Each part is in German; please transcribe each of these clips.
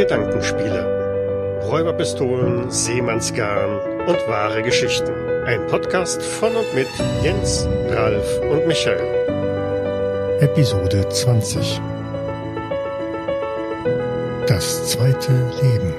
Gedankenspiele. Räuberpistolen, Seemannsgarn und wahre Geschichten. Ein Podcast von und mit Jens, Ralf und Michael. Episode 20. Das zweite Leben.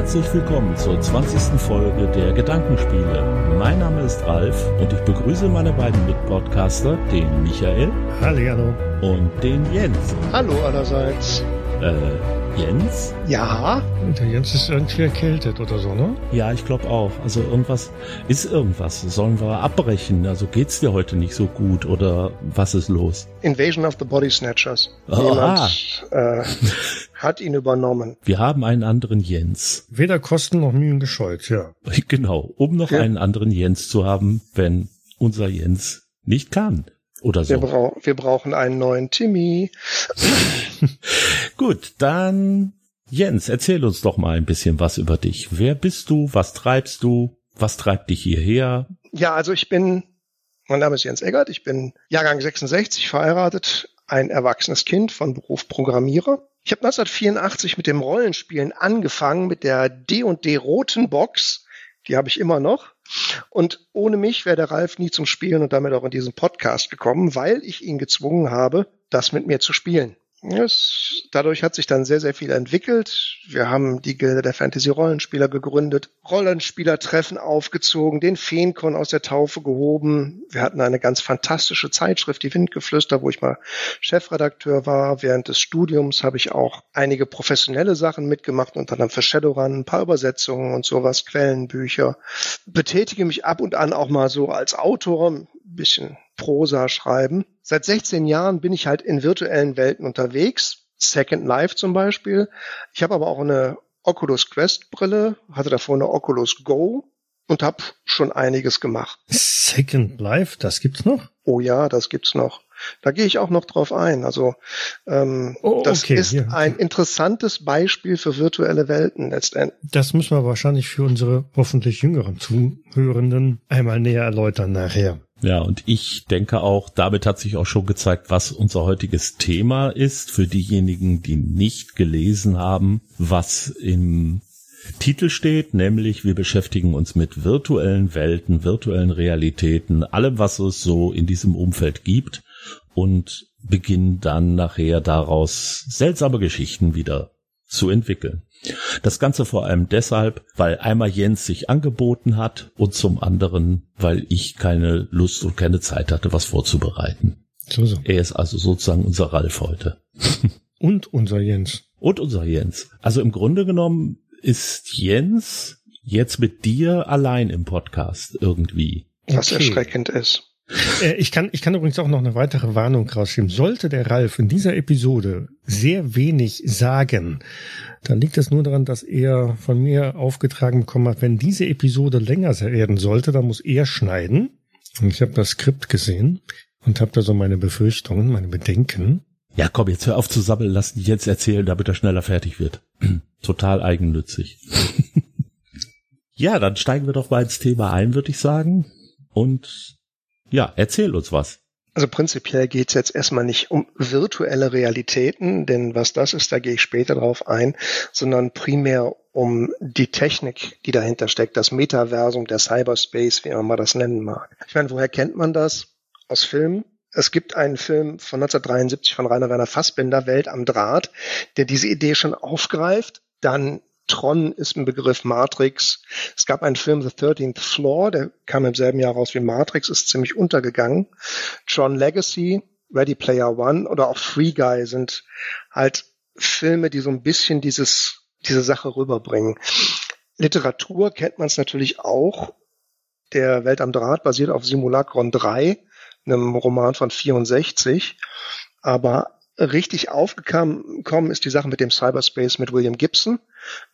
Herzlich willkommen zur 20. Folge der Gedankenspiele. Mein Name ist Ralf und ich begrüße meine beiden Mitpodcaster, den Michael. Hallo. Und den Jens. Hallo allerseits. Äh, Jens? Ja? Der Jens ist irgendwie erkältet oder so, ne? Ja, ich glaube auch. Also irgendwas ist irgendwas. Sollen wir abbrechen? Also geht's dir heute nicht so gut oder was ist los? Invasion of the Body Snatchers. Oh, Jemand äh, hat ihn übernommen. Wir haben einen anderen Jens. Weder Kosten noch Mühen gescheut, ja. Genau, um noch Ja. einen anderen Jens zu haben, wenn unser Jens nicht kann. Oder Wir, so. brau wir brauchen einen neuen Timmy. Gut, dann Jens, erzähl uns doch mal ein bisschen was über dich. Wer bist du? Was treibst du? Was treibt dich hierher? Ja, also ich bin, mein Name ist Jens Eggert, ich bin Jahrgang 66, verheiratet, ein erwachsenes Kind von Beruf Programmierer. Ich habe 1984 mit dem Rollenspielen angefangen, mit der D&D roten Box. Die habe ich immer noch. Und ohne mich wäre der Ralf nie zum Spielen und damit auch in diesen Podcast gekommen, weil ich ihn gezwungen habe, das mit mir zu spielen. Es, dadurch hat sich dann sehr, sehr viel entwickelt. Wir haben die Gilde der Fantasy-Rollenspieler gegründet, Rollenspielertreffen aufgezogen, den Feenkon aus der Taufe gehoben. Wir hatten eine ganz fantastische Zeitschrift, die Windgeflüster, wo ich mal Chefredakteur war. Während des Studiums habe ich auch einige professionelle Sachen mitgemacht, unter anderem für Shadowrun, ein paar Übersetzungen und sowas, Quellenbücher. Betätige mich ab und an auch mal so als Autor, bisschen Prosa schreiben. Seit 16 Jahren bin ich halt in virtuellen Welten unterwegs. Second Life zum Beispiel. Ich habe aber auch eine Oculus Quest Brille, hatte davor eine Oculus Go und habe schon einiges gemacht. Second Life, das gibt's noch? Oh ja, das gibt's noch. Da gehe ich auch noch drauf ein. Also ähm, Oh, das okay, ist ja. ein interessantes Beispiel für virtuelle Welten letztendlich. Das müssen wir wahrscheinlich für unsere hoffentlich jüngeren Zuhörenden einmal näher erläutern nachher. Ja, und ich denke auch, damit hat sich auch schon gezeigt, was unser heutiges Thema ist. Für diejenigen, die nicht gelesen haben, was im Titel steht, nämlich wir beschäftigen uns mit virtuellen Welten, virtuellen Realitäten, allem, was es so in diesem Umfeld gibt und beginnen dann nachher daraus seltsame Geschichten wieder zu entwickeln. Das Ganze vor allem deshalb, weil einmal Jens sich angeboten hat und zum anderen, weil ich keine Lust und keine Zeit hatte, was vorzubereiten. So, so. Er ist also sozusagen unser Ralf heute. Und unser Jens. Und unser Jens. Also im Grunde genommen ist Jens jetzt mit dir allein im Podcast irgendwie. Was Okay. erschreckend ist. Äh, ich, kann, ich kann übrigens auch noch eine weitere Warnung rausschieben. Sollte der Ralf in dieser Episode sehr wenig sagen, dann liegt es nur daran, dass er von mir aufgetragen bekommen hat, wenn diese Episode länger werden sollte, dann muss er schneiden. Und ich habe das Skript gesehen und habe da so meine Befürchtungen, meine Bedenken. Ja, komm, jetzt hör auf zu sabbeln, lass ihn jetzt erzählen, damit er schneller fertig wird. Total eigennützig. ja, dann steigen wir doch mal ins Thema ein, würde ich sagen. Und ja, erzähl uns was. Also prinzipiell geht es jetzt erstmal nicht um virtuelle Realitäten, denn was das ist, da gehe ich später drauf ein, sondern primär um die Technik, die dahinter steckt, das Metaversum, der Cyberspace, wie man mal das nennen mag. Ich meine, woher kennt man das? Aus Filmen. Es gibt einen Film von 1973 von Rainer Werner Fassbinder, Welt am Draht, der diese Idee schon aufgreift. Dann Tron ist ein Begriff, Matrix. Es gab einen Film, The 13th Floor, der kam im selben Jahr raus wie Matrix, ist ziemlich untergegangen. Tron Legacy, Ready Player One oder auch Free Guy sind halt Filme, die so ein bisschen dieses, diese Sache rüberbringen. Literatur kennt man es natürlich auch. Der Welt am Draht basiert auf Simulacron 3, einem Roman von 64. Aber richtig aufgekommen ist die Sache mit dem Cyberspace mit William Gibson,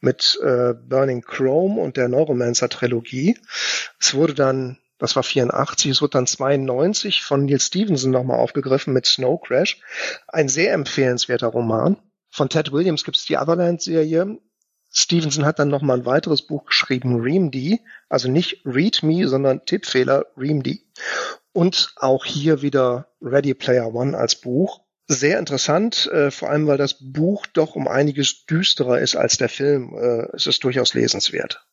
mit äh, Burning Chrome und der Neuromancer-Trilogie. Es wurde dann, das war 84, es wurde dann 92 von Neil Stevenson nochmal aufgegriffen mit Snow Crash. Ein sehr empfehlenswerter Roman. Von Ted Williams gibt es die Otherland-Serie. Stevenson hat dann nochmal ein weiteres Buch geschrieben, ReamD, also nicht Read Me, sondern Tippfehler, ReamD. Und auch hier wieder Ready Player One als Buch. Sehr interessant, äh, vor allem weil das Buch doch um einiges düsterer ist als der Film. Äh, es ist durchaus lesenswert.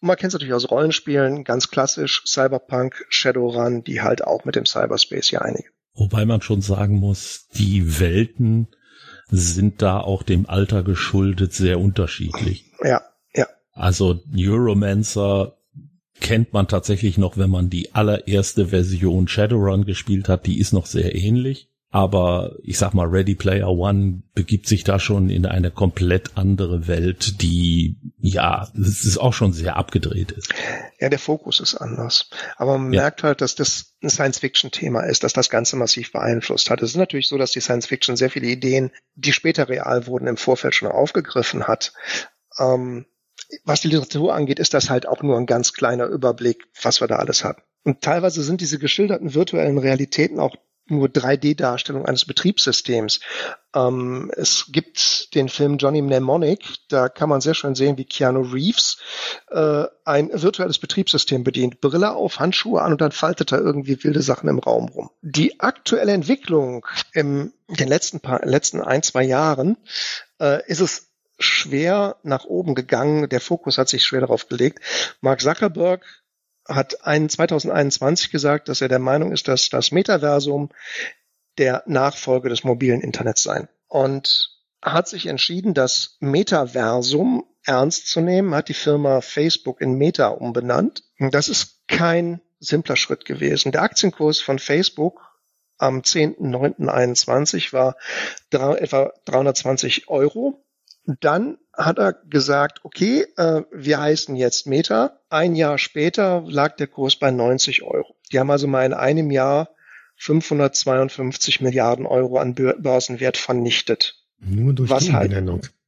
Und man kennt es natürlich aus Rollenspielen, ganz klassisch, Cyberpunk, Shadowrun, die halt auch mit dem Cyberspace hier einigen. Wobei man schon sagen muss, die Welten sind da auch dem Alter geschuldet sehr unterschiedlich. Ja, ja. Also Neuromancer kennt man tatsächlich noch, wenn man die allererste Version Shadowrun gespielt hat, die ist noch sehr ähnlich. Aber ich sag mal, Ready Player One begibt sich da schon in eine komplett andere Welt, die, ja, das ist auch schon sehr abgedreht ist. Ja, der Fokus ist anders. Aber man ja. merkt halt, dass das ein Science-Fiction-Thema ist, dass das Ganze massiv beeinflusst hat. Es ist natürlich so, dass die Science-Fiction sehr viele Ideen, die später real wurden, im Vorfeld schon aufgegriffen hat. Ähm, was die Literatur angeht, ist das halt auch nur ein ganz kleiner Überblick, was wir da alles hatten. Und teilweise sind diese geschilderten virtuellen Realitäten auch nur 3D-Darstellung eines Betriebssystems. Ähm, es gibt den Film Johnny Mnemonic, da kann man sehr schön sehen, wie Keanu Reeves äh, ein virtuelles Betriebssystem bedient. Brille auf, Handschuhe an und dann faltet er irgendwie wilde Sachen im Raum rum. Die aktuelle Entwicklung im den letzten paar, letzten ein, zwei Jahren äh, ist es schwer nach oben gegangen. Der Fokus hat sich schwer darauf gelegt. Mark Zuckerberg hat ein 2021 gesagt, dass er der Meinung ist, dass das Metaversum der Nachfolge des mobilen Internets sein. Und hat sich entschieden, das Metaversum ernst zu nehmen, hat die Firma Facebook in Meta umbenannt. Das ist kein simpler Schritt gewesen. Der Aktienkurs von Facebook am 10.09.21 war etwa 320 Euro. Dann hat er gesagt, okay, äh, wir heißen jetzt Meta. Ein Jahr später lag der Kurs bei 90 Euro. Die haben also mal in einem Jahr 552 Milliarden Euro an Börsenwert vernichtet. Nur durch Was die halt,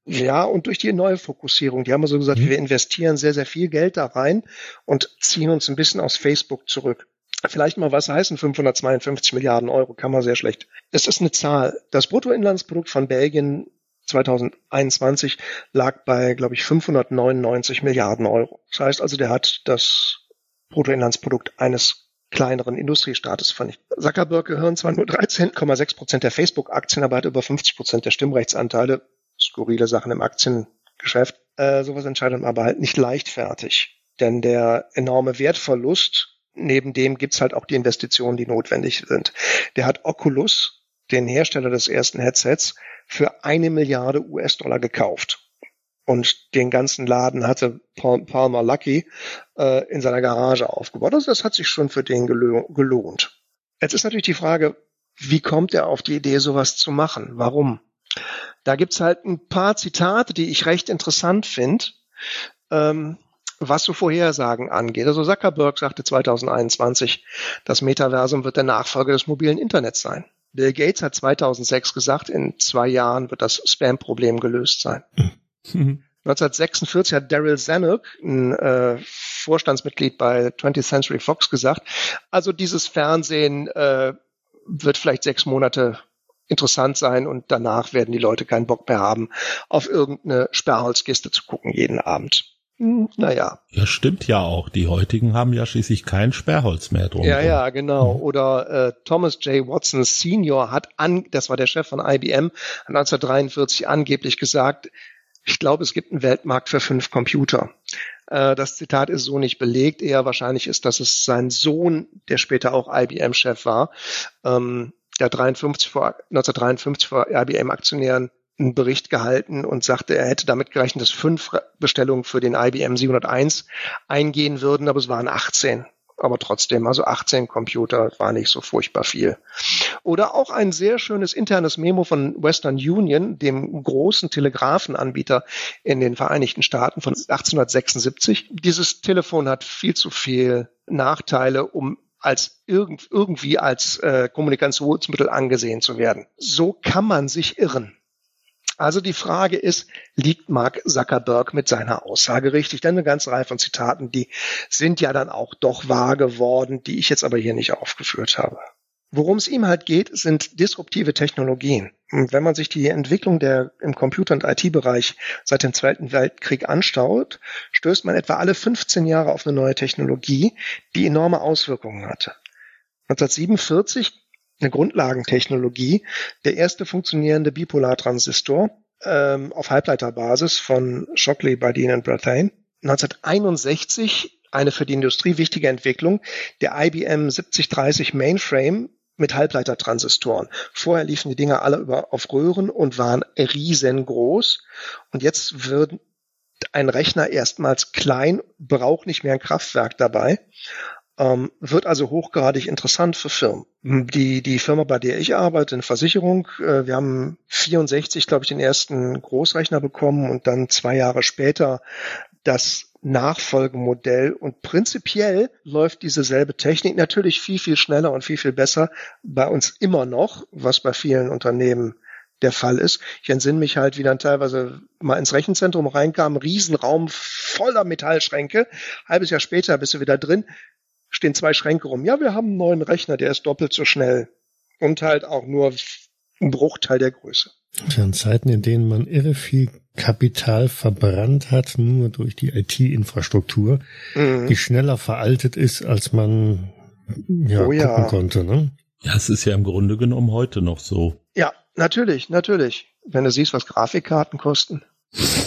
Ja, und durch die neue Fokussierung. Die haben also gesagt, mhm. wir investieren sehr, sehr viel Geld da rein und ziehen uns ein bisschen aus Facebook zurück. Vielleicht mal was heißen 552 Milliarden Euro, kann man sehr schlecht. Es ist eine Zahl. Das Bruttoinlandsprodukt von Belgien 2021 lag bei, glaube ich, 599 Milliarden Euro. Das heißt also, der hat das Bruttoinlandsprodukt eines kleineren Industriestaates vernichtet. Zuckerberg gehören zwar nur 13,6 Prozent der Facebook-Aktien, aber hat über 50 Prozent der Stimmrechtsanteile. Skurrile Sachen im Aktiengeschäft. Äh, sowas entscheidet man aber halt nicht leichtfertig. Denn der enorme Wertverlust, neben dem gibt's halt auch die Investitionen, die notwendig sind. Der hat Oculus, den Hersteller des ersten Headsets, für eine Milliarde US-Dollar gekauft. Und den ganzen Laden hatte Palmer Lucky äh, in seiner Garage aufgebaut. Also das hat sich schon für den gelohnt. Jetzt ist natürlich die Frage, wie kommt er auf die Idee, sowas zu machen? Warum? Da gibt's halt ein paar Zitate, die ich recht interessant finde, ähm, was so Vorhersagen angeht. Also Zuckerberg sagte 2021, das Metaversum wird der Nachfolger des mobilen Internets sein. Bill Gates hat 2006 gesagt, in zwei Jahren wird das Spam-Problem gelöst sein. 1946 hat Daryl Zanuck, ein äh, Vorstandsmitglied bei 20th Century Fox, gesagt, also dieses Fernsehen äh, wird vielleicht sechs Monate interessant sein und danach werden die Leute keinen Bock mehr haben, auf irgendeine Sperrholzkiste zu gucken jeden Abend. Naja. Ja, stimmt ja auch. Die heutigen haben ja schließlich kein Sperrholz mehr drum. Ja, ja, genau. Oder äh, Thomas J. Watson Senior hat an, das war der Chef von IBM, 1943 angeblich gesagt, ich glaube, es gibt einen Weltmarkt für fünf Computer. Äh, das Zitat ist so nicht belegt. Eher wahrscheinlich ist, dass es sein Sohn, der später auch IBM-Chef war, ähm, der 53 vor, 1953 vor IBM-Aktionären einen Bericht gehalten und sagte, er hätte damit gerechnet, dass fünf Bestellungen für den IBM 701 eingehen würden, aber es waren 18. Aber trotzdem, also 18 Computer war nicht so furchtbar viel. Oder auch ein sehr schönes internes Memo von Western Union, dem großen Telegrafenanbieter in den Vereinigten Staaten von 1876. Dieses Telefon hat viel zu viel Nachteile, um als irgend, irgendwie als äh, Kommunikationsmittel angesehen zu werden. So kann man sich irren. Also die Frage ist, liegt Mark Zuckerberg mit seiner Aussage richtig? Denn eine ganze Reihe von Zitaten, die sind ja dann auch doch wahr geworden, die ich jetzt aber hier nicht aufgeführt habe. Worum es ihm halt geht, sind disruptive Technologien. Und wenn man sich die Entwicklung der im Computer- und IT-Bereich seit dem Zweiten Weltkrieg anstaut, stößt man etwa alle 15 Jahre auf eine neue Technologie, die enorme Auswirkungen hatte. 1947 eine Grundlagentechnologie, der erste funktionierende Bipolartransistor ähm, auf Halbleiterbasis von Shockley, Bardeen und Brattain. 1961 eine für die Industrie wichtige Entwicklung, der IBM 7030 Mainframe mit Halbleitertransistoren. Vorher liefen die Dinger alle über, auf Röhren und waren riesengroß. Und jetzt wird ein Rechner erstmals klein, braucht nicht mehr ein Kraftwerk dabei. Ähm, wird also hochgradig interessant für Firmen. Die, die Firma, bei der ich arbeite, eine Versicherung, äh, wir haben 64, glaube ich, den ersten Großrechner bekommen und dann zwei Jahre später das Nachfolgemodell und prinzipiell läuft diese selbe Technik natürlich viel, viel schneller und viel, viel besser bei uns immer noch, was bei vielen Unternehmen der Fall ist. Ich entsinne mich halt, wie dann teilweise mal ins Rechenzentrum reinkam, Riesenraum voller Metallschränke. Halbes Jahr später bist du wieder drin, stehen zwei Schränke rum. Ja, wir haben einen neuen Rechner, der ist doppelt so schnell und halt auch nur ein Bruchteil der Größe. In Zeiten, in denen man irre viel Kapital verbrannt hat, nur durch die IT-Infrastruktur, mhm. die schneller veraltet ist, als man ja, oh, ja. gucken konnte. Ne? Ja, es ist ja im Grunde genommen heute noch so. Ja, natürlich, natürlich. Wenn du siehst, was Grafikkarten kosten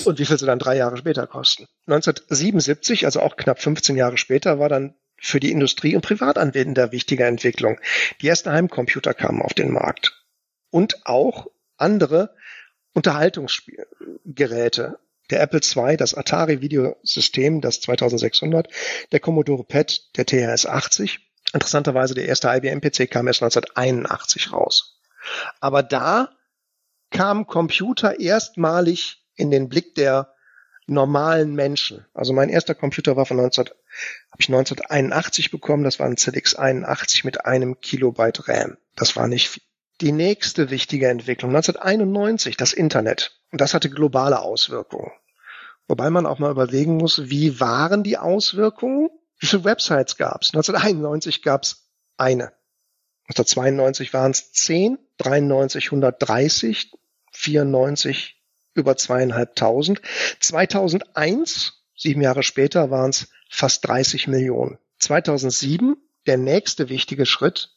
und wie viel sie dann drei Jahre später kosten. 1977, also auch knapp 15 Jahre später, war dann für die Industrie und Privatanwender wichtige Entwicklung. Die ersten Heimcomputer kamen auf den Markt. Und auch andere Unterhaltungsgeräte. Der Apple II, das Atari Videosystem, das 2600, der Commodore PET, der THS 80. Interessanterweise der erste IBM PC kam erst 1981 raus. Aber da kam Computer erstmalig in den Blick der normalen Menschen. Also mein erster Computer war von 19, habe ich 1981 bekommen. Das war ein ZX 81 mit einem Kilobyte RAM. Das war nicht viel die nächste wichtige Entwicklung, 1991, das Internet. Und das hatte globale Auswirkungen. Wobei man auch mal überlegen muss, wie waren die Auswirkungen? Wie viele Websites gab es? 1991 gab es eine. 1992 waren es 10, 93 130, 94 über zweieinhalbtausend. 2001, sieben Jahre später, waren es fast 30 Millionen. 2007, der nächste wichtige Schritt,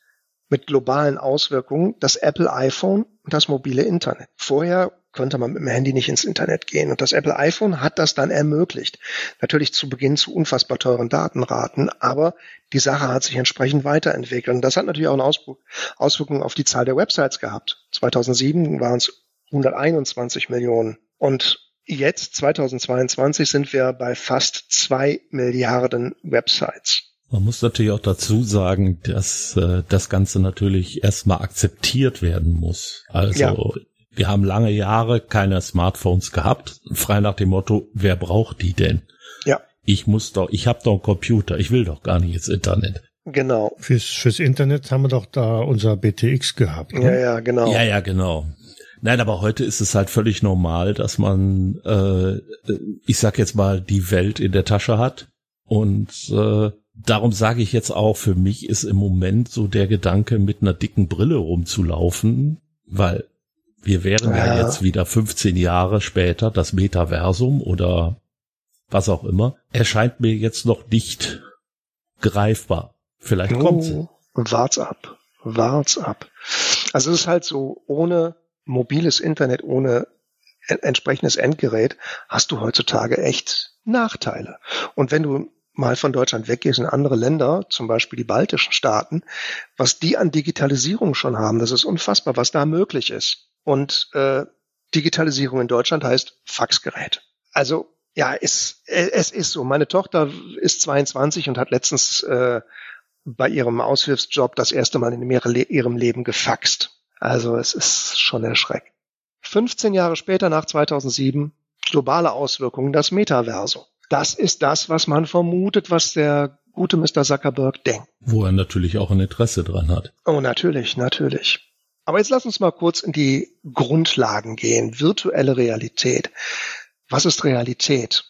mit globalen Auswirkungen das Apple iPhone und das mobile Internet. Vorher konnte man mit dem Handy nicht ins Internet gehen. Und das Apple iPhone hat das dann ermöglicht. Natürlich zu Beginn zu unfassbar teuren Datenraten, aber die Sache hat sich entsprechend weiterentwickelt. Und das hat natürlich auch eine Auswirkung auf die Zahl der Websites gehabt. 2007 waren es 121 Millionen. Und jetzt, 2022, sind wir bei fast zwei Milliarden Websites. Man muss natürlich auch dazu sagen, dass äh, das Ganze natürlich erstmal akzeptiert werden muss. Also ja. wir haben lange Jahre keine Smartphones gehabt, frei nach dem Motto, wer braucht die denn? Ja. Ich muss doch, ich habe doch einen Computer, ich will doch gar nicht ins Internet. Genau. Fürs, fürs Internet haben wir doch da unser BTX gehabt. Ne? Ja, ja, genau. Ja, ja, genau. Nein, aber heute ist es halt völlig normal, dass man, äh, ich sag jetzt mal, die Welt in der Tasche hat und äh, darum sage ich jetzt auch, für mich ist im Moment so der Gedanke, mit einer dicken Brille rumzulaufen, weil wir wären ja, ja jetzt wieder 15 Jahre später das Metaversum oder was auch immer, erscheint mir jetzt noch nicht greifbar. Vielleicht oh, kommt Wart's ab. Wart's ab. Also es ist halt so, ohne mobiles Internet, ohne entsprechendes Endgerät hast du heutzutage echt Nachteile. Und wenn du mal von Deutschland weggehst in andere Länder, zum Beispiel die baltischen Staaten, was die an Digitalisierung schon haben, das ist unfassbar, was da möglich ist. Und äh, Digitalisierung in Deutschland heißt Faxgerät. Also ja, es, es ist so. Meine Tochter ist 22 und hat letztens äh, bei ihrem Aushilfsjob das erste Mal in ihrem Leben gefaxt. Also es ist schon erschreckend. 15 Jahre später, nach 2007, globale Auswirkungen, das Metaversum. Das ist das, was man vermutet, was der gute Mr. Zuckerberg denkt. Wo er natürlich auch ein Interesse dran hat. Oh, natürlich, natürlich. Aber jetzt lass uns mal kurz in die Grundlagen gehen. Virtuelle Realität. Was ist Realität?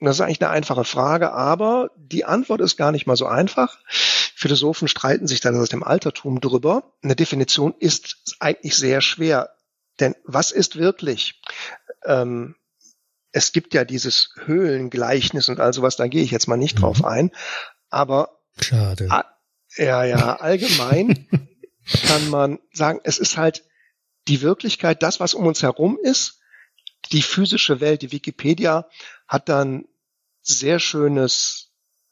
Das ist eigentlich eine einfache Frage, aber die Antwort ist gar nicht mal so einfach. Philosophen streiten sich dann aus dem Altertum drüber. Eine Definition ist eigentlich sehr schwer. Denn was ist wirklich? Ähm, es gibt ja dieses Höhlengleichnis und all sowas, da gehe ich jetzt mal nicht mhm. drauf ein. Aber Schade. Ja, ja, allgemein kann man sagen, es ist halt die Wirklichkeit, das, was um uns herum ist, die physische Welt, die Wikipedia hat dann sehr schönes,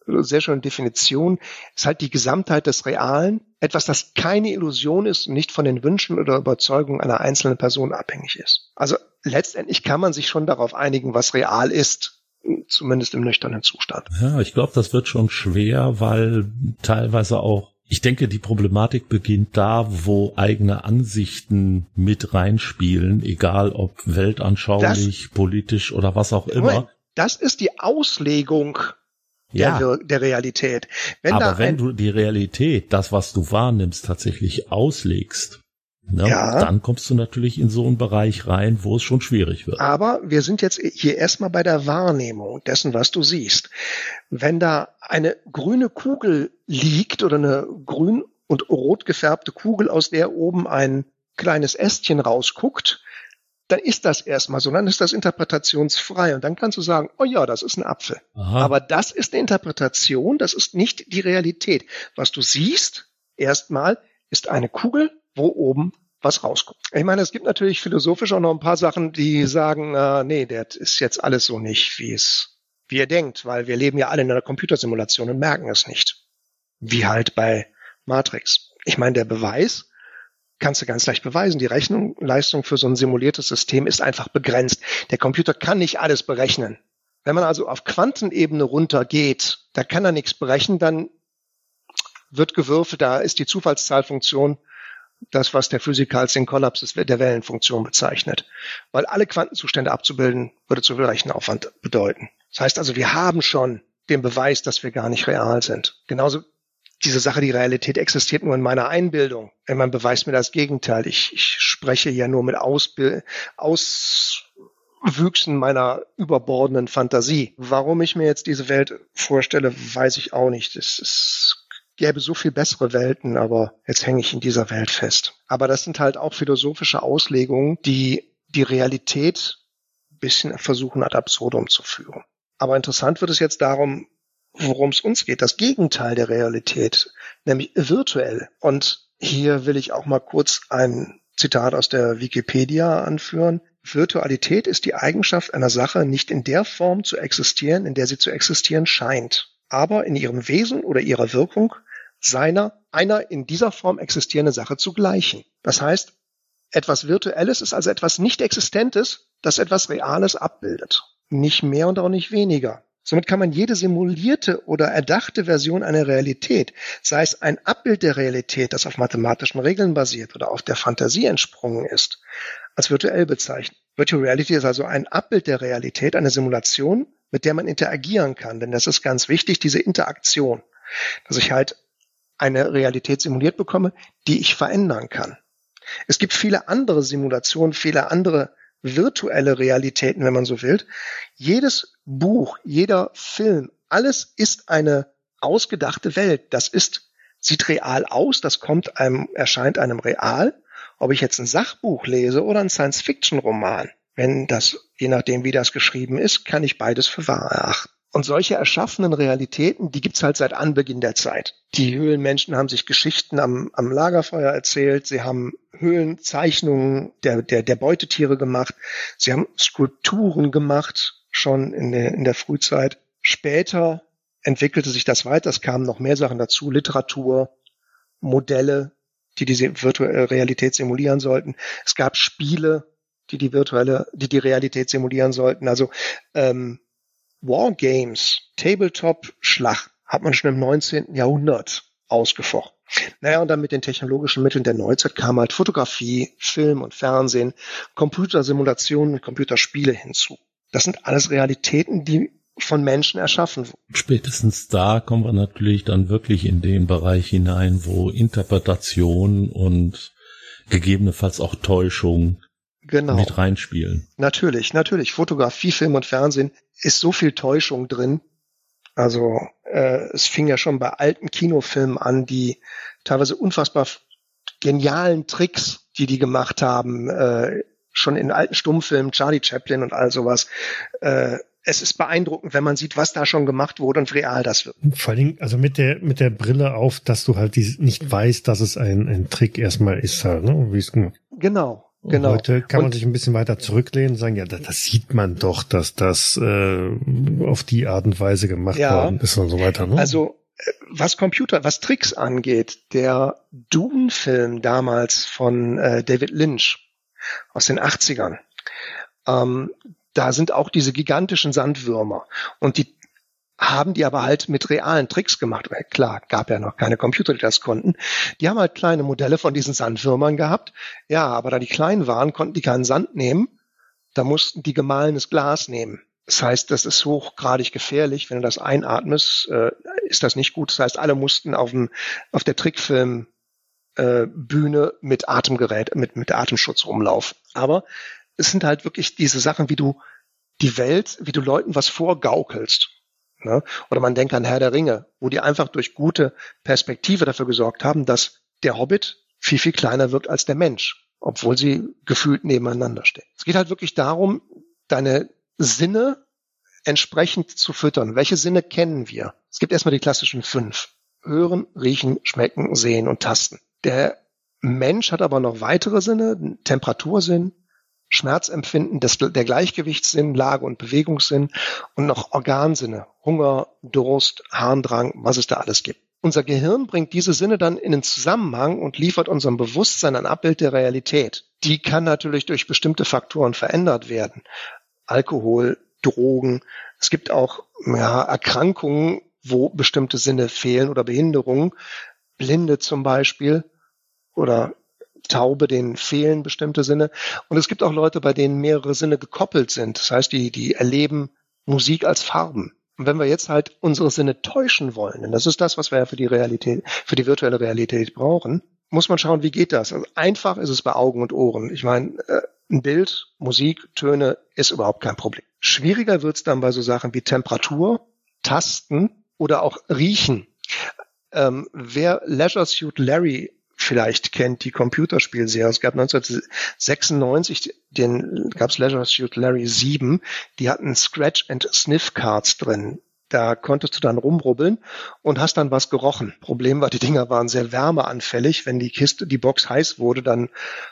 sehr schöne Definition, ist halt die Gesamtheit des Realen, etwas, das keine Illusion ist und nicht von den Wünschen oder Überzeugungen einer einzelnen Person abhängig ist. Also letztendlich kann man sich schon darauf einigen, was real ist, zumindest im nüchternen Zustand. Ja, ich glaube, das wird schon schwer, weil teilweise auch ich denke, die Problematik beginnt da, wo eigene Ansichten mit reinspielen, egal ob weltanschaulich, das, politisch oder was auch immer. Das ist die Auslegung ja. der, der Realität. Wenn Aber wenn du die Realität, das, was du wahrnimmst, tatsächlich auslegst, Ne? Ja. Dann kommst du natürlich in so einen Bereich rein, wo es schon schwierig wird. Aber wir sind jetzt hier erstmal bei der Wahrnehmung dessen, was du siehst. Wenn da eine grüne Kugel liegt oder eine grün und rot gefärbte Kugel, aus der oben ein kleines Ästchen rausguckt, dann ist das erstmal so, dann ist das interpretationsfrei und dann kannst du sagen, oh ja, das ist ein Apfel. Aha. Aber das ist eine Interpretation, das ist nicht die Realität. Was du siehst, erstmal, ist eine Kugel wo oben was rauskommt. Ich meine, es gibt natürlich philosophisch auch noch ein paar Sachen, die sagen, äh, nee, das ist jetzt alles so nicht, wie es, wie ihr denkt, weil wir leben ja alle in einer Computersimulation und merken es nicht. Wie halt bei Matrix. Ich meine, der Beweis kannst du ganz leicht beweisen. Die Rechenleistung für so ein simuliertes System ist einfach begrenzt. Der Computer kann nicht alles berechnen. Wenn man also auf Quantenebene runtergeht, da kann er nichts berechnen, dann wird gewürfelt, da ist die Zufallszahlfunktion das, was der Physiker als den Kollaps der Wellenfunktion bezeichnet. Weil alle Quantenzustände abzubilden, würde zu viel Rechenaufwand bedeuten. Das heißt also, wir haben schon den Beweis, dass wir gar nicht real sind. Genauso diese Sache, die Realität existiert nur in meiner Einbildung. Wenn man beweist mir das Gegenteil. Ich, ich spreche ja nur mit Ausbild Auswüchsen meiner überbordenden Fantasie. Warum ich mir jetzt diese Welt vorstelle, weiß ich auch nicht. Das ist gäbe so viel bessere Welten, aber jetzt hänge ich in dieser Welt fest. Aber das sind halt auch philosophische Auslegungen, die die Realität ein bisschen versuchen ad absurdum zu führen. Aber interessant wird es jetzt darum, worum es uns geht, das Gegenteil der Realität, nämlich virtuell. Und hier will ich auch mal kurz ein Zitat aus der Wikipedia anführen. Virtualität ist die Eigenschaft einer Sache, nicht in der Form zu existieren, in der sie zu existieren scheint, aber in ihrem Wesen oder ihrer Wirkung seiner, einer in dieser Form existierenden Sache zu gleichen. Das heißt, etwas Virtuelles ist also etwas nicht Existentes, das etwas Reales abbildet. Nicht mehr und auch nicht weniger. Somit kann man jede simulierte oder erdachte Version einer Realität, sei es ein Abbild der Realität, das auf mathematischen Regeln basiert oder auf der Fantasie entsprungen ist, als virtuell bezeichnen. Virtual Reality ist also ein Abbild der Realität, eine Simulation, mit der man interagieren kann. Denn das ist ganz wichtig, diese Interaktion. Dass ich halt eine Realität simuliert bekomme, die ich verändern kann. Es gibt viele andere Simulationen, viele andere virtuelle Realitäten, wenn man so will. Jedes Buch, jeder Film, alles ist eine ausgedachte Welt. Das ist, sieht real aus, das kommt einem, erscheint einem real. Ob ich jetzt ein Sachbuch lese oder ein Science-Fiction-Roman, wenn das, je nachdem wie das geschrieben ist, kann ich beides für wahr erachten. Und solche erschaffenen Realitäten, die gibt's halt seit Anbeginn der Zeit. Die Höhlenmenschen haben sich Geschichten am, am Lagerfeuer erzählt, sie haben Höhlenzeichnungen der, der, der Beutetiere gemacht, sie haben Skulpturen gemacht, schon in der, in der Frühzeit. Später entwickelte sich das weiter, es kamen noch mehr Sachen dazu, Literatur, Modelle, die diese virtuelle Realität simulieren sollten. Es gab Spiele, die die virtuelle, die die Realität simulieren sollten. Also ähm, Wargames, Tabletop-Schlacht hat man schon im 19. Jahrhundert ausgefochten. Naja, und dann mit den technologischen Mitteln der Neuzeit kam halt Fotografie, Film und Fernsehen, Computersimulationen und Computerspiele hinzu. Das sind alles Realitäten, die von Menschen erschaffen wurden. Spätestens da kommen wir natürlich dann wirklich in den Bereich hinein, wo Interpretation und gegebenenfalls auch Täuschung genau. mit reinspielen. Natürlich, natürlich. Fotografie, Film und Fernsehen ist so viel Täuschung drin. Also äh, es fing ja schon bei alten Kinofilmen an, die teilweise unfassbar genialen Tricks, die die gemacht haben, äh, schon in alten Stummfilmen, Charlie Chaplin und all sowas. Äh, es ist beeindruckend, wenn man sieht, was da schon gemacht wurde und real das wird. Vor allem, also mit der, mit der Brille auf, dass du halt die, nicht weißt, dass es ein, ein Trick erstmal ist halt, ne? Wie es genau. Genau. Heute kann man sich ein bisschen weiter zurücklehnen und sagen, ja, das, das sieht man doch, dass das äh, auf die Art und Weise gemacht ja, worden ist und so weiter. Ne? Also äh, was Computer, was Tricks angeht, der Dune-Film damals von äh, David Lynch aus den 80ern, ähm, da sind auch diese gigantischen Sandwürmer und die haben die aber halt mit realen Tricks gemacht. Klar, gab ja noch keine Computer, die das konnten. Die haben halt kleine Modelle von diesen Sandwürmern gehabt. Ja, aber da die klein waren, konnten die keinen Sand nehmen. Da mussten die gemahlenes Glas nehmen. Das heißt, das ist hochgradig gefährlich. Wenn du das einatmest, äh, ist das nicht gut. Das heißt, alle mussten auf, dem, auf der Trickfilm äh, Bühne mit Atemgerät, mit, mit Atemschutz rumlaufen. Aber es sind halt wirklich diese Sachen, wie du die Welt, wie du Leuten was vorgaukelst. Ne? Oder man denkt an Herr der Ringe, wo die einfach durch gute Perspektive dafür gesorgt haben, dass der Hobbit viel, viel kleiner wirkt als der Mensch, obwohl sie gefühlt nebeneinander stehen. Es geht halt wirklich darum, deine Sinne entsprechend zu füttern. Welche Sinne kennen wir? Es gibt erstmal die klassischen fünf. Hören, riechen, schmecken, sehen und tasten. Der Mensch hat aber noch weitere Sinne, Temperatursinn, Schmerzempfinden, das, der Gleichgewichtssinn, Lage- und Bewegungssinn und noch Organsinne, Hunger, Durst, Harndrang, was es da alles gibt. Unser Gehirn bringt diese Sinne dann in den Zusammenhang und liefert unserem Bewusstsein ein Abbild der Realität. Die kann natürlich durch bestimmte Faktoren verändert werden. Alkohol, Drogen. Es gibt auch ja, Erkrankungen, wo bestimmte Sinne fehlen oder Behinderungen. Blinde zum Beispiel oder Taube, denen fehlen bestimmte Sinne. Und es gibt auch Leute, bei denen mehrere Sinne gekoppelt sind. Das heißt, die, die erleben Musik als Farben. Und wenn wir jetzt halt unsere Sinne täuschen wollen, denn das ist das, was wir ja für die Realität, für die virtuelle Realität brauchen, muss man schauen, wie geht das? Also einfach ist es bei Augen und Ohren. Ich meine, äh, ein Bild, Musik, Töne ist überhaupt kein Problem. Schwieriger wird's dann bei so Sachen wie Temperatur, Tasten oder auch Riechen. Ähm, wer Leisure Suit Larry vielleicht kennt, die Computerspielserie. Es gab 1996, den gab's Leisure Suit Larry 7, die hatten Scratch and Sniff Cards drin. Da konntest du dann rumrubbeln und hast dann was gerochen. Problem war, die Dinger waren sehr wärmeanfällig. Wenn die Kiste, die Box heiß wurde, dann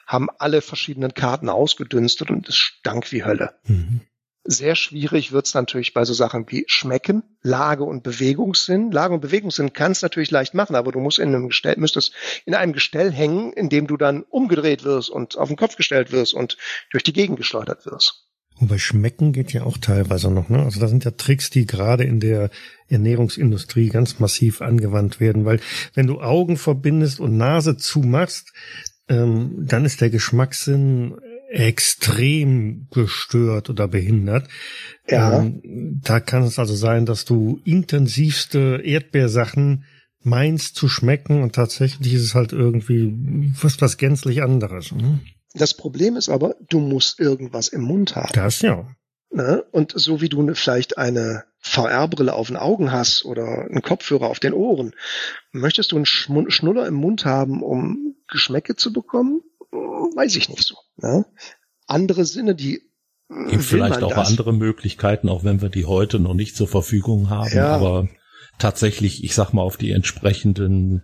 haben alle verschiedenen Karten ausgedünstet und es stank wie Hölle. Mhm. Sehr schwierig wird es natürlich bei so Sachen wie Schmecken, Lage und Bewegungssinn. Lage und Bewegungssinn kannst natürlich leicht machen, aber du musst in einem Gestell, müsstest in einem Gestell hängen, in dem du dann umgedreht wirst und auf den Kopf gestellt wirst und durch die Gegend geschleudert wirst. Und bei Schmecken geht ja auch teilweise noch, ne? Also da sind ja Tricks, die gerade in der Ernährungsindustrie ganz massiv angewandt werden, weil wenn du Augen verbindest und Nase zumachst, ähm, dann ist der Geschmackssinn extrem gestört oder behindert. Ja. Ähm, da kann es also sein, dass du intensivste Erdbeersachen meinst zu schmecken und tatsächlich ist es halt irgendwie was, was gänzlich anderes. Hm? Das Problem ist aber, du musst irgendwas im Mund haben. Das ja. Ne? Und so wie du vielleicht eine VR-Brille auf den Augen hast oder einen Kopfhörer auf den Ohren, möchtest du einen Schnuller im Mund haben, um Geschmäcke zu bekommen? Weiß ich nicht so. Ne? Andere Sinne, die Gibt vielleicht auch das? andere Möglichkeiten, auch wenn wir die heute noch nicht zur Verfügung haben, ja. aber tatsächlich, ich sag mal, auf die entsprechenden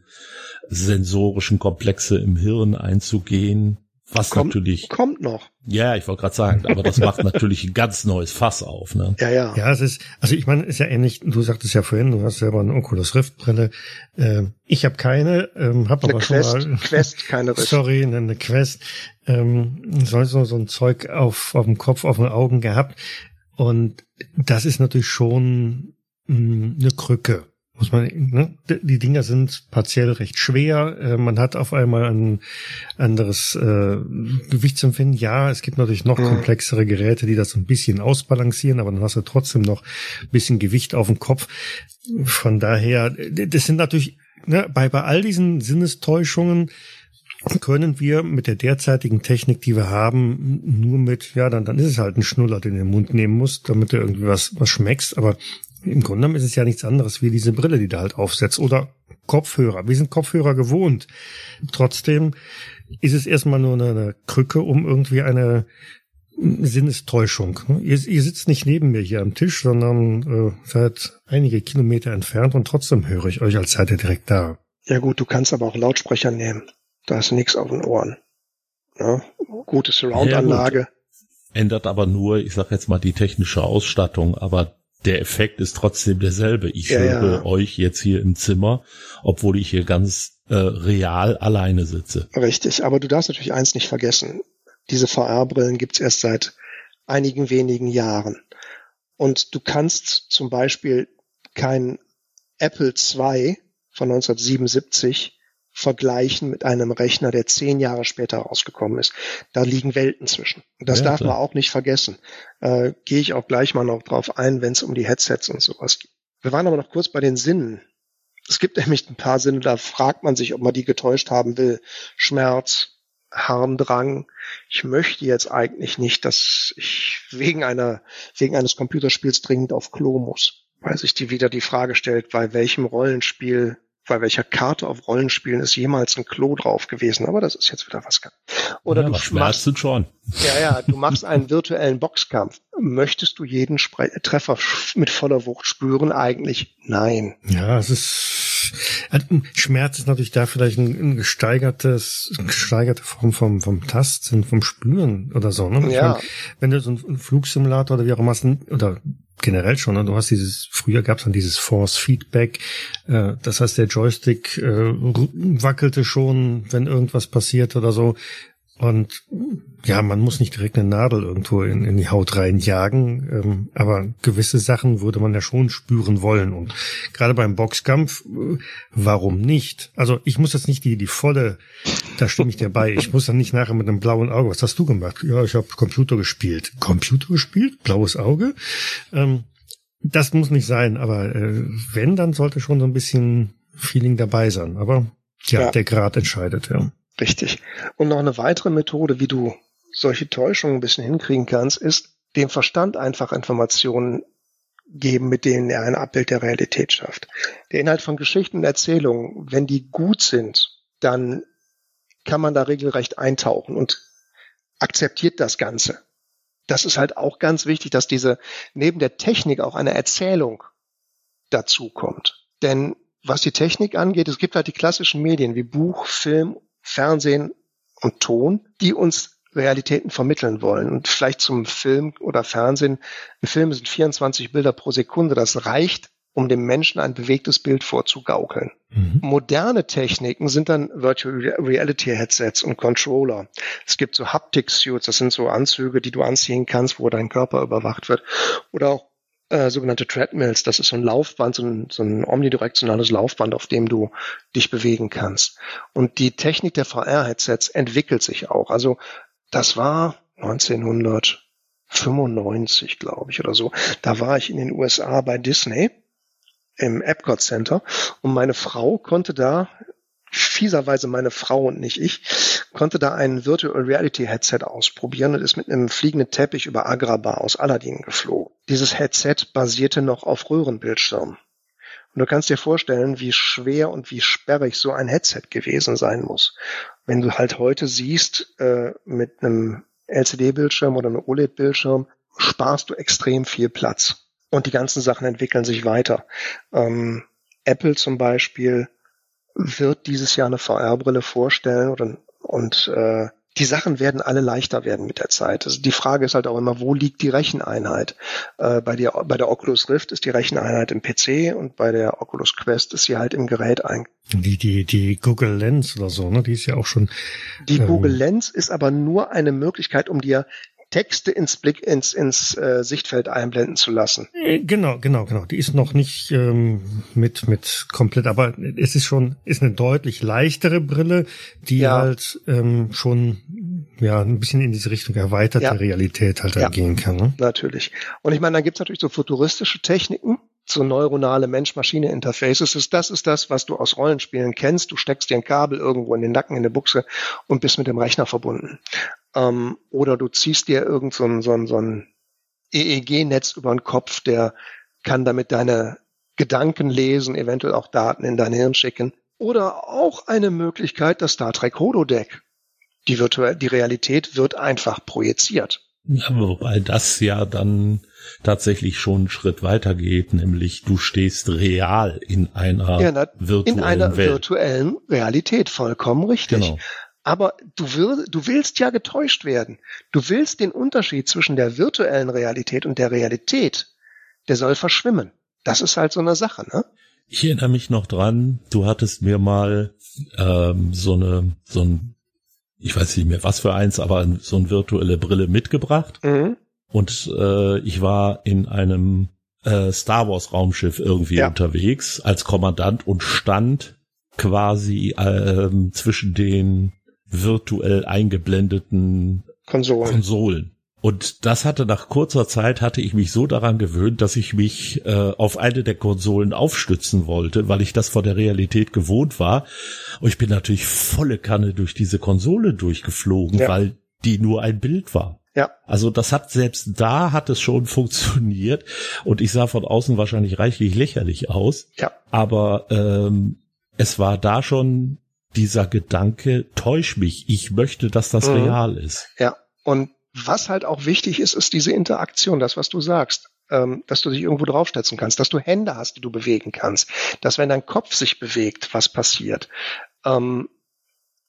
sensorischen Komplexe im Hirn einzugehen, was kommt, natürlich kommt noch. Ja, ich wollte gerade sagen, aber das macht natürlich ein ganz neues Fass auf. Ne? Ja, ja. Ja, es ist, also ich meine, ist ja ähnlich. Du sagtest ja vorhin, du hast selber eine Oculus Rift Brille. Äh, ich habe keine, ähm, habe aber Quest, schon mal. Quest, keine Rift. Sorry, eine, eine Quest. Ähm, sonst noch so ein Zeug auf auf dem Kopf, auf den Augen gehabt. Und das ist natürlich schon mh, mm, eine Krücke muss man, ne? die Dinger sind partiell recht schwer. Äh, man hat auf einmal ein anderes äh, Gewichtsempfinden. Ja, es gibt natürlich noch mhm. komplexere Geräte, die das ein bisschen ausbalancieren, aber dann hast du trotzdem noch ein bisschen Gewicht auf dem Kopf. Von daher, das sind natürlich ne, bei bei all diesen Sinnestäuschungen können wir mit der derzeitigen Technik, die wir haben, nur mit, ja, dann, dann ist es halt ein Schnuller, den du in den Mund nehmen musst, damit du irgendwie was, was schmeckst. Aber im Grunde genommen ist es ja nichts anderes wie diese Brille, die da halt aufsetzt oder Kopfhörer. Wir sind Kopfhörer gewohnt. Trotzdem ist es erstmal nur eine Krücke, um irgendwie eine Sinnestäuschung. Ihr, ihr sitzt nicht neben mir hier am Tisch, sondern äh, seid einige Kilometer entfernt und trotzdem höre ich euch, als seid ihr direkt da. Ja gut, du kannst aber auch Lautsprecher nehmen. Da ist nichts auf den Ohren. Ja, gute Surround-Anlage. Ja, Ändert aber nur, ich sag jetzt mal, die technische Ausstattung, aber der Effekt ist trotzdem derselbe. Ich ja, höre ja. euch jetzt hier im Zimmer, obwohl ich hier ganz äh, real alleine sitze. Richtig, aber du darfst natürlich eins nicht vergessen. Diese VR-Brillen gibt's erst seit einigen wenigen Jahren. Und du kannst zum Beispiel kein Apple II von 1977 vergleichen mit einem Rechner, der zehn Jahre später rausgekommen ist. Da liegen Welten zwischen. Das ja, darf man auch nicht vergessen. Äh, Gehe ich auch gleich mal noch drauf ein, wenn es um die Headsets und sowas geht. Wir waren aber noch kurz bei den Sinnen. Es gibt nämlich ein paar Sinne, da fragt man sich, ob man die getäuscht haben will. Schmerz, Harndrang. Ich möchte jetzt eigentlich nicht, dass ich wegen einer, wegen eines Computerspiels dringend auf Klo muss. Weil sich die wieder die Frage stellt, bei welchem Rollenspiel, bei welcher Karte auf Rollenspielen ist jemals ein Klo drauf gewesen. Aber das ist jetzt wieder was. Oder ja, du machst schon. Ja, ja, du machst einen virtuellen Boxkampf. Möchtest du jeden Spre Treffer mit voller Wucht spüren? Eigentlich nein. Ja, es ist Schmerz ist natürlich da vielleicht ein, ein gesteigertes, eine gesteigerte Form vom, vom Tasten, vom Spüren oder so. Ne? Ja. Meine, wenn du so einen Flugsimulator oder wie auch immer hast, oder generell schon, ne? du hast dieses, früher gab es dann dieses Force Feedback, äh, das heißt der Joystick äh, wackelte schon, wenn irgendwas passiert oder so. Und ja, man muss nicht direkt eine Nadel irgendwo in, in die Haut reinjagen, ähm, aber gewisse Sachen würde man ja schon spüren wollen. Und gerade beim Boxkampf, äh, warum nicht? Also ich muss jetzt nicht die, die volle, da stimme ich dir bei, ich muss dann nicht nachher mit einem blauen Auge, was hast du gemacht? Ja, ich habe Computer gespielt. Computer gespielt? Blaues Auge? Ähm, das muss nicht sein, aber äh, wenn, dann sollte schon so ein bisschen Feeling dabei sein. Aber ja, ja. der Grad entscheidet, ja. Richtig. Und noch eine weitere Methode, wie du solche Täuschungen ein bisschen hinkriegen kannst, ist dem Verstand einfach Informationen geben, mit denen er ein Abbild der Realität schafft. Der Inhalt von Geschichten und Erzählungen, wenn die gut sind, dann kann man da regelrecht eintauchen und akzeptiert das Ganze. Das ist halt auch ganz wichtig, dass diese neben der Technik auch eine Erzählung dazu kommt. Denn was die Technik angeht, es gibt halt die klassischen Medien wie Buch, Film Fernsehen und Ton, die uns Realitäten vermitteln wollen. Und vielleicht zum Film oder Fernsehen. Ein Film sind 24 Bilder pro Sekunde. Das reicht, um dem Menschen ein bewegtes Bild vorzugaukeln. Mhm. Moderne Techniken sind dann Virtual Reality Headsets und Controller. Es gibt so Haptic Suits, das sind so Anzüge, die du anziehen kannst, wo dein Körper überwacht wird. Oder auch äh, sogenannte Treadmills. Das ist so ein Laufband, so ein, so ein omnidirektionales Laufband, auf dem du dich bewegen kannst. Und die Technik der VR-Headsets entwickelt sich auch. Also das war 1995, glaube ich, oder so. Da war ich in den USA bei Disney im Epcot Center und meine Frau konnte da fieserweise meine Frau und nicht ich, konnte da ein Virtual Reality Headset ausprobieren und ist mit einem fliegenden Teppich über Agrabah aus Aladdin geflogen. Dieses Headset basierte noch auf Röhrenbildschirmen. Und du kannst dir vorstellen, wie schwer und wie sperrig so ein Headset gewesen sein muss. Wenn du halt heute siehst, äh, mit einem LCD-Bildschirm oder einem OLED-Bildschirm, sparst du extrem viel Platz. Und die ganzen Sachen entwickeln sich weiter. Ähm, Apple zum Beispiel wird dieses Jahr eine VR-Brille vorstellen oder, und äh, die Sachen werden alle leichter werden mit der Zeit. Also die Frage ist halt auch immer, wo liegt die Recheneinheit? Äh, bei, der, bei der Oculus Rift ist die Recheneinheit im PC und bei der Oculus Quest ist sie halt im Gerät ein. Die, die, die Google Lens oder so, ne? Die ist ja auch schon. Die ähm, Google Lens ist aber nur eine Möglichkeit, um dir Texte ins Blick ins ins äh, Sichtfeld einblenden zu lassen. Äh, genau, genau, genau. Die ist noch nicht ähm, mit mit komplett, aber es ist schon ist eine deutlich leichtere Brille, die ja. halt ähm, schon ja ein bisschen in diese Richtung erweiterte ja. Realität halt ja. gehen kann. Ne? Natürlich. Und ich meine, dann gibt's natürlich so futuristische Techniken so neuronale Mensch-Maschine-Interfaces ist, das ist das, was du aus Rollenspielen kennst. Du steckst dir ein Kabel irgendwo in den Nacken, in der Buchse und bist mit dem Rechner verbunden. Ähm, oder du ziehst dir irgend so ein, so ein, so ein EEG-Netz über den Kopf, der kann damit deine Gedanken lesen, eventuell auch Daten in dein Hirn schicken. Oder auch eine Möglichkeit, das Star Trek Holodeck. Die, virtuell, die Realität wird einfach projiziert. Ja, wobei das ja dann tatsächlich schon einen Schritt weiter geht, nämlich du stehst real in einer ja, na, virtuellen in einer Welt. virtuellen Realität, vollkommen richtig. Genau. Aber du, will, du willst ja getäuscht werden. Du willst den Unterschied zwischen der virtuellen Realität und der Realität, der soll verschwimmen. Das ist halt so eine Sache, ne? Ich erinnere mich noch dran, du hattest mir mal ähm, so eine, so ein, ich weiß nicht mehr was für eins, aber so eine virtuelle Brille mitgebracht. Mhm. Und äh, ich war in einem äh, Star Wars Raumschiff irgendwie ja. unterwegs als Kommandant und stand quasi äh, zwischen den virtuell eingeblendeten Konsolen. Konsolen. Und das hatte nach kurzer Zeit hatte ich mich so daran gewöhnt, dass ich mich äh, auf eine der Konsolen aufstützen wollte, weil ich das von der Realität gewohnt war. Und ich bin natürlich volle Kanne durch diese Konsole durchgeflogen, ja. weil die nur ein Bild war. Ja. Also das hat selbst da hat es schon funktioniert und ich sah von außen wahrscheinlich reichlich lächerlich aus. Ja. Aber ähm, es war da schon dieser Gedanke, täusch mich, ich möchte, dass das mhm. real ist. Ja. Und was halt auch wichtig ist, ist diese Interaktion, das, was du sagst. Ähm, dass du dich irgendwo draufsetzen kannst, dass du Hände hast, die du bewegen kannst, dass wenn dein Kopf sich bewegt, was passiert. Ähm,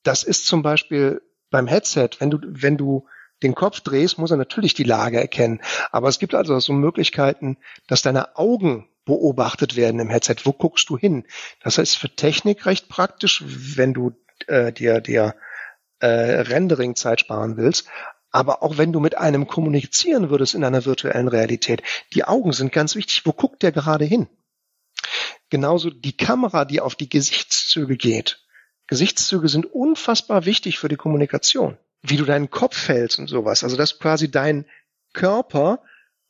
das ist zum Beispiel beim Headset, wenn du, wenn du den Kopf drehst, muss er natürlich die Lage erkennen. Aber es gibt also so Möglichkeiten, dass deine Augen beobachtet werden im Headset. Wo guckst du hin? Das heißt für Technik recht praktisch, wenn du äh, dir, dir äh, Rendering-Zeit sparen willst. Aber auch wenn du mit einem kommunizieren würdest in einer virtuellen Realität, die Augen sind ganz wichtig. Wo guckt der gerade hin? Genauso die Kamera, die auf die Gesichtszüge geht. Gesichtszüge sind unfassbar wichtig für die Kommunikation. Wie du deinen Kopf hältst und sowas. Also dass quasi dein Körper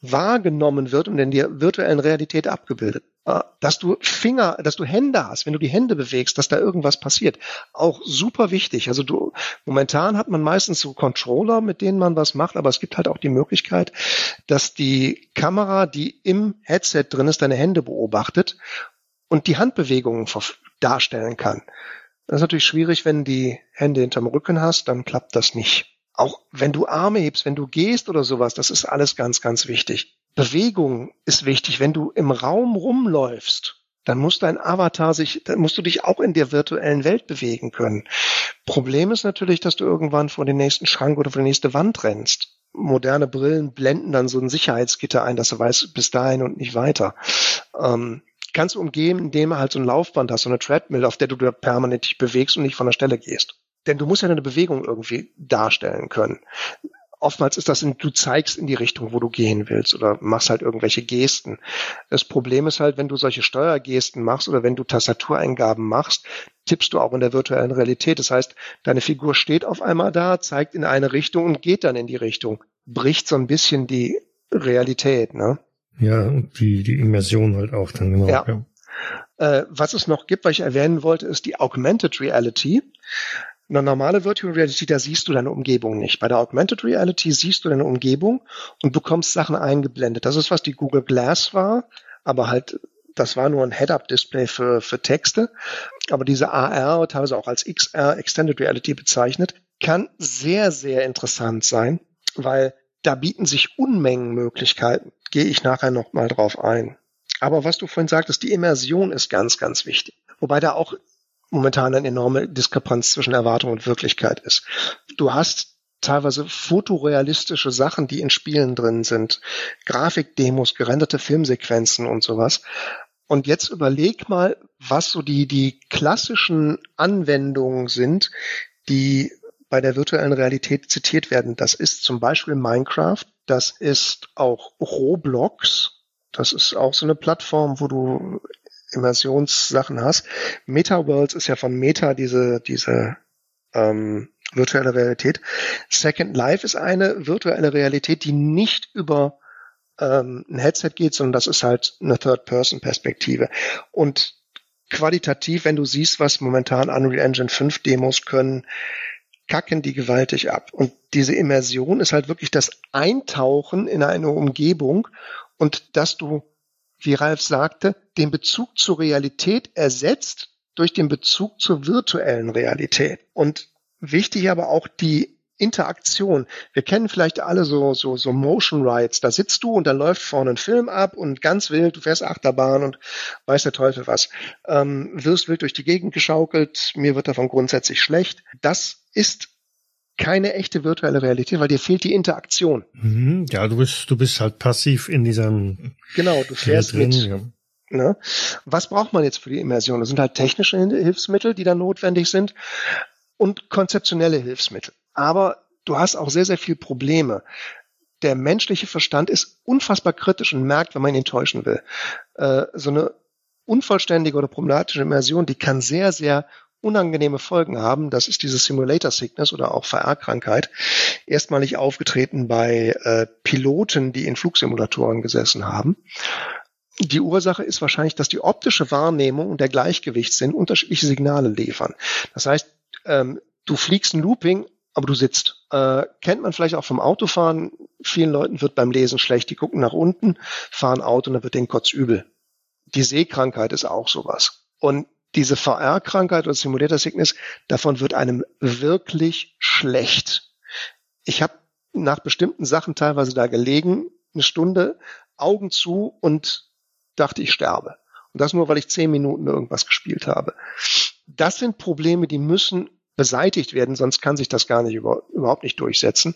wahrgenommen wird und in der virtuellen Realität abgebildet. Äh, dass du Finger, dass du Hände hast, wenn du die Hände bewegst, dass da irgendwas passiert. Auch super wichtig. Also du, momentan hat man meistens so Controller, mit denen man was macht, aber es gibt halt auch die Möglichkeit, dass die Kamera, die im Headset drin ist, deine Hände beobachtet und die Handbewegungen darstellen kann. Das ist natürlich schwierig, wenn die Hände hinterm Rücken hast, dann klappt das nicht. Auch wenn du Arme hebst, wenn du gehst oder sowas, das ist alles ganz, ganz wichtig. Bewegung ist wichtig. Wenn du im Raum rumläufst, dann muss dein Avatar sich, dann musst du dich auch in der virtuellen Welt bewegen können. Problem ist natürlich, dass du irgendwann vor den nächsten Schrank oder vor die nächste Wand rennst. Moderne Brillen blenden dann so ein Sicherheitsgitter ein, dass du weißt, bis dahin und nicht weiter. Ähm, kannst du umgehen, indem du halt so ein Laufband hast, so eine Treadmill, auf der du permanent dich bewegst und nicht von der Stelle gehst. Denn du musst ja eine Bewegung irgendwie darstellen können oftmals ist das, in, du zeigst in die Richtung, wo du gehen willst oder machst halt irgendwelche Gesten. Das Problem ist halt, wenn du solche Steuergesten machst oder wenn du Tastatureingaben machst, tippst du auch in der virtuellen Realität. Das heißt, deine Figur steht auf einmal da, zeigt in eine Richtung und geht dann in die Richtung. Bricht so ein bisschen die Realität, ne? Ja, und die, die Immersion halt auch dann genau. Ja. ja. Äh, was es noch gibt, was ich erwähnen wollte, ist die Augmented Reality. Eine normale Virtual Reality, da siehst du deine Umgebung nicht. Bei der Augmented Reality siehst du deine Umgebung und bekommst Sachen eingeblendet. Das ist, was die Google Glass war, aber halt, das war nur ein Head-Up-Display für, für Texte. Aber diese AR, teilweise auch als XR, Extended Reality bezeichnet, kann sehr, sehr interessant sein, weil da bieten sich Unmengen Möglichkeiten. Gehe ich nachher nochmal drauf ein. Aber was du vorhin sagtest, die Immersion ist ganz, ganz wichtig. Wobei da auch momentan eine enorme Diskrepanz zwischen Erwartung und Wirklichkeit ist. Du hast teilweise fotorealistische Sachen, die in Spielen drin sind, Grafikdemos, gerenderte Filmsequenzen und sowas. Und jetzt überleg mal, was so die, die klassischen Anwendungen sind, die bei der virtuellen Realität zitiert werden. Das ist zum Beispiel Minecraft, das ist auch Roblox, das ist auch so eine Plattform, wo du Immersionssachen hast. MetaWorlds ist ja von Meta diese, diese ähm, virtuelle Realität. Second Life ist eine virtuelle Realität, die nicht über ähm, ein Headset geht, sondern das ist halt eine Third-Person-Perspektive. Und qualitativ, wenn du siehst, was momentan Unreal Engine 5 Demos können, kacken die gewaltig ab. Und diese Immersion ist halt wirklich das Eintauchen in eine Umgebung und dass du wie Ralf sagte, den Bezug zur Realität ersetzt durch den Bezug zur virtuellen Realität. Und wichtig aber auch die Interaktion. Wir kennen vielleicht alle so, so, so Motion Rides. Da sitzt du und da läuft vorne ein Film ab und ganz wild, du fährst Achterbahn und weiß der Teufel was. Ähm, wirst wild durch die Gegend geschaukelt, mir wird davon grundsätzlich schlecht. Das ist keine echte virtuelle Realität, weil dir fehlt die Interaktion. Mhm, ja, du bist, du bist halt passiv in diesem. Genau, du fährst drin, mit. Ja. Ne? Was braucht man jetzt für die Immersion? Das sind halt technische Hilfsmittel, die da notwendig sind und konzeptionelle Hilfsmittel. Aber du hast auch sehr, sehr viel Probleme. Der menschliche Verstand ist unfassbar kritisch und merkt, wenn man ihn täuschen will. Äh, so eine unvollständige oder problematische Immersion, die kann sehr, sehr unangenehme Folgen haben. Das ist diese Simulator Sickness oder auch VR-Krankheit. Erstmalig aufgetreten bei äh, Piloten, die in Flugsimulatoren gesessen haben. Die Ursache ist wahrscheinlich, dass die optische Wahrnehmung und der Gleichgewichtssinn unterschiedliche Signale liefern. Das heißt, ähm, du fliegst ein Looping, aber du sitzt. Äh, kennt man vielleicht auch vom Autofahren. Vielen Leuten wird beim Lesen schlecht. Die gucken nach unten, fahren Auto und dann wird denen kurz übel. Die Sehkrankheit ist auch sowas. Und diese VR-Krankheit oder Simulator Sickness, davon wird einem wirklich schlecht. Ich habe nach bestimmten Sachen teilweise da gelegen, eine Stunde, Augen zu und dachte, ich sterbe. Und das nur, weil ich zehn Minuten irgendwas gespielt habe. Das sind Probleme, die müssen beseitigt werden, sonst kann sich das gar nicht über, überhaupt nicht durchsetzen.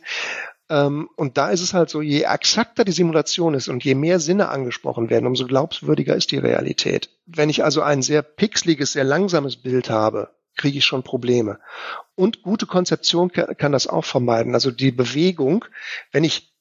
Ähm, und da ist es halt so, je exakter die Simulation ist und je mehr Sinne angesprochen werden, umso glaubwürdiger ist die Realität. Wenn ich also ein sehr pixeliges, sehr langsames Bild habe, kriege ich schon Probleme. Und gute Konzeption kann, das auch vermeiden. Also die Bewegung, wenn ich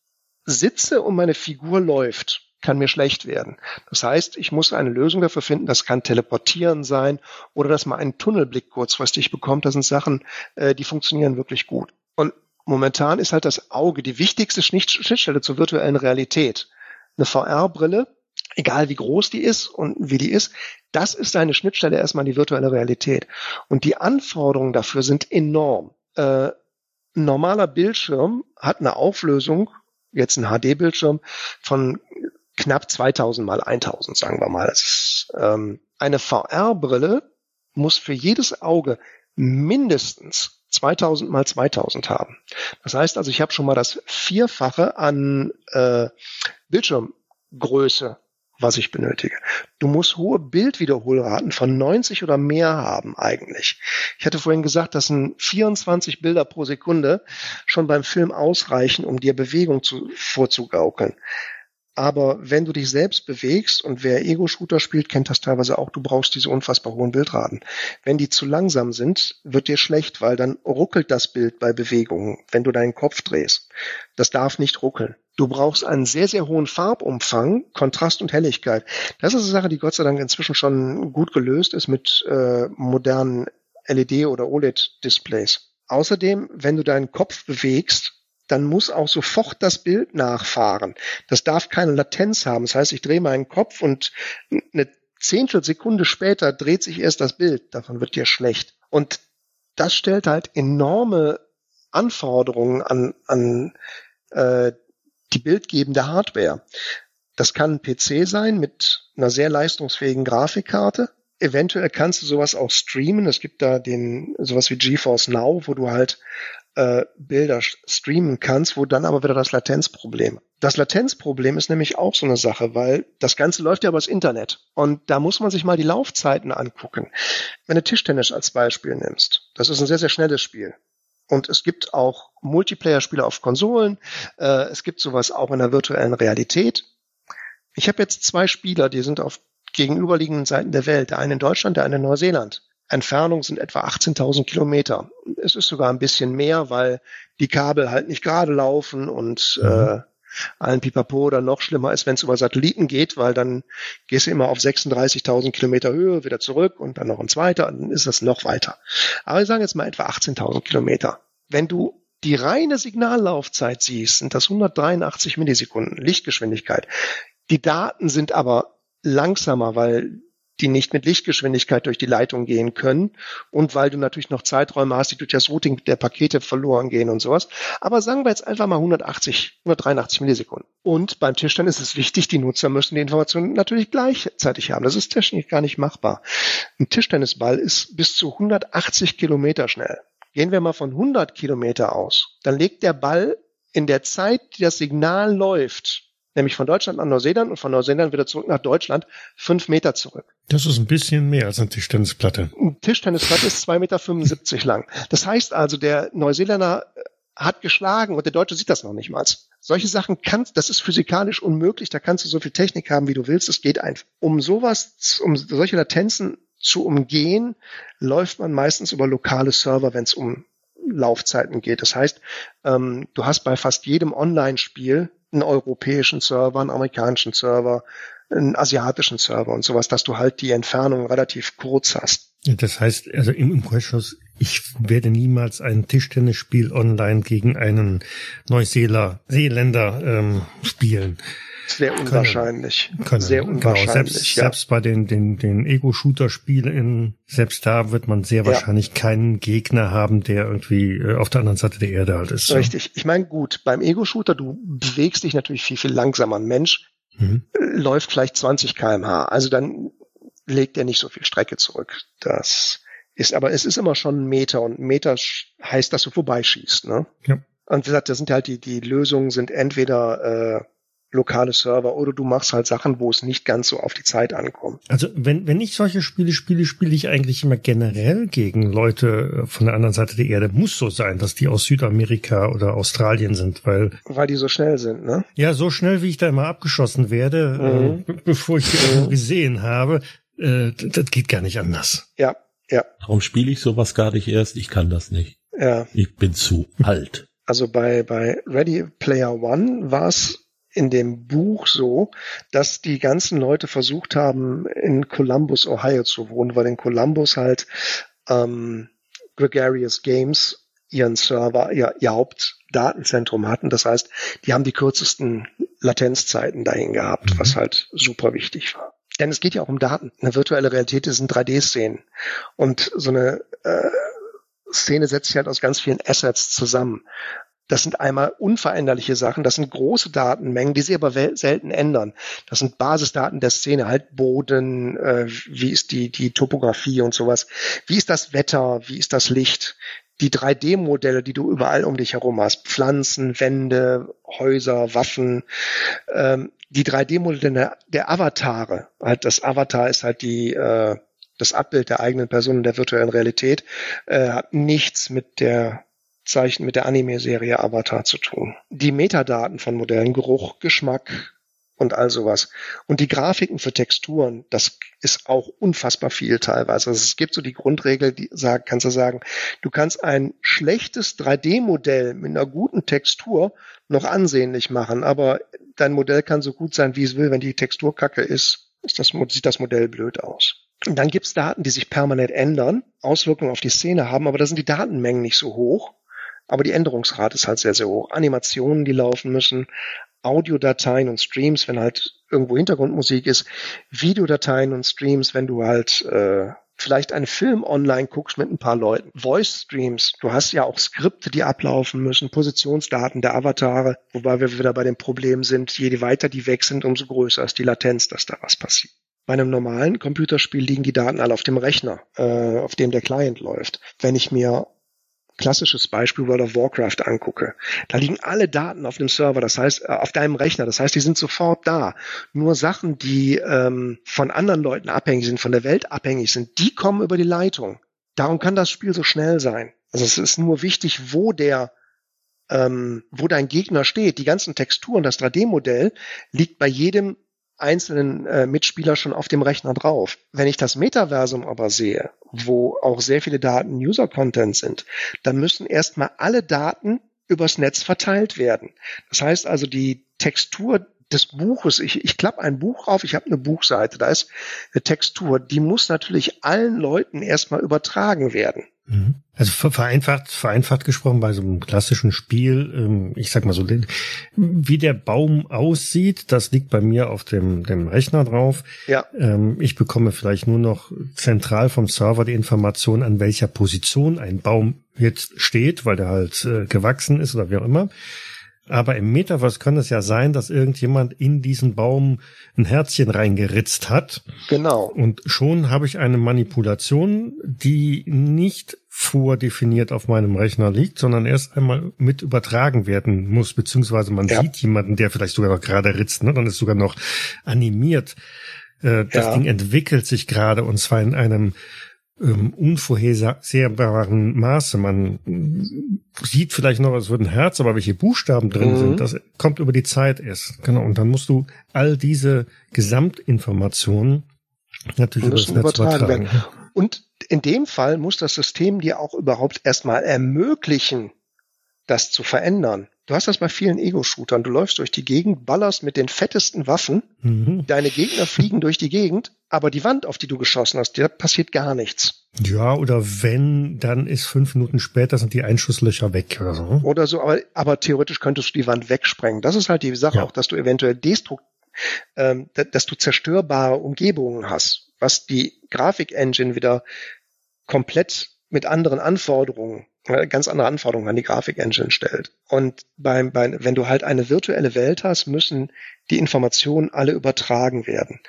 sitze und meine Figur läuft, kann mir schlecht werden. Das heißt, ich muss eine Lösung dafür finden, das kann teleportieren sein oder dass man einen Tunnelblick kurzfristig bekommt. Das sind Sachen, äh, die funktionieren wirklich gut. Und momentan ist halt das Auge die wichtigste Schnittstelle zur virtuellen Realität. Eine VR-Brille, egal wie groß die ist und wie die ist, das ist eine Schnittstelle erstmal die virtuelle Realität. Und die Anforderungen dafür sind enorm. Äh, ein normaler Bildschirm hat eine Auflösung, jetzt ein HD-Bildschirm, von knapp 2000 mal 1000, sagen wir mal. Ist, ähm, eine VR-Brille muss für jedes Auge mindestens 2000 mal 2000 haben. Das heißt also, ich habe schon mal das Vierfache an äh, Bildschirmgröße, was ich benötige. Du musst hohe Bildwiederholraten von 90 oder mehr haben eigentlich. Ich hatte vorhin gesagt, dass ein 24 Bilder pro Sekunde schon beim Film ausreichen, um dir Bewegung zu, vorzugaukeln. Aber wenn du dich selbst bewegst und wer Ego-Shooter spielt, kennt das teilweise auch, du brauchst diese unfassbar hohen Bildraten. Wenn die zu langsam sind, wird dir schlecht, weil dann ruckelt das Bild bei Bewegungen, wenn du deinen Kopf drehst. Das darf nicht ruckeln. Du brauchst einen sehr, sehr hohen Farbumfang, Kontrast und Helligkeit. Das ist eine Sache, die Gott sei Dank inzwischen schon gut gelöst ist mit äh, modernen LED- oder OLED-Displays. Außerdem, wenn du deinen Kopf bewegst, dann muss auch sofort das Bild nachfahren. Das darf keine Latenz haben. Das heißt, ich drehe meinen Kopf und eine Zehntelsekunde später dreht sich erst das Bild. Davon wird dir schlecht. Und das stellt halt enorme Anforderungen an, an äh, die bildgebende Hardware. Das kann ein PC sein mit einer sehr leistungsfähigen Grafikkarte. Eventuell kannst du sowas auch streamen. Es gibt da den sowas wie GeForce Now, wo du halt äh, Bilder streamen kannst, wo dann aber wieder das Latenzproblem. Das Latenzproblem ist nämlich auch so eine Sache, weil das Ganze läuft ja übers Internet. Und da muss man sich mal die Laufzeiten angucken. Wenn du Tischtennis als Beispiel nimmst, das ist ein sehr, sehr schnelles Spiel. Und es gibt auch Multiplayer-Spiele auf Konsolen. Äh, es gibt sowas auch in der virtuellen Realität. Ich habe jetzt zwei Spieler, die sind auf gegenüberliegenden Seiten der Welt. Der eine in Deutschland, der eine in Neuseeland. Entfernung sind etwa 18.000 Kilometer. Es ist sogar ein bisschen mehr, weil die Kabel halt nicht gerade laufen und mhm. äh, allen Pipapo oder noch schlimmer ist, wenn es über Satelliten geht, weil dann gehst du immer auf 36.000 Kilometer Höhe wieder zurück und dann noch ein zweiter, und dann ist das noch weiter. Aber wir sagen jetzt mal etwa 18.000 Kilometer. Wenn du die reine Signallaufzeit siehst, sind das 183 Millisekunden Lichtgeschwindigkeit. Die Daten sind aber langsamer, weil die nicht mit Lichtgeschwindigkeit durch die Leitung gehen können und weil du natürlich noch Zeiträume hast, die durch das Routing der Pakete verloren gehen und sowas. Aber sagen wir jetzt einfach mal 180, 183 Millisekunden. Und beim Tischtennis ist es wichtig, die Nutzer müssen die Informationen natürlich gleichzeitig haben. Das ist technisch gar nicht machbar. Ein Tischtennisball ist bis zu 180 Kilometer schnell. Gehen wir mal von 100 Kilometer aus. Dann legt der Ball in der Zeit, die das Signal läuft, nämlich von Deutschland nach Neuseeland und von Neuseeland wieder zurück nach Deutschland, fünf Meter zurück. Das ist ein bisschen mehr als eine Tischtennisplatte. Eine Tischtennisplatte ist 2,75 Meter lang. Das heißt also, der Neuseeländer äh, hat geschlagen und der Deutsche sieht das noch nicht mal. Solche Sachen kannst, das ist physikalisch unmöglich, da kannst du so viel Technik haben, wie du willst, es geht einfach. Um sowas, um solche Latenzen zu umgehen, läuft man meistens über lokale Server, wenn es um Laufzeiten geht. Das heißt, ähm, du hast bei fast jedem Online-Spiel einen europäischen Server, einen amerikanischen Server, einen asiatischen Server und sowas, dass du halt die Entfernung relativ kurz hast. Das heißt, also im Impressors, ich werde niemals ein Tischtennisspiel online gegen einen Neuseeländer ähm, spielen. Sehr unwahrscheinlich. Können. Sehr genau, unwahrscheinlich. Genau. Selbst, ja. selbst bei den, den, den Ego-Shooter-Spielen, selbst da wird man sehr wahrscheinlich ja. keinen Gegner haben, der irgendwie äh, auf der anderen Seite der Erde halt ist. Richtig. Ich meine, gut, beim Ego-Shooter, du bewegst dich natürlich viel, viel langsamer. Ein Mensch mhm. läuft vielleicht 20 kmh. Also dann legt er nicht so viel Strecke zurück. Das ist, aber es ist immer schon ein Meter und ein Meter heißt, dass du vorbeischießt, ne? Ja. Und wie gesagt, das sind halt die, die Lösungen sind entweder äh, lokale Server oder du machst halt Sachen, wo es nicht ganz so auf die Zeit ankommt. Also wenn, wenn ich solche Spiele spiele, spiele ich eigentlich immer generell gegen Leute von der anderen Seite der Erde. Muss so sein, dass die aus Südamerika oder Australien sind, weil... Weil die so schnell sind, ne? Ja, so schnell, wie ich da immer abgeschossen werde, mhm. äh, bevor ich die mhm. gesehen habe, äh, das geht gar nicht anders. Ja, ja. Warum spiele ich sowas gar nicht erst? Ich kann das nicht. Ja. Ich bin zu alt. Also bei, bei Ready Player One war es in dem Buch so, dass die ganzen Leute versucht haben, in Columbus, Ohio zu wohnen, weil in Columbus halt ähm, Gregarious Games ihren Server, ihr, ihr Hauptdatenzentrum hatten. Das heißt, die haben die kürzesten Latenzzeiten dahin gehabt, mhm. was halt super wichtig war. Denn es geht ja auch um Daten. Eine virtuelle Realität ist ein 3D-Szenen. Und so eine äh, Szene setzt sich halt aus ganz vielen Assets zusammen. Das sind einmal unveränderliche Sachen, das sind große Datenmengen, die sich aber selten ändern. Das sind Basisdaten der Szene, halt Boden, äh, wie ist die, die Topografie und sowas. Wie ist das Wetter, wie ist das Licht? Die 3D-Modelle, die du überall um dich herum hast, Pflanzen, Wände, Häuser, Waffen, ähm, die 3D-Modelle der Avatare. Halt das Avatar ist halt die äh, das Abbild der eigenen Person in der virtuellen Realität, äh, hat nichts mit der Zeichen mit der Anime-Serie Avatar zu tun. Die Metadaten von Modellen, Geruch, Geschmack und all sowas. Und die Grafiken für Texturen, das ist auch unfassbar viel teilweise. Also es gibt so die Grundregel, die sagt, kannst du sagen, du kannst ein schlechtes 3D-Modell mit einer guten Textur noch ansehnlich machen, aber dein Modell kann so gut sein, wie es will. Wenn die Textur kacke ist, ist das, sieht das Modell blöd aus. Und dann gibt's Daten, die sich permanent ändern, Auswirkungen auf die Szene haben, aber da sind die Datenmengen nicht so hoch aber die Änderungsrate ist halt sehr, sehr hoch. Animationen, die laufen müssen, Audiodateien und Streams, wenn halt irgendwo Hintergrundmusik ist, Videodateien und Streams, wenn du halt äh, vielleicht einen Film online guckst mit ein paar Leuten, Voice Streams, du hast ja auch Skripte, die ablaufen müssen, Positionsdaten der Avatare, wobei wir wieder bei dem Problem sind, je weiter die weg sind, umso größer ist die Latenz, dass da was passiert. Bei einem normalen Computerspiel liegen die Daten alle auf dem Rechner, äh, auf dem der Client läuft. Wenn ich mir klassisches Beispiel World of Warcraft angucke, da liegen alle Daten auf dem Server, das heißt äh, auf deinem Rechner, das heißt, die sind sofort da. Nur Sachen, die ähm, von anderen Leuten abhängig sind, von der Welt abhängig sind, die kommen über die Leitung. Darum kann das Spiel so schnell sein. Also es ist nur wichtig, wo der ähm, wo dein Gegner steht. Die ganzen Texturen, das 3D-Modell liegt bei jedem einzelnen äh, Mitspieler schon auf dem Rechner drauf. Wenn ich das Metaversum aber sehe, wo auch sehr viele Daten User-Content sind, dann müssen erstmal alle Daten übers Netz verteilt werden. Das heißt also, die Textur des Buches, ich, ich klappe ein Buch auf, ich habe eine Buchseite, da ist eine Textur, die muss natürlich allen Leuten erstmal übertragen werden. Mhm. Also vereinfacht, vereinfacht gesprochen bei so einem klassischen Spiel, ähm, ich sag mal so, wie der Baum aussieht, das liegt bei mir auf dem, dem Rechner drauf. Ja. Ähm, ich bekomme vielleicht nur noch zentral vom Server die Information, an welcher Position ein Baum jetzt steht, weil der halt äh, gewachsen ist oder wie auch immer. Aber im Metaverse kann es ja sein, dass irgendjemand in diesen Baum ein Herzchen reingeritzt hat. Genau. Und schon habe ich eine Manipulation, die nicht vordefiniert auf meinem Rechner liegt, sondern erst einmal mit übertragen werden muss, beziehungsweise man ja. sieht jemanden, der vielleicht sogar noch gerade ritzt, ne? dann ist sogar noch animiert. Äh, das ja. Ding entwickelt sich gerade und zwar in einem ähm, unvorhersehbaren Maße. Man sieht vielleicht noch, es wird ein Herz, aber welche Buchstaben drin mhm. sind, das kommt über die Zeit erst. Genau. Und dann musst du all diese Gesamtinformationen natürlich über das Netz übertragen. Werden. Und in dem Fall muss das System dir auch überhaupt erstmal ermöglichen, das zu verändern. Du hast das bei vielen Ego-Shootern. Du läufst durch die Gegend, ballerst mit den fettesten Waffen, mhm. deine Gegner fliegen durch die Gegend, aber die Wand, auf die du geschossen hast, da passiert gar nichts. Ja, oder wenn, dann ist fünf Minuten später sind die Einschusslöcher weg oder so. Oder so, aber, aber theoretisch könntest du die Wand wegsprengen. Das ist halt die Sache ja. auch, dass du eventuell destrukt, ähm, dass du zerstörbare Umgebungen hast, was die Grafik-Engine wieder komplett mit anderen Anforderungen ganz andere Anforderungen an die Grafik-Engine stellt. Und beim, beim, wenn du halt eine virtuelle Welt hast, müssen die Informationen alle übertragen werden.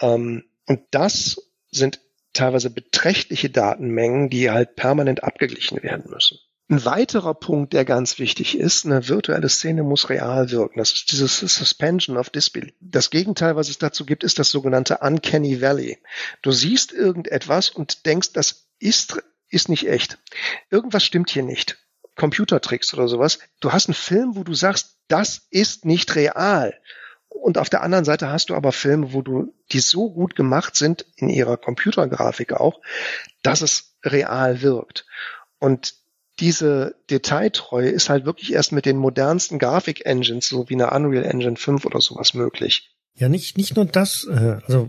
Ähm, und das sind teilweise beträchtliche Datenmengen, die halt permanent abgeglichen werden müssen. Ein weiterer Punkt, der ganz wichtig ist, eine virtuelle Szene muss real wirken. Das ist dieses Suspension of Disbelief. Das Gegenteil, was es dazu gibt, ist das sogenannte Uncanny Valley. Du siehst irgendetwas und denkst, das ist ist nicht echt. Irgendwas stimmt hier nicht. Computertricks oder sowas. Du hast einen Film, wo du sagst, das ist nicht real. Und auf der anderen Seite hast du aber Filme, wo du, die so gut gemacht sind in ihrer Computergrafik auch, dass es real wirkt. Und diese Detailtreue ist halt wirklich erst mit den modernsten Grafik-Engines, so wie eine Unreal Engine 5 oder sowas möglich. Ja, nicht, nicht nur das. Äh, also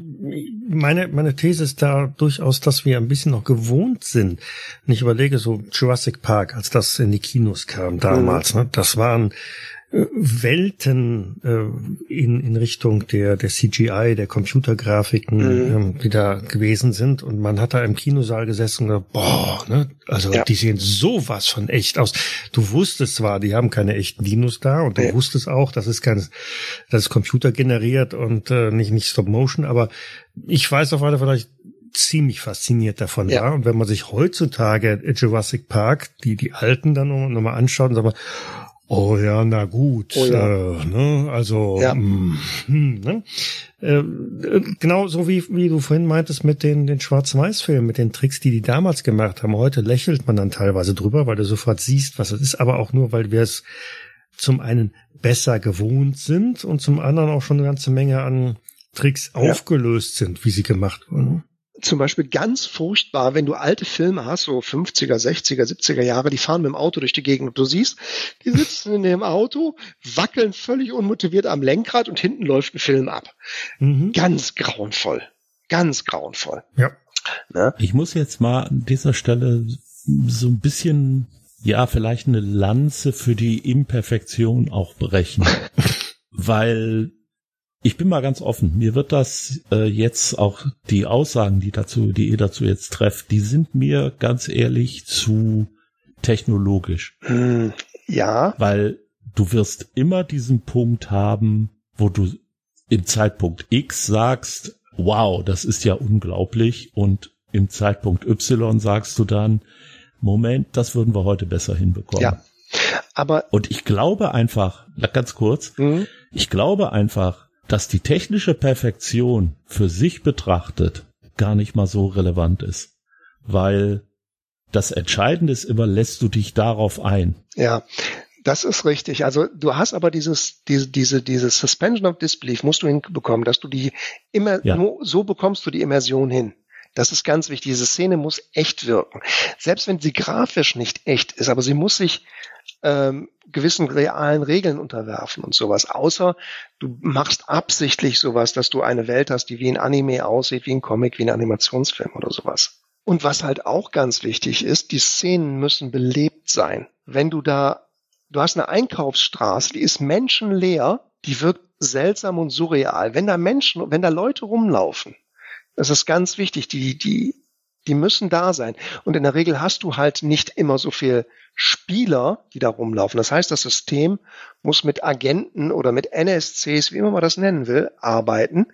meine, meine These ist da durchaus, dass wir ein bisschen noch gewohnt sind. Und ich überlege so Jurassic Park, als das in die Kinos kam damals. Mhm. Ne, das waren Welten äh, in, in Richtung der, der CGI, der Computergrafiken, mhm. ähm, die da gewesen sind. Und man hat da im Kinosaal gesessen und gesagt, boah, ne, also ja. die sehen sowas von echt aus. Du wusstest zwar, die haben keine echten Dinos da und du ja. wusstest auch, das ist kein, das ist Computer generiert und äh, nicht, nicht Stop Motion, aber ich weiß auf alle vielleicht ziemlich fasziniert davon ja. war. Und wenn man sich heutzutage Jurassic Park, die, die alten dann nochmal anschaut und sagt, Oh ja, na gut. Oh ja. Äh, ne? Also ja. mh, hm, ne? äh, genau so wie, wie du vorhin meintest mit den, den Schwarz-Weiß-Filmen, mit den Tricks, die die damals gemacht haben. Heute lächelt man dann teilweise drüber, weil du sofort siehst, was es ist, aber auch nur, weil wir es zum einen besser gewohnt sind und zum anderen auch schon eine ganze Menge an Tricks ja. aufgelöst sind, wie sie gemacht wurden zum Beispiel ganz furchtbar, wenn du alte Filme hast, so 50er, 60er, 70er Jahre, die fahren mit dem Auto durch die Gegend und du siehst, die sitzen in dem Auto, wackeln völlig unmotiviert am Lenkrad und hinten läuft ein Film ab. Mhm. Ganz grauenvoll. Ganz grauenvoll. Ja. Ne? Ich muss jetzt mal an dieser Stelle so ein bisschen, ja, vielleicht eine Lanze für die Imperfektion auch brechen. Weil ich bin mal ganz offen. Mir wird das äh, jetzt auch die Aussagen, die dazu, die ihr dazu jetzt trefft, die sind mir ganz ehrlich zu technologisch. Hm, ja. Weil du wirst immer diesen Punkt haben, wo du im Zeitpunkt X sagst, wow, das ist ja unglaublich. Und im Zeitpunkt Y sagst du dann, Moment, das würden wir heute besser hinbekommen. Ja. Aber. Und ich glaube einfach, ganz kurz, mhm. ich glaube einfach, dass die technische Perfektion für sich betrachtet gar nicht mal so relevant ist, weil das Entscheidende ist immer, lässt du dich darauf ein. Ja, das ist richtig. Also du hast aber dieses, diese, diese, diese Suspension of Disbelief musst du hinbekommen, dass du die immer, ja. nur so bekommst du die Immersion hin. Das ist ganz wichtig. Diese Szene muss echt wirken. Selbst wenn sie grafisch nicht echt ist, aber sie muss sich ähm, gewissen realen Regeln unterwerfen und sowas. Außer du machst absichtlich sowas, dass du eine Welt hast, die wie ein Anime aussieht, wie ein Comic, wie ein Animationsfilm oder sowas. Und was halt auch ganz wichtig ist, die Szenen müssen belebt sein. Wenn du da, du hast eine Einkaufsstraße, die ist menschenleer, die wirkt seltsam und surreal. Wenn da Menschen, wenn da Leute rumlaufen, das ist ganz wichtig, die, die, die müssen da sein. Und in der Regel hast du halt nicht immer so viel Spieler, die da rumlaufen. Das heißt, das System muss mit Agenten oder mit NSCs, wie immer man das nennen will, arbeiten.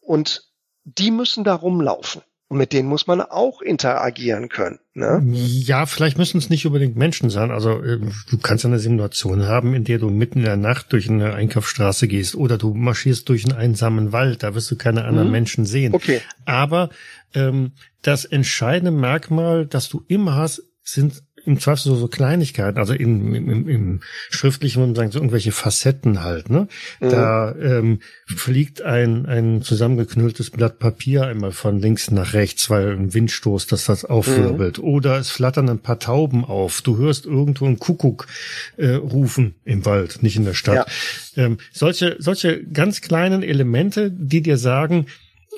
Und die müssen da rumlaufen. Und mit denen muss man auch interagieren können. Ne? Ja, vielleicht müssen es nicht unbedingt Menschen sein. Also äh, du kannst eine Simulation haben, in der du mitten in der Nacht durch eine Einkaufsstraße gehst oder du marschierst durch einen einsamen Wald. Da wirst du keine anderen mhm. Menschen sehen. Okay. Aber ähm, das entscheidende Merkmal, das du immer hast, sind im Zweifel so, so Kleinigkeiten, also im, im, im Schriftlichen würde man sagen, so irgendwelche Facetten halt, ne? Mhm. Da ähm, fliegt ein, ein zusammengeknülltes Blatt Papier einmal von links nach rechts, weil ein Windstoß das das aufwirbelt. Mhm. Oder es flattern ein paar Tauben auf. Du hörst irgendwo einen Kuckuck äh, rufen im Wald, nicht in der Stadt. Ja. Ähm, solche, solche ganz kleinen Elemente, die dir sagen,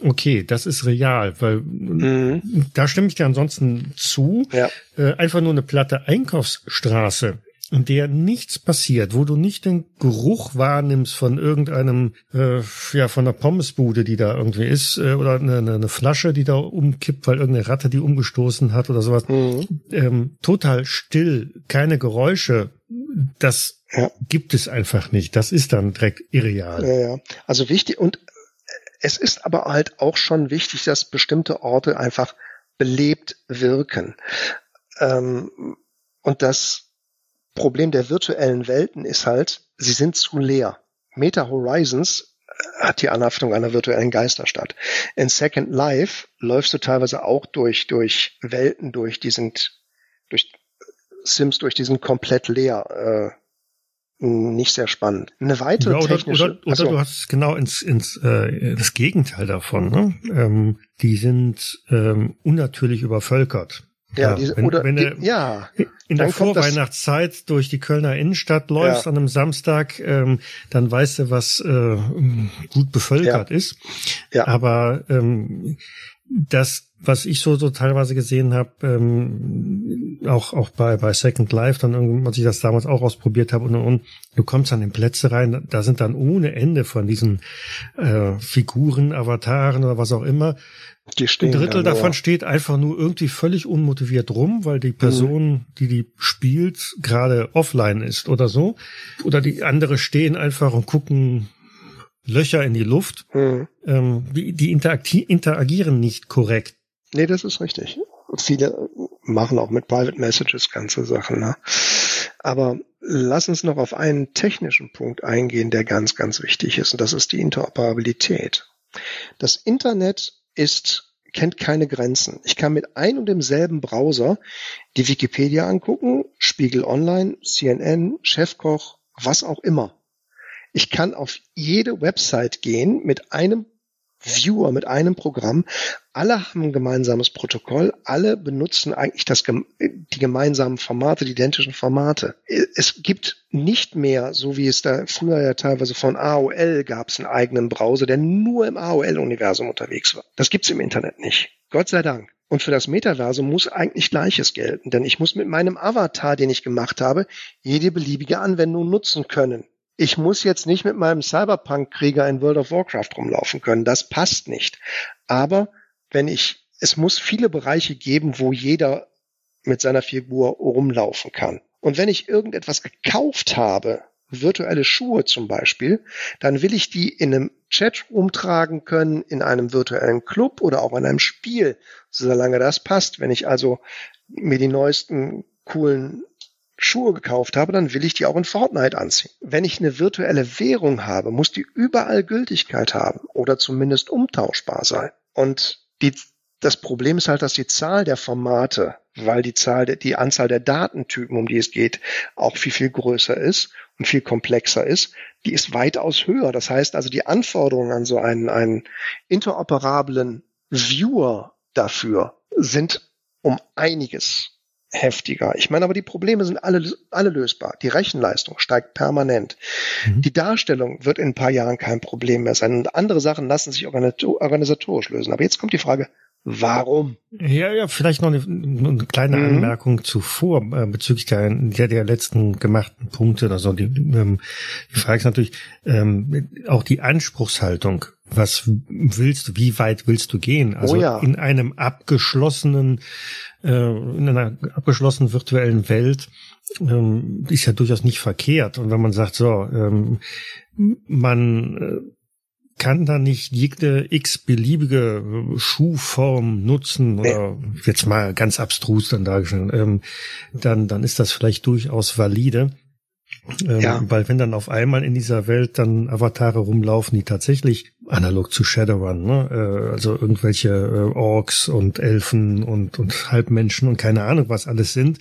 Okay, das ist real, weil mhm. da stimme ich dir ansonsten zu. Ja. Äh, einfach nur eine platte Einkaufsstraße, in der nichts passiert, wo du nicht den Geruch wahrnimmst von irgendeinem, äh, ja, von einer Pommesbude, die da irgendwie ist, äh, oder eine, eine, Flasche, die da umkippt, weil irgendeine Ratte die umgestoßen hat oder sowas. Mhm. Ähm, total still, keine Geräusche. Das ja. gibt es einfach nicht. Das ist dann direkt irreal. Ja, ja. Also wichtig und es ist aber halt auch schon wichtig, dass bestimmte Orte einfach belebt wirken. Ähm, und das Problem der virtuellen Welten ist halt, sie sind zu leer. Meta Horizons äh, hat die Anhaftung einer virtuellen Geisterstadt. In Second Life läufst du teilweise auch durch, durch Welten durch, die sind durch Sims durch, die sind komplett leer. Nicht sehr spannend. Eine weitere ja, oder, technische, oder, oder du hast genau ins, ins äh, das Gegenteil davon. Ne? Ähm, die sind ähm, unnatürlich übervölkert. Ja, ja diese, wenn, oder wenn die, ja. In der Vorweihnachtszeit durch die Kölner Innenstadt läufst ja. an einem Samstag, ähm, dann weißt du, was äh, gut bevölkert ja. ist. Ja. Aber ähm, das, was ich so, so teilweise gesehen habe, ähm, auch, auch bei, bei Second Life, dann irgendwie, als ich das damals auch ausprobiert habe und, und du kommst an den Plätze rein, da sind dann ohne Ende von diesen äh, Figuren, Avataren oder was auch immer. Die stehen Ein Drittel davon steht einfach nur irgendwie völlig unmotiviert rum, weil die Person, mhm. die die spielt, gerade offline ist oder so. Oder die andere stehen einfach und gucken Löcher in die Luft. Mhm. Ähm, die die interagieren nicht korrekt. Nee, das ist richtig. Viele machen auch mit Private Messages ganze Sachen. Ne? Aber lass uns noch auf einen technischen Punkt eingehen, der ganz, ganz wichtig ist. Und das ist die Interoperabilität. Das Internet ist, kennt keine Grenzen. Ich kann mit ein und demselben Browser die Wikipedia angucken, Spiegel Online, CNN, Chefkoch, was auch immer. Ich kann auf jede Website gehen mit einem Viewer, mit einem Programm. Alle haben ein gemeinsames Protokoll. Alle benutzen eigentlich das, die gemeinsamen Formate, die identischen Formate. Es gibt nicht mehr, so wie es da früher ja teilweise von AOL gab es einen eigenen Browser, der nur im AOL-Universum unterwegs war. Das gibt's im Internet nicht. Gott sei Dank. Und für das Metaversum muss eigentlich Gleiches gelten, denn ich muss mit meinem Avatar, den ich gemacht habe, jede beliebige Anwendung nutzen können ich muss jetzt nicht mit meinem Cyberpunk-Krieger in World of Warcraft rumlaufen können. Das passt nicht. Aber wenn ich, es muss viele Bereiche geben, wo jeder mit seiner Figur rumlaufen kann. Und wenn ich irgendetwas gekauft habe, virtuelle Schuhe zum Beispiel, dann will ich die in einem Chat umtragen können, in einem virtuellen Club oder auch in einem Spiel, solange das passt. Wenn ich also mir die neuesten coolen Schuhe gekauft habe, dann will ich die auch in Fortnite anziehen. Wenn ich eine virtuelle Währung habe, muss die überall Gültigkeit haben oder zumindest umtauschbar sein. Und die, das Problem ist halt, dass die Zahl der Formate, weil die Zahl, der, die Anzahl der Datentypen, um die es geht, auch viel, viel größer ist und viel komplexer ist, die ist weitaus höher. Das heißt also, die Anforderungen an so einen, einen interoperablen Viewer dafür sind um einiges heftiger. Ich meine aber, die Probleme sind alle, alle lösbar. Die Rechenleistung steigt permanent. Mhm. Die Darstellung wird in ein paar Jahren kein Problem mehr sein. Und andere Sachen lassen sich organisatorisch lösen. Aber jetzt kommt die Frage, Warum? Ja, ja, vielleicht noch eine, eine kleine mhm. Anmerkung zuvor äh, bezüglich der, der, der letzten gemachten Punkte. Also die, ähm, die Frage ist natürlich ähm, auch die Anspruchshaltung. Was willst du? Wie weit willst du gehen? Also oh ja. in einem abgeschlossenen, äh, in einer abgeschlossenen virtuellen Welt ähm, ist ja durchaus nicht verkehrt. Und wenn man sagt, so, ähm, man äh, kann da nicht jede x-beliebige Schuhform nutzen oder nee. jetzt mal ganz abstrus dann dargestellt, ähm, dann, dann ist das vielleicht durchaus valide. Ähm, ja. Weil wenn dann auf einmal in dieser Welt dann Avatare rumlaufen, die tatsächlich analog zu Shadowrun, ne, äh, also irgendwelche äh, Orks und Elfen und, und Halbmenschen und keine Ahnung was alles sind,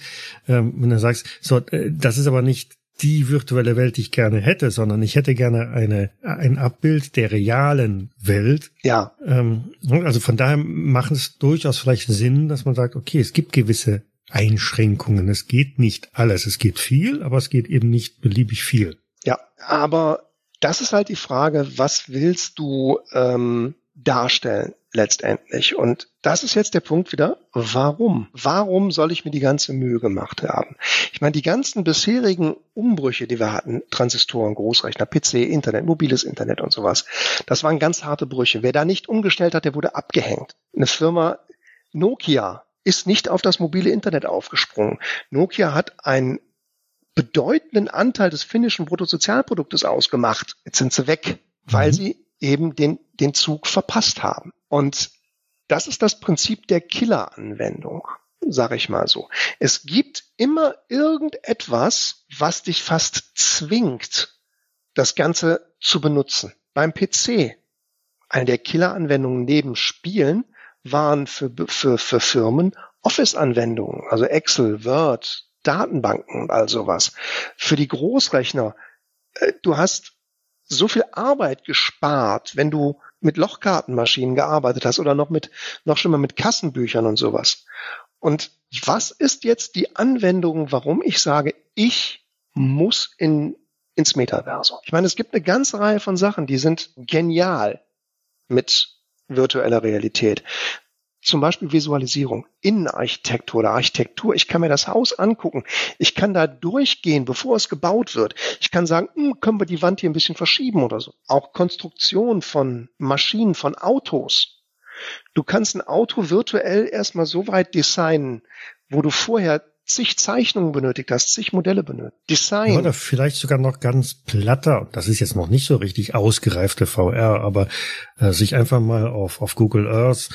ähm, wenn du sagst, so, äh, das ist aber nicht die virtuelle Welt, die ich gerne hätte, sondern ich hätte gerne eine, ein Abbild der realen Welt. Ja. Ähm, also von daher macht es durchaus vielleicht Sinn, dass man sagt, okay, es gibt gewisse Einschränkungen. Es geht nicht alles. Es geht viel, aber es geht eben nicht beliebig viel. Ja, aber das ist halt die Frage, was willst du ähm, darstellen letztendlich? Und das ist jetzt der Punkt wieder, warum? Warum soll ich mir die ganze Mühe gemacht haben? Ich meine, die ganzen bisherigen Umbrüche, die wir hatten, Transistoren, Großrechner, PC, Internet, mobiles Internet und sowas, das waren ganz harte Brüche. Wer da nicht umgestellt hat, der wurde abgehängt. Eine Firma Nokia ist nicht auf das mobile Internet aufgesprungen. Nokia hat einen bedeutenden Anteil des finnischen Bruttosozialproduktes ausgemacht. Jetzt sind sie weg, weil mhm. sie eben den, den Zug verpasst haben. Und das ist das Prinzip der Killer-Anwendung, sage ich mal so. Es gibt immer irgendetwas, was dich fast zwingt, das Ganze zu benutzen. Beim PC, eine der Killer-Anwendungen neben Spielen, waren für, für, für Firmen Office-Anwendungen, also Excel, Word, Datenbanken und all sowas. Für die Großrechner, äh, du hast so viel Arbeit gespart, wenn du mit Lochkartenmaschinen gearbeitet hast oder noch mit, noch schon mal mit Kassenbüchern und sowas. Und was ist jetzt die Anwendung, warum ich sage, ich muss in, ins Metaversum? Ich meine, es gibt eine ganze Reihe von Sachen, die sind genial mit virtueller Realität. Zum Beispiel Visualisierung, Innenarchitektur oder Architektur. Ich kann mir das Haus angucken. Ich kann da durchgehen, bevor es gebaut wird. Ich kann sagen, hm, können wir die Wand hier ein bisschen verschieben oder so. Auch Konstruktion von Maschinen, von Autos. Du kannst ein Auto virtuell erstmal so weit designen, wo du vorher zig Zeichnungen benötigt hast, zig Modelle benötigt. Design. Oder vielleicht sogar noch ganz platter, das ist jetzt noch nicht so richtig ausgereifte VR, aber äh, sich einfach mal auf, auf Google Earth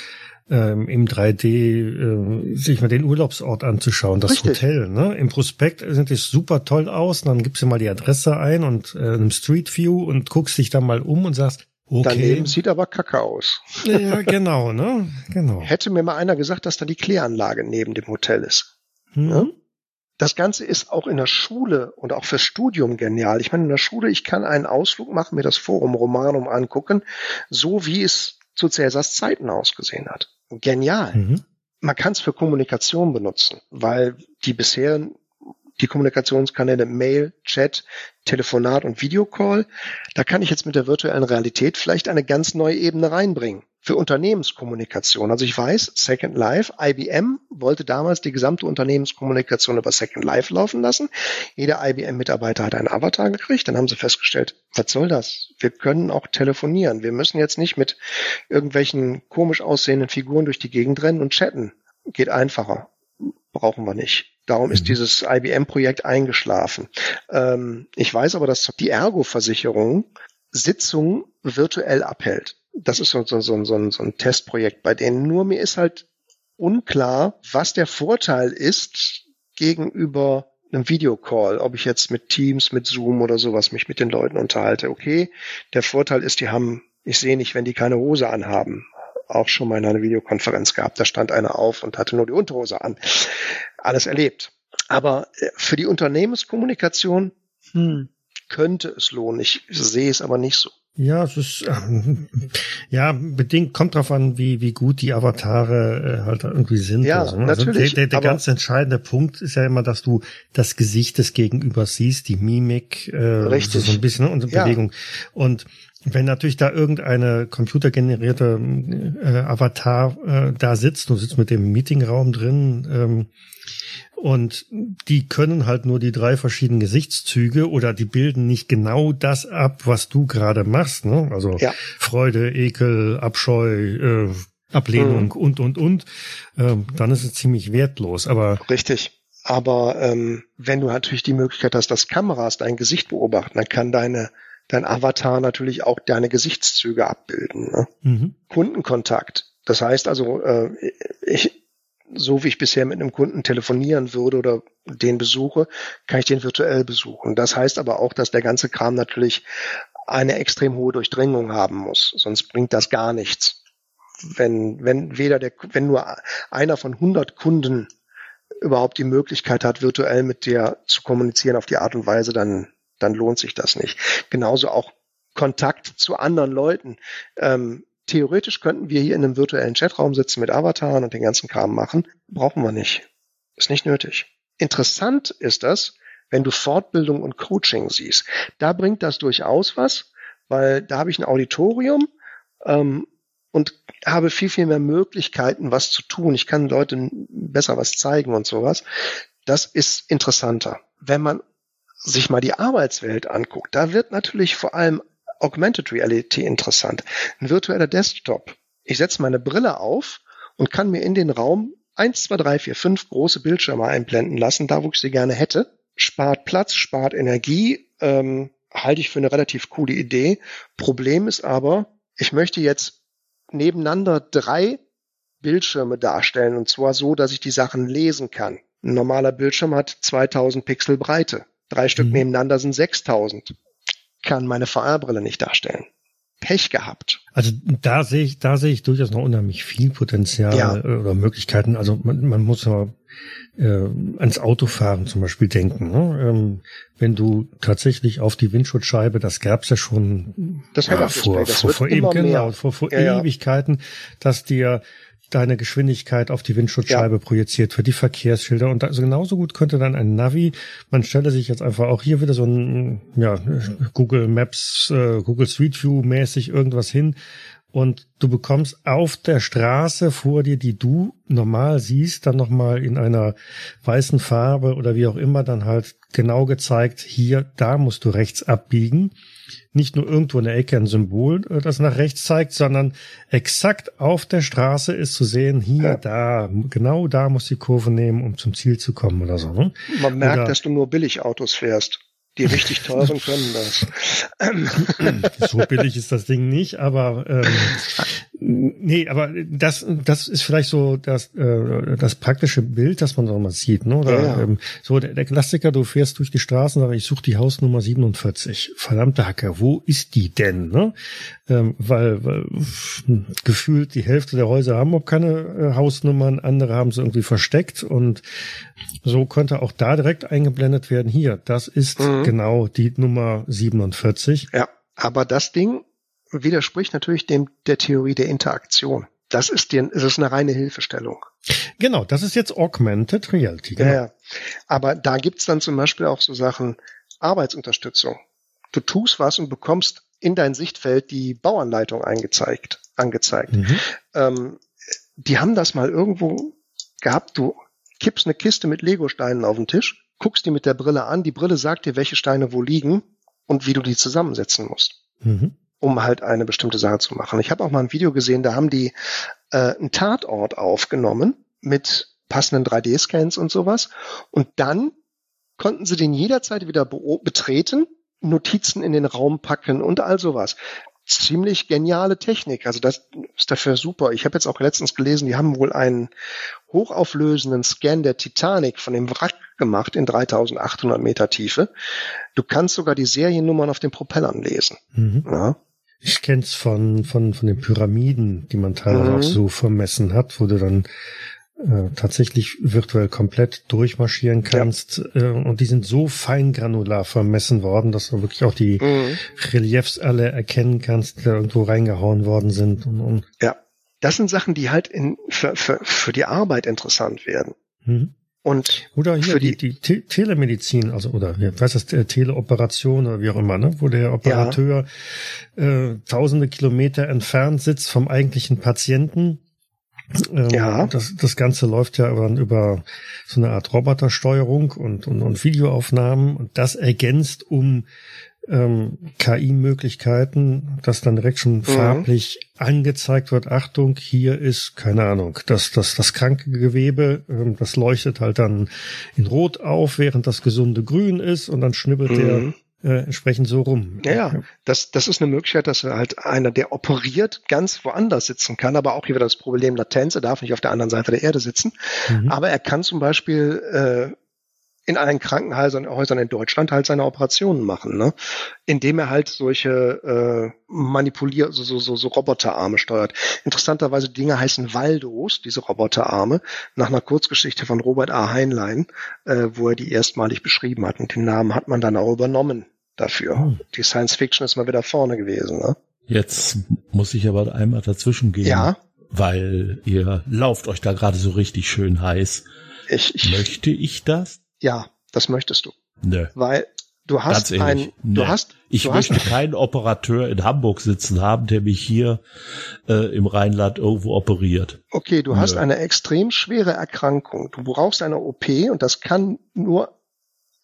ähm, im 3D äh, sich mal den Urlaubsort anzuschauen, das Richtig. Hotel. Ne? Im Prospekt sieht es super toll aus, dann gibst du mal die Adresse ein und äh, einem Street View und guckst dich dann mal um und sagst, Okay. Daneben sieht aber kacke aus. Ja, genau, ne? Genau. Hätte mir mal einer gesagt, dass da die Kläranlage neben dem Hotel ist. Hm. Ne? Das Ganze ist auch in der Schule und auch fürs Studium genial. Ich meine, in der Schule, ich kann einen Ausflug machen, mir das Forum Romanum angucken, so wie es zu Cäsars Zeiten ausgesehen hat. Genial. Mhm. Man kann es für Kommunikation benutzen, weil die bisherigen die Kommunikationskanäle Mail, Chat, Telefonat und Videocall, da kann ich jetzt mit der virtuellen Realität vielleicht eine ganz neue Ebene reinbringen für Unternehmenskommunikation. Also ich weiß, Second Life, IBM wollte damals die gesamte Unternehmenskommunikation über Second Life laufen lassen. Jeder IBM-Mitarbeiter hat einen Avatar gekriegt. Dann haben sie festgestellt, was soll das? Wir können auch telefonieren. Wir müssen jetzt nicht mit irgendwelchen komisch aussehenden Figuren durch die Gegend rennen und chatten. Geht einfacher. Brauchen wir nicht. Darum ist mhm. dieses IBM-Projekt eingeschlafen. Ähm, ich weiß aber, dass die Ergo-Versicherung Sitzungen virtuell abhält das ist so, so, so, so, so ein Testprojekt bei denen. Nur mir ist halt unklar, was der Vorteil ist gegenüber einem Videocall, ob ich jetzt mit Teams, mit Zoom oder sowas mich mit den Leuten unterhalte. Okay, der Vorteil ist, die haben, ich sehe nicht, wenn die keine Hose anhaben. Auch schon mal in einer Videokonferenz gehabt, da stand einer auf und hatte nur die Unterhose an. Alles erlebt. Aber äh, für die Unternehmenskommunikation hm, könnte es lohnen. Ich sehe es aber nicht so. Ja, es ist ähm, ja bedingt kommt drauf an, wie wie gut die Avatare äh, halt irgendwie sind. Ja, also, ne? also natürlich. Der, der, der ganz entscheidende Punkt ist ja immer, dass du das Gesicht des Gegenübers siehst, die Mimik, äh, Richtig. so ein bisschen ne, und ja. Bewegung. Und Wenn natürlich da irgendeine computergenerierte äh, Avatar äh, da sitzt, du sitzt mit dem Meetingraum drin ähm, und die können halt nur die drei verschiedenen Gesichtszüge oder die bilden nicht genau das ab, was du gerade machst. Ne? Also ja. Freude, Ekel, Abscheu, äh, Ablehnung mhm. und und und. Ähm, dann ist es ziemlich wertlos. Aber richtig. Aber ähm, wenn du natürlich die Möglichkeit hast, dass Kameras dein Gesicht beobachten, dann kann deine dein Avatar natürlich auch deine Gesichtszüge abbilden. Ne? Mhm. Kundenkontakt. Das heißt also, äh, ich, so wie ich bisher mit einem Kunden telefonieren würde oder den besuche, kann ich den virtuell besuchen. Das heißt aber auch, dass der ganze Kram natürlich eine extrem hohe Durchdringung haben muss. Sonst bringt das gar nichts. Wenn, wenn weder der, wenn nur einer von 100 Kunden überhaupt die Möglichkeit hat, virtuell mit dir zu kommunizieren auf die Art und Weise, dann dann lohnt sich das nicht. Genauso auch Kontakt zu anderen Leuten. Ähm, theoretisch könnten wir hier in einem virtuellen Chatraum sitzen mit Avataren und den ganzen Kram machen. Brauchen wir nicht. Ist nicht nötig. Interessant ist das, wenn du Fortbildung und Coaching siehst. Da bringt das durchaus was, weil da habe ich ein Auditorium ähm, und habe viel, viel mehr Möglichkeiten, was zu tun. Ich kann Leuten besser was zeigen und sowas. Das ist interessanter. Wenn man sich mal die Arbeitswelt anguckt, da wird natürlich vor allem Augmented Reality interessant. Ein virtueller Desktop. Ich setze meine Brille auf und kann mir in den Raum eins, zwei, drei, vier, fünf große Bildschirme einblenden lassen, da wo ich sie gerne hätte. Spart Platz, spart Energie, ähm, halte ich für eine relativ coole Idee. Problem ist aber, ich möchte jetzt nebeneinander drei Bildschirme darstellen und zwar so, dass ich die Sachen lesen kann. Ein normaler Bildschirm hat 2000 Pixel Breite. Drei Stück mhm. nebeneinander sind 6000. Kann meine VR-Brille nicht darstellen. Pech gehabt. Also da sehe ich, da sehe ich durchaus noch unheimlich viel Potenzial ja. oder Möglichkeiten. Also man, man muss ja äh, ans Autofahren zum Beispiel denken. Ne? Ähm, wenn du tatsächlich auf die Windschutzscheibe, das gab's ja schon das ja, vor, vor, vor, eben, genau, vor, vor ja, Ewigkeiten, dass dir deine Geschwindigkeit auf die Windschutzscheibe ja. projiziert für die Verkehrsschilder. Und also genauso gut könnte dann ein Navi, man stelle sich jetzt einfach auch hier wieder so ein ja, Google Maps, äh, Google Street View mäßig irgendwas hin und du bekommst auf der Straße vor dir, die du normal siehst, dann nochmal in einer weißen Farbe oder wie auch immer dann halt genau gezeigt, hier, da musst du rechts abbiegen nicht nur irgendwo in der Ecke ein Symbol, äh, das nach rechts zeigt, sondern exakt auf der Straße ist zu sehen, hier, ja. da, genau da muss die Kurve nehmen, um zum Ziel zu kommen oder so. Ne? Man merkt, oder, dass du nur Billigautos fährst. Die richtig teuren können das. so billig ist das Ding nicht, aber ähm, Nee, aber das, das ist vielleicht so das, äh, das praktische Bild, das man so mal sieht. Ne? Oder, ja, ja. Ähm, so der, der Klassiker, du fährst durch die Straßen, aber ich suche die Hausnummer 47. Verdammte Hacke, wo ist die denn? Ne? Ähm, weil, weil gefühlt die Hälfte der Häuser haben auch keine äh, Hausnummern, andere haben sie irgendwie versteckt und so könnte auch da direkt eingeblendet werden. Hier, das ist mhm. genau die Nummer 47. Ja, aber das Ding widerspricht natürlich dem der Theorie der Interaktion. Das ist, dir, das ist eine reine Hilfestellung. Genau, das ist jetzt Augmented Reality. Genau. Ja, aber da gibt's dann zum Beispiel auch so Sachen Arbeitsunterstützung. Du tust was und bekommst in dein Sichtfeld die Bauanleitung eingezeigt, angezeigt. Mhm. Ähm, die haben das mal irgendwo gehabt. Du kippst eine Kiste mit Legosteinen auf den Tisch, guckst die mit der Brille an. Die Brille sagt dir, welche Steine wo liegen und wie du die zusammensetzen musst. Mhm um halt eine bestimmte Sache zu machen. Ich habe auch mal ein Video gesehen, da haben die äh, einen Tatort aufgenommen mit passenden 3D-Scans und sowas. Und dann konnten sie den jederzeit wieder betreten, Notizen in den Raum packen und all sowas. Ziemlich geniale Technik. Also das ist dafür super. Ich habe jetzt auch letztens gelesen, die haben wohl einen hochauflösenden Scan der Titanic von dem Wrack gemacht in 3800 Meter Tiefe. Du kannst sogar die Seriennummern auf den Propellern lesen. Mhm. Ja. Ich kenn's von, von, von den Pyramiden, die man teilweise mhm. auch so vermessen hat, wo du dann äh, tatsächlich virtuell komplett durchmarschieren kannst. Ja. Äh, und die sind so feingranular vermessen worden, dass du wirklich auch die mhm. Reliefs alle erkennen kannst, die da irgendwo reingehauen worden sind. Und, und. Ja, das sind Sachen, die halt in, für, für, für die Arbeit interessant werden. Mhm. Und oder hier die, die, die Telemedizin, also oder wie heißt das, Teleoperation oder wie auch immer, ne? wo der Operateur ja. äh, tausende Kilometer entfernt sitzt vom eigentlichen Patienten. Ähm, ja. Das, das Ganze läuft ja über, über so eine Art Robotersteuerung und, und, und Videoaufnahmen und das ergänzt um ähm, KI-Möglichkeiten, dass dann direkt schon mhm. farblich angezeigt wird, Achtung, hier ist, keine Ahnung, das, das, das kranke Gewebe, ähm, das leuchtet halt dann in Rot auf, während das gesunde Grün ist und dann schnibbelt mhm. der äh, entsprechend so rum. Ja, ja, das, das ist eine Möglichkeit, dass halt einer, der operiert, ganz woanders sitzen kann, aber auch hier wieder das Problem Latenz, er darf nicht auf der anderen Seite der Erde sitzen, mhm. aber er kann zum Beispiel äh, in allen Krankenhäusern Häusern in Deutschland halt seine Operationen machen, ne? indem er halt solche äh, manipulier so, so, so, so Roboterarme steuert. Interessanterweise Dinge heißen Waldos, diese Roboterarme, nach einer Kurzgeschichte von Robert A. Heinlein, äh, wo er die erstmalig beschrieben hat. Und den Namen hat man dann auch übernommen dafür. Hm. Die Science Fiction ist mal wieder vorne gewesen. Ne? Jetzt muss ich aber einmal dazwischen gehen. Ja. Weil ihr lauft euch da gerade so richtig schön heiß. Ich, ich, Möchte ich das? Ja, das möchtest du. Nö. Weil du hast Ganz ein, du hast, ich du möchte hast, keinen Operateur in Hamburg sitzen haben, der mich hier äh, im Rheinland irgendwo operiert. Okay, du nö. hast eine extrem schwere Erkrankung. Du brauchst eine OP und das kann nur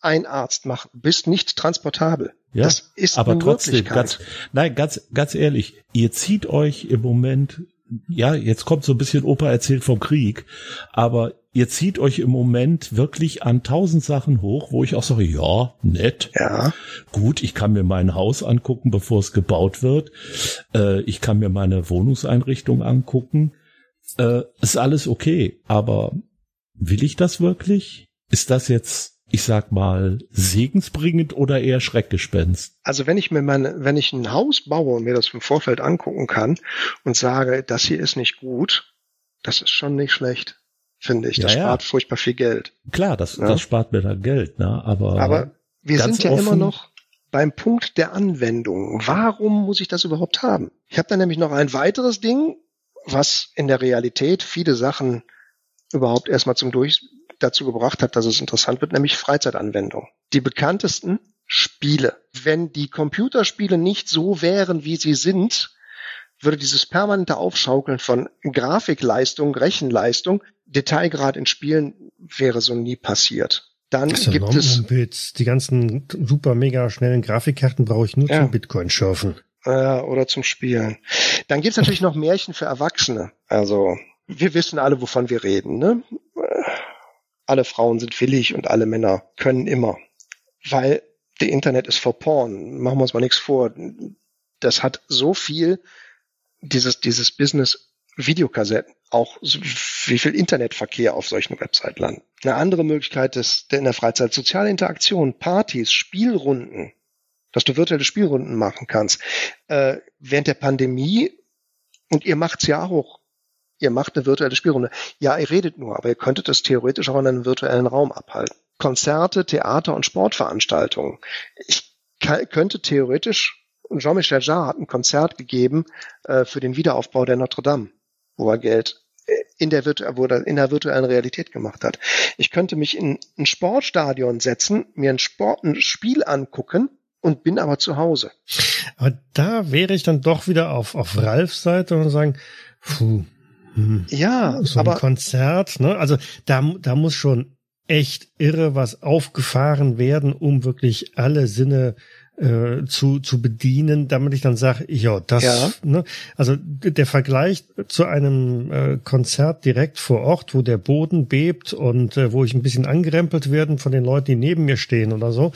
ein Arzt machen. Du bist nicht transportabel. Ja, das ist aber trotzdem, ganz, nein, ganz, ganz ehrlich, ihr zieht euch im Moment ja, jetzt kommt so ein bisschen Opa erzählt vom Krieg, aber ihr zieht euch im Moment wirklich an tausend Sachen hoch, wo ich auch sage, ja, nett. Ja. Gut, ich kann mir mein Haus angucken, bevor es gebaut wird. Äh, ich kann mir meine Wohnungseinrichtung angucken. Äh, ist alles okay, aber will ich das wirklich? Ist das jetzt ich sag mal, segensbringend oder eher Schreckgespenst? Also wenn ich mir meine, wenn ich ein Haus baue und mir das im Vorfeld angucken kann und sage, das hier ist nicht gut, das ist schon nicht schlecht, finde ich. Das ja, spart ja. furchtbar viel Geld. Klar, das, ja? das spart mir da Geld, ne? Aber, Aber wir sind ja offen, immer noch beim Punkt der Anwendung. Warum muss ich das überhaupt haben? Ich habe da nämlich noch ein weiteres Ding, was in der Realität viele Sachen überhaupt erstmal zum Durch dazu gebracht hat, dass es interessant wird, nämlich Freizeitanwendung. Die bekanntesten Spiele. Wenn die Computerspiele nicht so wären, wie sie sind, würde dieses permanente Aufschaukeln von Grafikleistung, Rechenleistung, Detailgrad in Spielen wäre so nie passiert. Dann das gibt es die ganzen super mega schnellen Grafikkarten brauche ich nur ja. zum Bitcoin schürfen. Äh, oder zum Spielen. Dann gibt es natürlich noch Märchen für Erwachsene. Also wir wissen alle, wovon wir reden. Ne? Alle Frauen sind willig und alle Männer können immer. Weil der Internet ist for porn. Machen wir uns mal nichts vor. Das hat so viel, dieses, dieses Business Videokassetten, auch so, wie viel Internetverkehr auf solchen Websites landen. Eine andere Möglichkeit ist in der Freizeit soziale Interaktion, Partys, Spielrunden, dass du virtuelle Spielrunden machen kannst. Äh, während der Pandemie, und ihr macht's ja auch ihr macht eine virtuelle Spielrunde. Ja, ihr redet nur, aber ihr könntet es theoretisch auch in einem virtuellen Raum abhalten. Konzerte, Theater und Sportveranstaltungen. Ich könnte theoretisch, Jean-Michel Jarre hat ein Konzert gegeben äh, für den Wiederaufbau der Notre Dame, wo er Geld äh, in der, wo er in der virtuellen Realität gemacht hat. Ich könnte mich in ein Sportstadion setzen, mir ein, Sport, ein Spiel angucken und bin aber zu Hause. Aber da wäre ich dann doch wieder auf, auf Ralfs Seite und sagen, puh, hm. Ja, so aber ein Konzert, ne? Also da, da muss schon echt irre was aufgefahren werden, um wirklich alle Sinne äh, zu, zu bedienen, damit ich dann sage, ja, das, ja. Ne, also der Vergleich zu einem äh, Konzert direkt vor Ort, wo der Boden bebt und äh, wo ich ein bisschen angerempelt werden von den Leuten, die neben mir stehen oder so,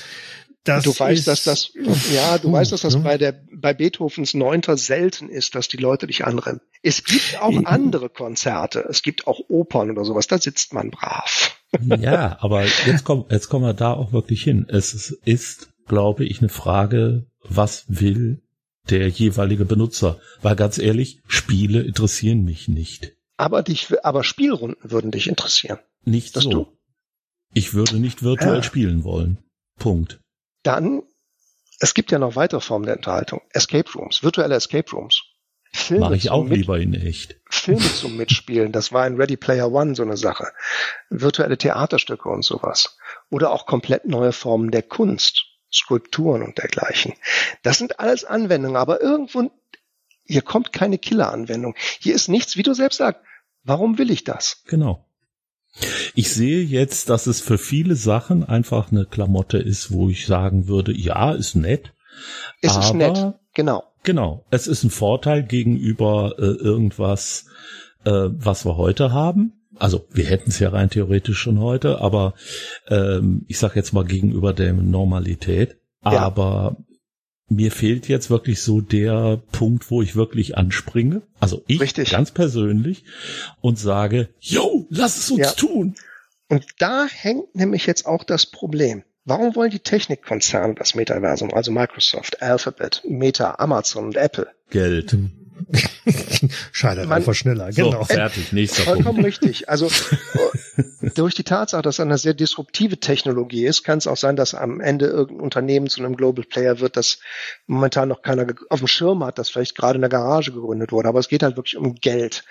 das du weißt, dass das, ja, du weißt, dass das ne? bei der, bei Beethovens Neunter selten ist, dass die Leute dich anrennen. Es gibt auch andere Konzerte. Es gibt auch Opern oder sowas. Da sitzt man brav. Ja, aber jetzt kommen, jetzt kommen wir da auch wirklich hin. Es ist, glaube ich, eine Frage, was will der jeweilige Benutzer? Weil ganz ehrlich, Spiele interessieren mich nicht. Aber dich, aber Spielrunden würden dich interessieren. Nicht so. Du? Ich würde nicht virtuell ja. spielen wollen. Punkt. Dann, es gibt ja noch weitere Formen der Unterhaltung. Escape Rooms, virtuelle Escape Rooms. Filme Mache ich auch mit, lieber in echt. Filme zum Mitspielen. Das war in Ready Player One so eine Sache. Virtuelle Theaterstücke und sowas. Oder auch komplett neue Formen der Kunst. Skulpturen und dergleichen. Das sind alles Anwendungen, aber irgendwo, hier kommt keine Killer-Anwendung. Hier ist nichts, wie du selbst sagst. Warum will ich das? Genau. Ich sehe jetzt, dass es für viele Sachen einfach eine Klamotte ist, wo ich sagen würde, ja, ist nett. Es ist nett, genau. Genau. Es ist ein Vorteil gegenüber äh, irgendwas, äh, was wir heute haben. Also wir hätten es ja rein theoretisch schon heute, aber ähm, ich sage jetzt mal gegenüber der Normalität. Ja. Aber mir fehlt jetzt wirklich so der Punkt, wo ich wirklich anspringe. Also ich Richtig. ganz persönlich und sage, yo, lass es uns ja. tun. Und da hängt nämlich jetzt auch das Problem. Warum wollen die Technikkonzerne das Metaversum, also Microsoft, Alphabet, Meta, Amazon und Apple? Geld. Scheitert Man, einfach schneller, genau. So, fertig, nächster Vollkommen Punkt. richtig. Also durch die Tatsache, dass es eine sehr disruptive Technologie ist, kann es auch sein, dass am Ende irgendein Unternehmen zu einem Global Player wird, das momentan noch keiner auf dem Schirm hat, das vielleicht gerade in der Garage gegründet wurde. Aber es geht halt wirklich um Geld.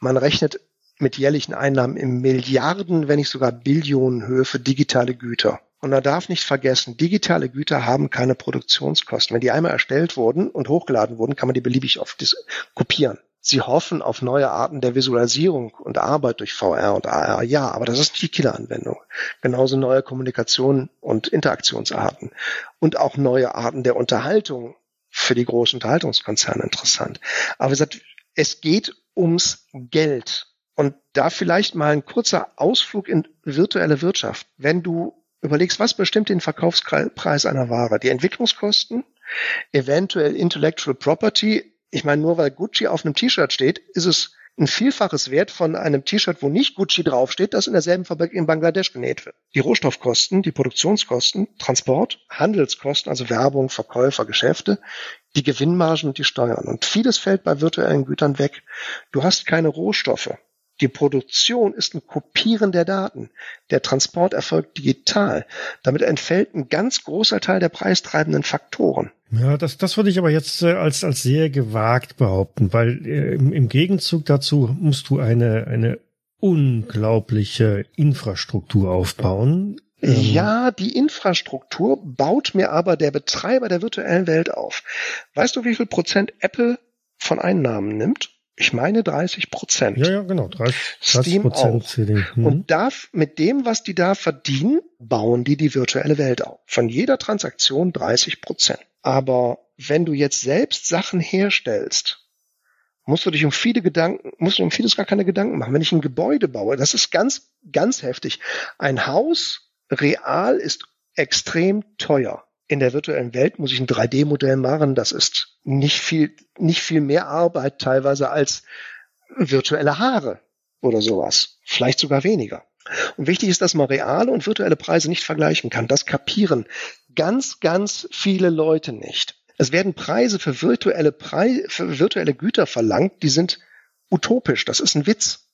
Man rechnet mit jährlichen Einnahmen in Milliarden, wenn nicht sogar Billionen Höhe für digitale Güter. Und man darf nicht vergessen, digitale Güter haben keine Produktionskosten. Wenn die einmal erstellt wurden und hochgeladen wurden, kann man die beliebig oft kopieren. Sie hoffen auf neue Arten der Visualisierung und Arbeit durch VR und AR. Ja, aber das ist nicht die Killeranwendung. Genauso neue Kommunikation und Interaktionsarten und auch neue Arten der Unterhaltung für die großen Unterhaltungskonzerne interessant. Aber wie gesagt, es geht ums Geld. Und da vielleicht mal ein kurzer Ausflug in virtuelle Wirtschaft. Wenn du überlegst, was bestimmt den Verkaufspreis einer Ware? Die Entwicklungskosten, eventuell Intellectual Property. Ich meine, nur weil Gucci auf einem T-Shirt steht, ist es ein Vielfaches Wert von einem T-Shirt, wo nicht Gucci draufsteht, das in derselben Fabrik in Bangladesch genäht wird. Die Rohstoffkosten, die Produktionskosten, Transport, Handelskosten, also Werbung, Verkäufer, Geschäfte, die Gewinnmargen und die Steuern. Und vieles fällt bei virtuellen Gütern weg. Du hast keine Rohstoffe. Die Produktion ist ein Kopieren der Daten. Der Transport erfolgt digital. Damit entfällt ein ganz großer Teil der preistreibenden Faktoren. Ja, das, das würde ich aber jetzt äh, als, als sehr gewagt behaupten, weil äh, im, im Gegenzug dazu musst du eine, eine unglaubliche Infrastruktur aufbauen. Ähm, ja, die Infrastruktur baut mir aber der Betreiber der virtuellen Welt auf. Weißt du, wie viel Prozent Apple von Einnahmen nimmt? Ich meine 30 Prozent. Ja, ja, genau. 30, 30 Prozent. Mhm. Und darf mit dem, was die da verdienen, bauen die die virtuelle Welt auf. Von jeder Transaktion 30 Prozent. Aber wenn du jetzt selbst Sachen herstellst, musst du dich um viele Gedanken, musst du um vieles gar keine Gedanken machen. Wenn ich ein Gebäude baue, das ist ganz, ganz heftig. Ein Haus real ist extrem teuer in der virtuellen Welt muss ich ein 3D-Modell machen. Das ist nicht viel, nicht viel mehr Arbeit teilweise als virtuelle Haare oder sowas. Vielleicht sogar weniger. Und wichtig ist, dass man reale und virtuelle Preise nicht vergleichen kann. Das kapieren ganz, ganz viele Leute nicht. Es werden Preise für virtuelle, Preise, für virtuelle Güter verlangt, die sind utopisch. Das ist ein Witz.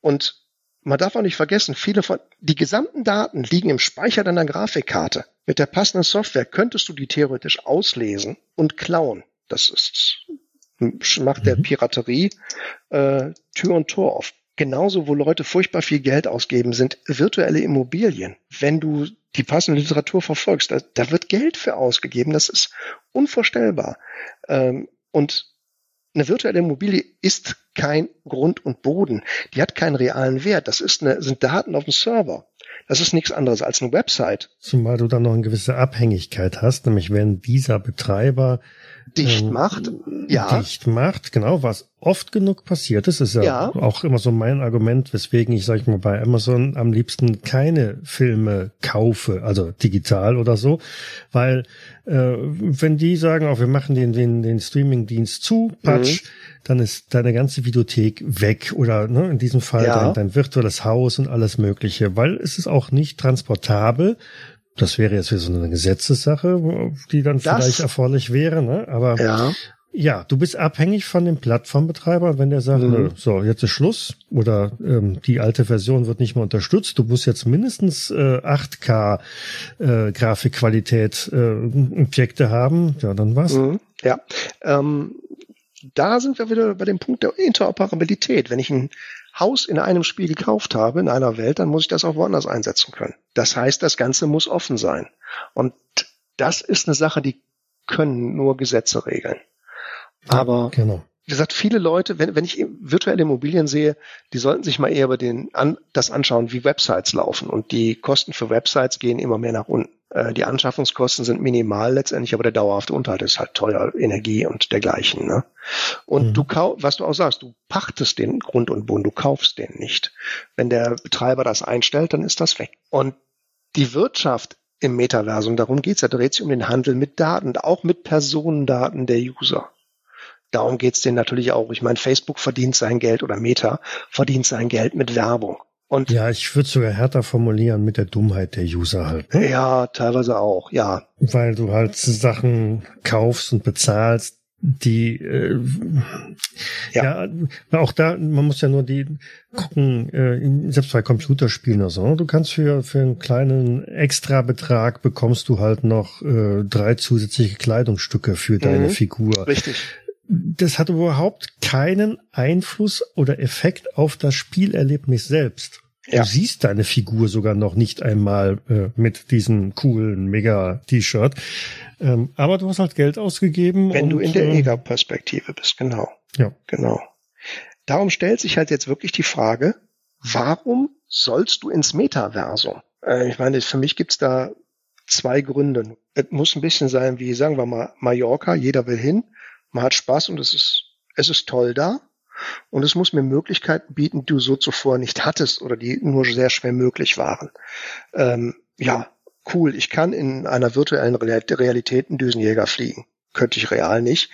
Und man darf auch nicht vergessen, viele von, die gesamten Daten liegen im Speicher deiner Grafikkarte. Mit der passenden Software könntest du die theoretisch auslesen und klauen. Das ist, macht der mhm. Piraterie äh, Tür und Tor auf. Genauso, wo Leute furchtbar viel Geld ausgeben, sind virtuelle Immobilien. Wenn du die passende Literatur verfolgst, da, da wird Geld für ausgegeben. Das ist unvorstellbar. Ähm, und eine virtuelle Immobilie ist kein Grund und Boden. Die hat keinen realen Wert. Das ist eine, sind Daten auf dem Server. Das ist nichts anderes als eine Website. Zumal du dann noch eine gewisse Abhängigkeit hast, nämlich wenn dieser Betreiber dicht ähm, macht, ja. Dicht macht, genau, was oft genug passiert ist, ist ja, ja. auch immer so mein Argument, weswegen ich, sag ich mal, bei Amazon am liebsten keine Filme kaufe, also digital oder so, weil äh, wenn die sagen, auch wir machen den, den, den Streaming-Dienst zu, patsch, mhm. dann ist deine ganze Videothek weg oder ne, in diesem Fall ja. dein, dein virtuelles Haus und alles mögliche, weil es ist auch nicht transportabel das wäre jetzt wieder so eine Gesetzessache, die dann das, vielleicht erforderlich wäre, ne? Aber ja. ja, du bist abhängig von dem Plattformbetreiber, wenn der sagt, mhm. so, jetzt ist Schluss oder ähm, die alte Version wird nicht mehr unterstützt, du musst jetzt mindestens äh, 8K äh, Grafikqualität äh, Objekte haben, ja, dann was? Mhm. Ja. Ähm, da sind wir wieder bei dem Punkt der Interoperabilität. Wenn ich ein Haus in einem Spiel gekauft habe, in einer Welt, dann muss ich das auch woanders einsetzen können. Das heißt, das Ganze muss offen sein. Und das ist eine Sache, die können nur Gesetze regeln. Aber genau wie gesagt, viele Leute, wenn, wenn ich virtuelle Immobilien sehe, die sollten sich mal eher über den, an, das anschauen, wie Websites laufen. Und die Kosten für Websites gehen immer mehr nach unten. Äh, die Anschaffungskosten sind minimal letztendlich, aber der dauerhafte Unterhalt ist halt teuer, Energie und dergleichen. Ne? Und mhm. du kauf, was du auch sagst, du pachtest den Grund und Boden, du kaufst den nicht. Wenn der Betreiber das einstellt, dann ist das weg. Und die Wirtschaft im Metaversum, darum geht's ja, dreht sich um den Handel mit Daten, auch mit Personendaten der User. Darum geht's denen natürlich auch. Ich meine, Facebook verdient sein Geld oder Meta verdient sein Geld mit Werbung. Und ja, ich würde sogar härter formulieren mit der Dummheit der User halt. Ne? Ja, teilweise auch, ja. Weil du halt Sachen kaufst und bezahlst, die äh, ja. ja auch da man muss ja nur die gucken äh, selbst bei Computerspielen oder so ne? du kannst für für einen kleinen Extrabetrag bekommst du halt noch äh, drei zusätzliche Kleidungsstücke für deine mhm, Figur richtig das hat überhaupt keinen Einfluss oder Effekt auf das Spielerlebnis selbst. Ja. Du siehst deine Figur sogar noch nicht einmal äh, mit diesem coolen Mega-T-Shirt. Ähm, aber du hast halt Geld ausgegeben. Wenn und, du in der äh, EGA-Perspektive bist, genau. Ja. Genau. Darum stellt sich halt jetzt wirklich die Frage, warum sollst du ins Metaversum? Äh, ich meine, für mich gibt's da zwei Gründe. Es muss ein bisschen sein wie, sagen wir mal, Mallorca, jeder will hin man hat Spaß und es ist, es ist toll da. Und es muss mir Möglichkeiten bieten, die du so zuvor nicht hattest oder die nur sehr schwer möglich waren. Ähm, ja, cool. Ich kann in einer virtuellen Realität einen Düsenjäger fliegen. Könnte ich real nicht.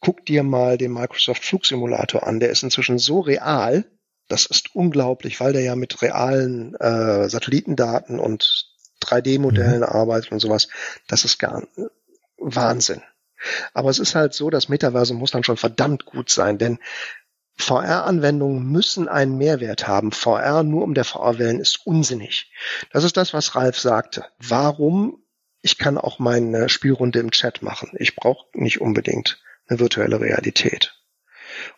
Guck dir mal den Microsoft Flugsimulator an. Der ist inzwischen so real. Das ist unglaublich, weil der ja mit realen äh, Satellitendaten und 3D-Modellen mhm. arbeitet und sowas. Das ist gar Wahnsinn. Aber es ist halt so, das Metaversum muss dann schon verdammt gut sein, denn VR-Anwendungen müssen einen Mehrwert haben. VR nur um der VR willen ist unsinnig. Das ist das, was Ralf sagte. Warum? Ich kann auch meine Spielrunde im Chat machen. Ich brauche nicht unbedingt eine virtuelle Realität.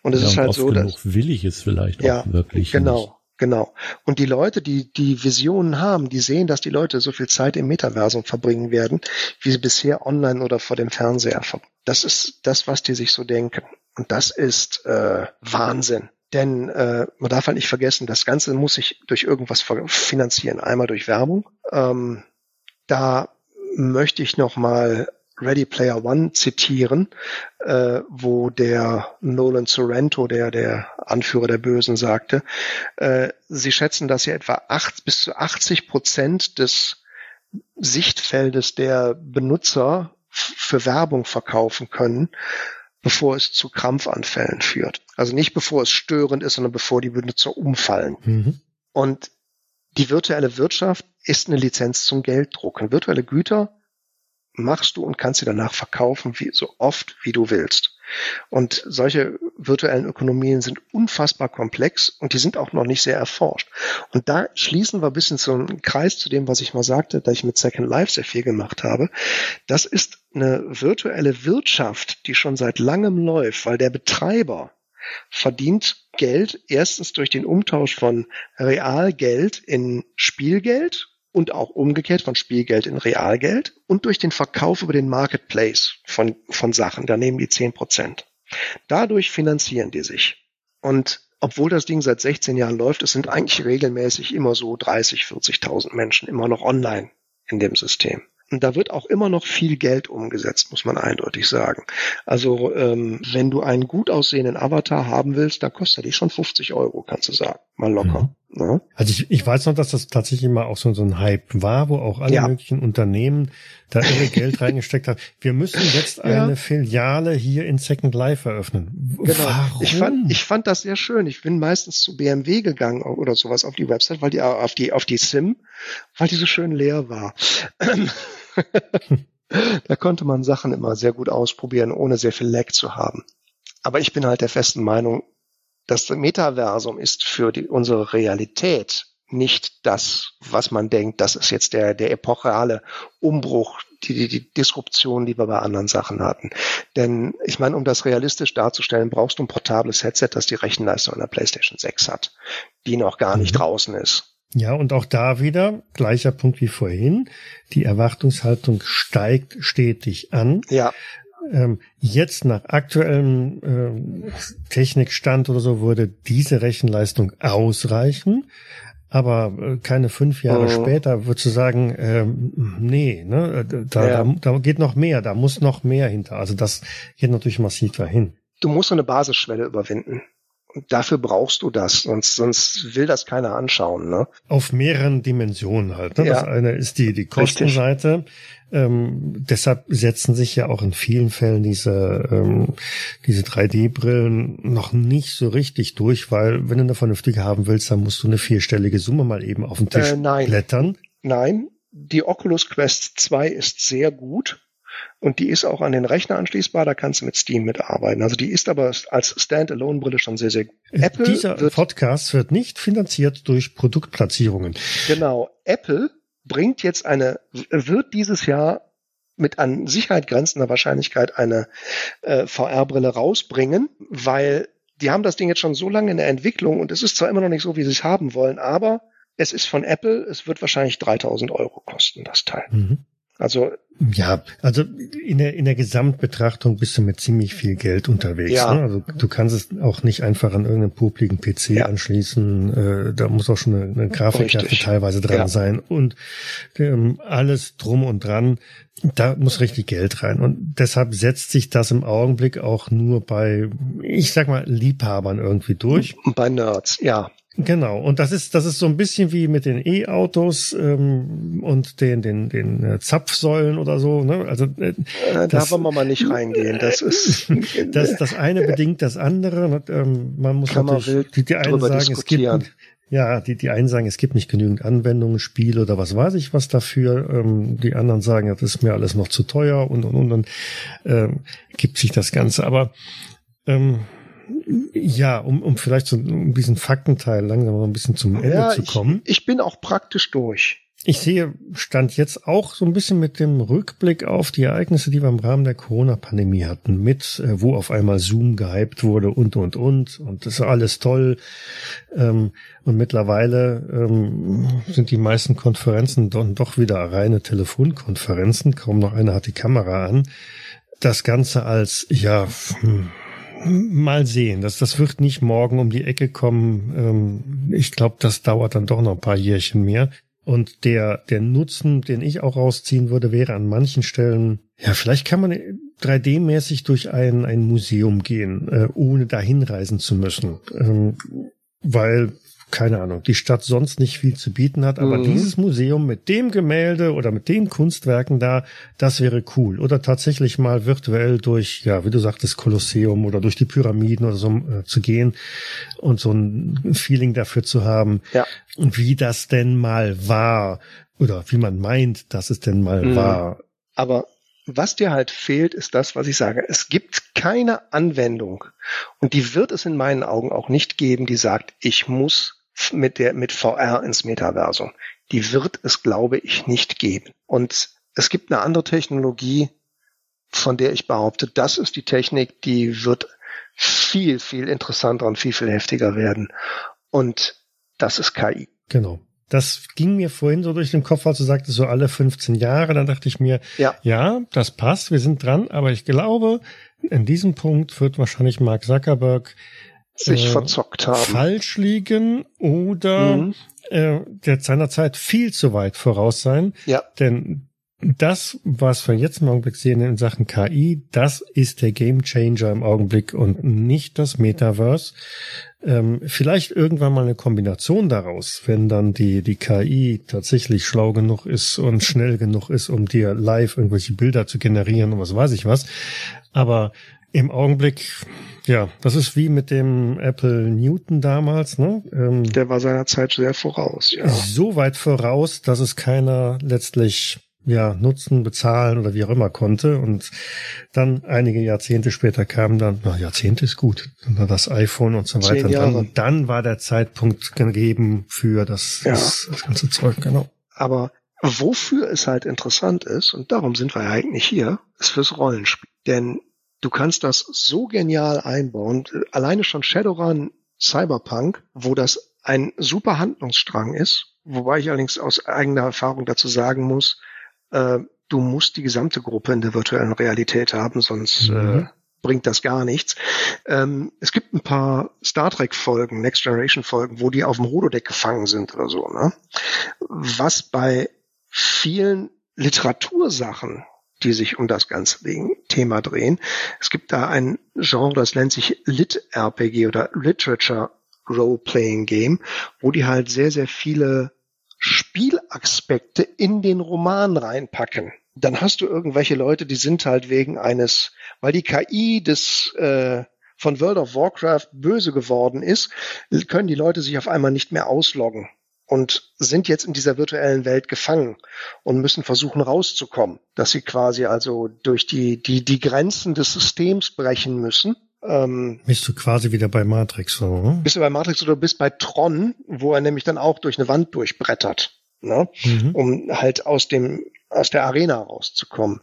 Und es ja, ist halt so, dass will ich es vielleicht ja, auch wirklich. Genau. Nicht. Genau. Und die Leute, die die Visionen haben, die sehen, dass die Leute so viel Zeit im Metaversum verbringen werden, wie sie bisher online oder vor dem Fernseher verbringen. Das ist das, was die sich so denken. Und das ist äh, Wahnsinn. Denn äh, man darf halt nicht vergessen, das Ganze muss sich durch irgendwas finanzieren. Einmal durch Werbung. Ähm, da möchte ich noch mal Ready Player One zitieren, äh, wo der Nolan Sorrento, der der Anführer der Bösen, sagte, äh, sie schätzen, dass sie etwa acht bis zu 80 Prozent des Sichtfeldes der Benutzer für Werbung verkaufen können, bevor es zu Krampfanfällen führt. Also nicht bevor es störend ist, sondern bevor die Benutzer umfallen. Mhm. Und die virtuelle Wirtschaft ist eine Lizenz zum Gelddrucken. Virtuelle Güter machst du und kannst sie danach verkaufen, wie, so oft wie du willst. Und solche virtuellen Ökonomien sind unfassbar komplex und die sind auch noch nicht sehr erforscht. Und da schließen wir ein bisschen so einen Kreis zu dem, was ich mal sagte, da ich mit Second Life sehr viel gemacht habe. Das ist eine virtuelle Wirtschaft, die schon seit langem läuft, weil der Betreiber verdient Geld erstens durch den Umtausch von Realgeld in Spielgeld und auch umgekehrt von Spielgeld in Realgeld und durch den Verkauf über den Marketplace von, von Sachen. Da nehmen die zehn Prozent. Dadurch finanzieren die sich. Und obwohl das Ding seit 16 Jahren läuft, es sind eigentlich regelmäßig immer so 30, 40.000 Menschen immer noch online in dem System. Und da wird auch immer noch viel Geld umgesetzt, muss man eindeutig sagen. Also ähm, wenn du einen gut aussehenden Avatar haben willst, dann kostet er dich schon 50 Euro, kannst du sagen. Mal locker. Mhm. Ja. Also ich, ich weiß noch, dass das tatsächlich immer auch so, so ein Hype war, wo auch alle ja. möglichen Unternehmen da ihre Geld reingesteckt haben. Wir müssen jetzt eine Filiale hier in Second Life eröffnen. Genau. Warum? Ich fand, ich fand das sehr schön. Ich bin meistens zu BMW gegangen oder sowas auf die Website, weil die auf die auf die Sim, weil die so schön leer war. da konnte man Sachen immer sehr gut ausprobieren, ohne sehr viel Lag zu haben. Aber ich bin halt der festen Meinung, das Metaversum ist für die, unsere Realität nicht das, was man denkt, das ist jetzt der, der epochale Umbruch, die, die, die Disruption, die wir bei anderen Sachen hatten. Denn ich meine, um das realistisch darzustellen, brauchst du ein portables Headset, das die Rechenleistung einer PlayStation 6 hat, die noch gar nicht mhm. draußen ist. Ja, und auch da wieder, gleicher Punkt wie vorhin, die Erwartungshaltung steigt stetig an. Ja. Ähm, jetzt nach aktuellem äh, Technikstand oder so würde diese Rechenleistung ausreichen. Aber äh, keine fünf Jahre oh. später würdest du sagen, ähm, nee, ne, da, ja. da, da geht noch mehr, da muss noch mehr hinter. Also das geht natürlich massiv dahin. Du musst so eine Basisschwelle überwinden. Dafür brauchst du das, sonst, sonst will das keiner anschauen. Ne? Auf mehreren Dimensionen halt. Ne? Ja. Das eine ist die, die Kostenseite. Ähm, deshalb setzen sich ja auch in vielen Fällen diese, ähm, diese 3D-Brillen noch nicht so richtig durch, weil wenn du eine vernünftige haben willst, dann musst du eine vierstellige Summe mal eben auf den Tisch äh, nein. blättern. Nein, die Oculus Quest 2 ist sehr gut. Und die ist auch an den Rechner anschließbar, da kannst du mit Steam mitarbeiten. Also die ist aber als Standalone-Brille schon sehr, sehr gut. Äh, Apple Dieser wird, Podcast wird nicht finanziert durch Produktplatzierungen. Genau. Apple bringt jetzt eine, wird dieses Jahr mit an Sicherheit grenzender Wahrscheinlichkeit eine äh, VR-Brille rausbringen, weil die haben das Ding jetzt schon so lange in der Entwicklung und es ist zwar immer noch nicht so, wie sie es haben wollen, aber es ist von Apple, es wird wahrscheinlich 3000 Euro kosten, das Teil. Mhm. Also ja, also in der in der Gesamtbetrachtung bist du mit ziemlich viel Geld unterwegs. Ja. Ne? Also du kannst es auch nicht einfach an irgendeinen popligen PC ja. anschließen. Äh, da muss auch schon eine, eine Grafikkarte teilweise dran ja. sein und ähm, alles drum und dran. Da muss richtig Geld rein und deshalb setzt sich das im Augenblick auch nur bei, ich sag mal, Liebhabern irgendwie durch. Bei Nerds, ja. Genau, und das ist das ist so ein bisschen wie mit den E-Autos ähm, und den den den äh, Zapfsäulen oder so. Ne? Also äh, äh, da wollen wir mal nicht reingehen. Das ist das das eine bedingt das andere. Und, ähm, man muss Kann natürlich die, die einen sagen, es gibt ja, die, die einen sagen, es gibt nicht genügend Anwendungen, Spiele oder was weiß ich was dafür. Ähm, die anderen sagen, das ist mir alles noch zu teuer und und und dann ähm, gibt sich das Ganze. Aber ähm, ja, um, um vielleicht so um diesen Faktenteil langsam mal ein bisschen zum Ende ja, zu kommen. Ich, ich bin auch praktisch durch. Ich sehe, stand jetzt auch so ein bisschen mit dem Rückblick auf die Ereignisse, die wir im Rahmen der Corona-Pandemie hatten, mit, äh, wo auf einmal Zoom gehypt wurde und, und, und, und das ist alles toll. Ähm, und mittlerweile ähm, sind die meisten Konferenzen doch, doch wieder reine Telefonkonferenzen, kaum noch einer hat die Kamera an. Das Ganze als, ja, hm, Mal sehen. Das, das wird nicht morgen um die Ecke kommen. Ähm, ich glaube, das dauert dann doch noch ein paar Jährchen mehr. Und der, der Nutzen, den ich auch rausziehen würde, wäre an manchen Stellen, ja, vielleicht kann man 3D-mäßig durch ein, ein Museum gehen, äh, ohne dahin reisen zu müssen. Ähm, weil keine Ahnung, die Stadt sonst nicht viel zu bieten hat, aber mhm. dieses Museum mit dem Gemälde oder mit den Kunstwerken da, das wäre cool. Oder tatsächlich mal virtuell durch, ja, wie du sagtest, Kolosseum oder durch die Pyramiden oder so äh, zu gehen und so ein Feeling dafür zu haben, ja. wie das denn mal war oder wie man meint, dass es denn mal mhm. war. Aber was dir halt fehlt, ist das, was ich sage. Es gibt keine Anwendung und die wird es in meinen Augen auch nicht geben, die sagt, ich muss mit der, mit VR ins Metaversum. Die wird es, glaube ich, nicht geben. Und es gibt eine andere Technologie, von der ich behaupte, das ist die Technik, die wird viel, viel interessanter und viel, viel heftiger werden. Und das ist KI. Genau. Das ging mir vorhin so durch den Kopf, als du sagtest, so alle 15 Jahre. Dann dachte ich mir, ja, ja das passt, wir sind dran. Aber ich glaube, in diesem Punkt wird wahrscheinlich Mark Zuckerberg sich äh, verzockt haben. Falsch liegen oder mhm. äh, der seinerzeit viel zu weit voraus sein. Ja. Denn das, was wir jetzt im Augenblick sehen in Sachen KI, das ist der Game Changer im Augenblick und nicht das Metaverse. Ähm, vielleicht irgendwann mal eine Kombination daraus, wenn dann die, die KI tatsächlich schlau genug ist und schnell genug ist, um dir live irgendwelche Bilder zu generieren und was weiß ich was. Aber im Augenblick, ja, das ist wie mit dem Apple Newton damals, ne? Ähm, Der war seiner Zeit sehr voraus, ja. So weit voraus, dass es keiner letztlich ja nutzen, bezahlen oder wie auch immer konnte. Und dann einige Jahrzehnte später kam dann, na, Jahrzehnte ist gut, dann war das iPhone und so weiter. Und dann, dann, war der Zeitpunkt gegeben für das, ja. das, das ganze Zeug, genau. Aber wofür es halt interessant ist, und darum sind wir ja eigentlich hier, ist fürs Rollenspiel. Denn du kannst das so genial einbauen. Alleine schon Shadowrun Cyberpunk, wo das ein super Handlungsstrang ist, wobei ich allerdings aus eigener Erfahrung dazu sagen muss, äh, du musst die gesamte Gruppe in der virtuellen Realität haben, sonst mhm. äh, bringt das gar nichts. Ähm, es gibt ein paar Star Trek Folgen, Next Generation Folgen, wo die auf dem Holodeck gefangen sind oder so. Ne? Was bei vielen Literatursachen, die sich um das ganze Thema drehen. Es gibt da ein Genre, das nennt sich Lit-RPG oder Literature Role-Playing Game, wo die halt sehr, sehr viele Spielaspekte in den Roman reinpacken. Dann hast du irgendwelche Leute, die sind halt wegen eines, weil die KI des äh, von World of Warcraft böse geworden ist, können die Leute sich auf einmal nicht mehr ausloggen und sind jetzt in dieser virtuellen Welt gefangen und müssen versuchen rauszukommen, dass sie quasi also durch die, die, die Grenzen des Systems brechen müssen ähm, bist du quasi wieder bei Matrix so? Hm? Bist du bei Matrix oder bist bei Tron, wo er nämlich dann auch durch eine Wand durchbrettert, ne? Mhm. um halt aus dem aus der Arena rauszukommen.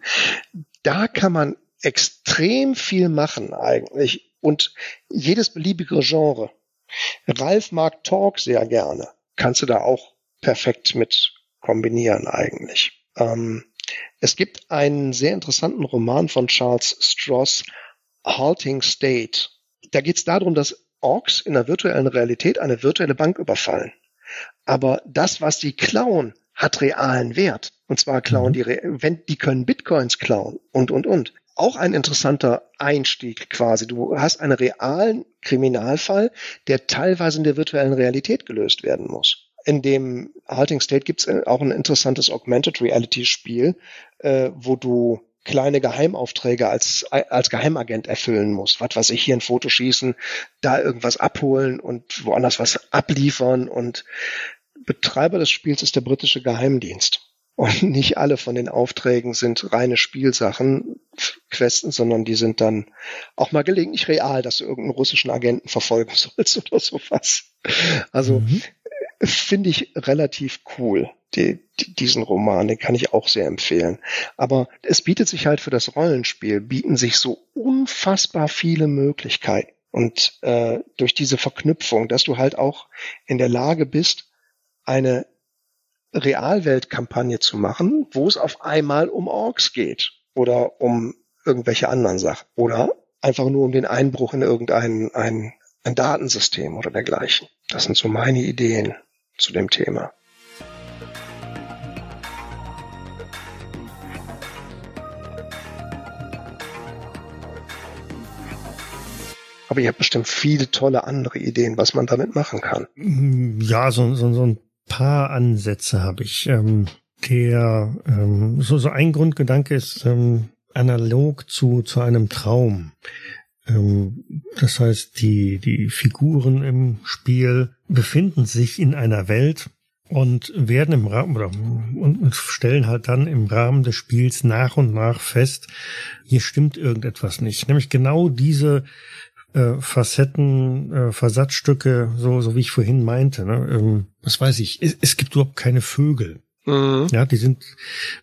Da kann man extrem viel machen eigentlich und jedes beliebige Genre. Ralf mag Talk sehr gerne. Kannst du da auch perfekt mit kombinieren eigentlich. Ähm, es gibt einen sehr interessanten Roman von Charles Stross, Halting State. Da geht es darum, dass Orks in der virtuellen Realität eine virtuelle Bank überfallen. Aber das, was sie klauen, hat realen Wert. Und zwar klauen mhm. die, wenn, die können Bitcoins klauen und, und, und. Auch ein interessanter Einstieg quasi. Du hast einen realen Kriminalfall, der teilweise in der virtuellen Realität gelöst werden muss. In dem Halting State gibt es auch ein interessantes Augmented Reality Spiel, äh, wo du kleine Geheimaufträge als, als Geheimagent erfüllen muss. Was weiß ich, hier ein Foto schießen, da irgendwas abholen und woanders was abliefern und Betreiber des Spiels ist der britische Geheimdienst. Und nicht alle von den Aufträgen sind reine Spielsachen, Questen, sondern die sind dann auch mal gelegentlich real, dass du irgendeinen russischen Agenten verfolgen sollst oder sowas. Also mhm. finde ich relativ cool die, die, diesen Roman, den kann ich auch sehr empfehlen. Aber es bietet sich halt für das Rollenspiel, bieten sich so unfassbar viele Möglichkeiten. Und äh, durch diese Verknüpfung, dass du halt auch in der Lage bist, eine Realweltkampagne zu machen, wo es auf einmal um Orks geht oder um irgendwelche anderen Sachen oder einfach nur um den Einbruch in irgendein ein, ein Datensystem oder dergleichen. Das sind so meine Ideen zu dem Thema. Aber ihr habt bestimmt viele tolle andere Ideen, was man damit machen kann. Ja, so, so, so ein paar Ansätze habe ich. Ähm, der ähm, so, so ein Grundgedanke ist ähm, analog zu, zu einem Traum. Ähm, das heißt, die, die Figuren im Spiel befinden sich in einer Welt, und werden im Rahmen oder und stellen halt dann im Rahmen des Spiels nach und nach fest, hier stimmt irgendetwas nicht. Nämlich genau diese äh, Facetten, äh, Versatzstücke, so, so wie ich vorhin meinte. Ne? Ähm, was weiß ich, es, es gibt überhaupt keine Vögel. Mhm. Ja, die sind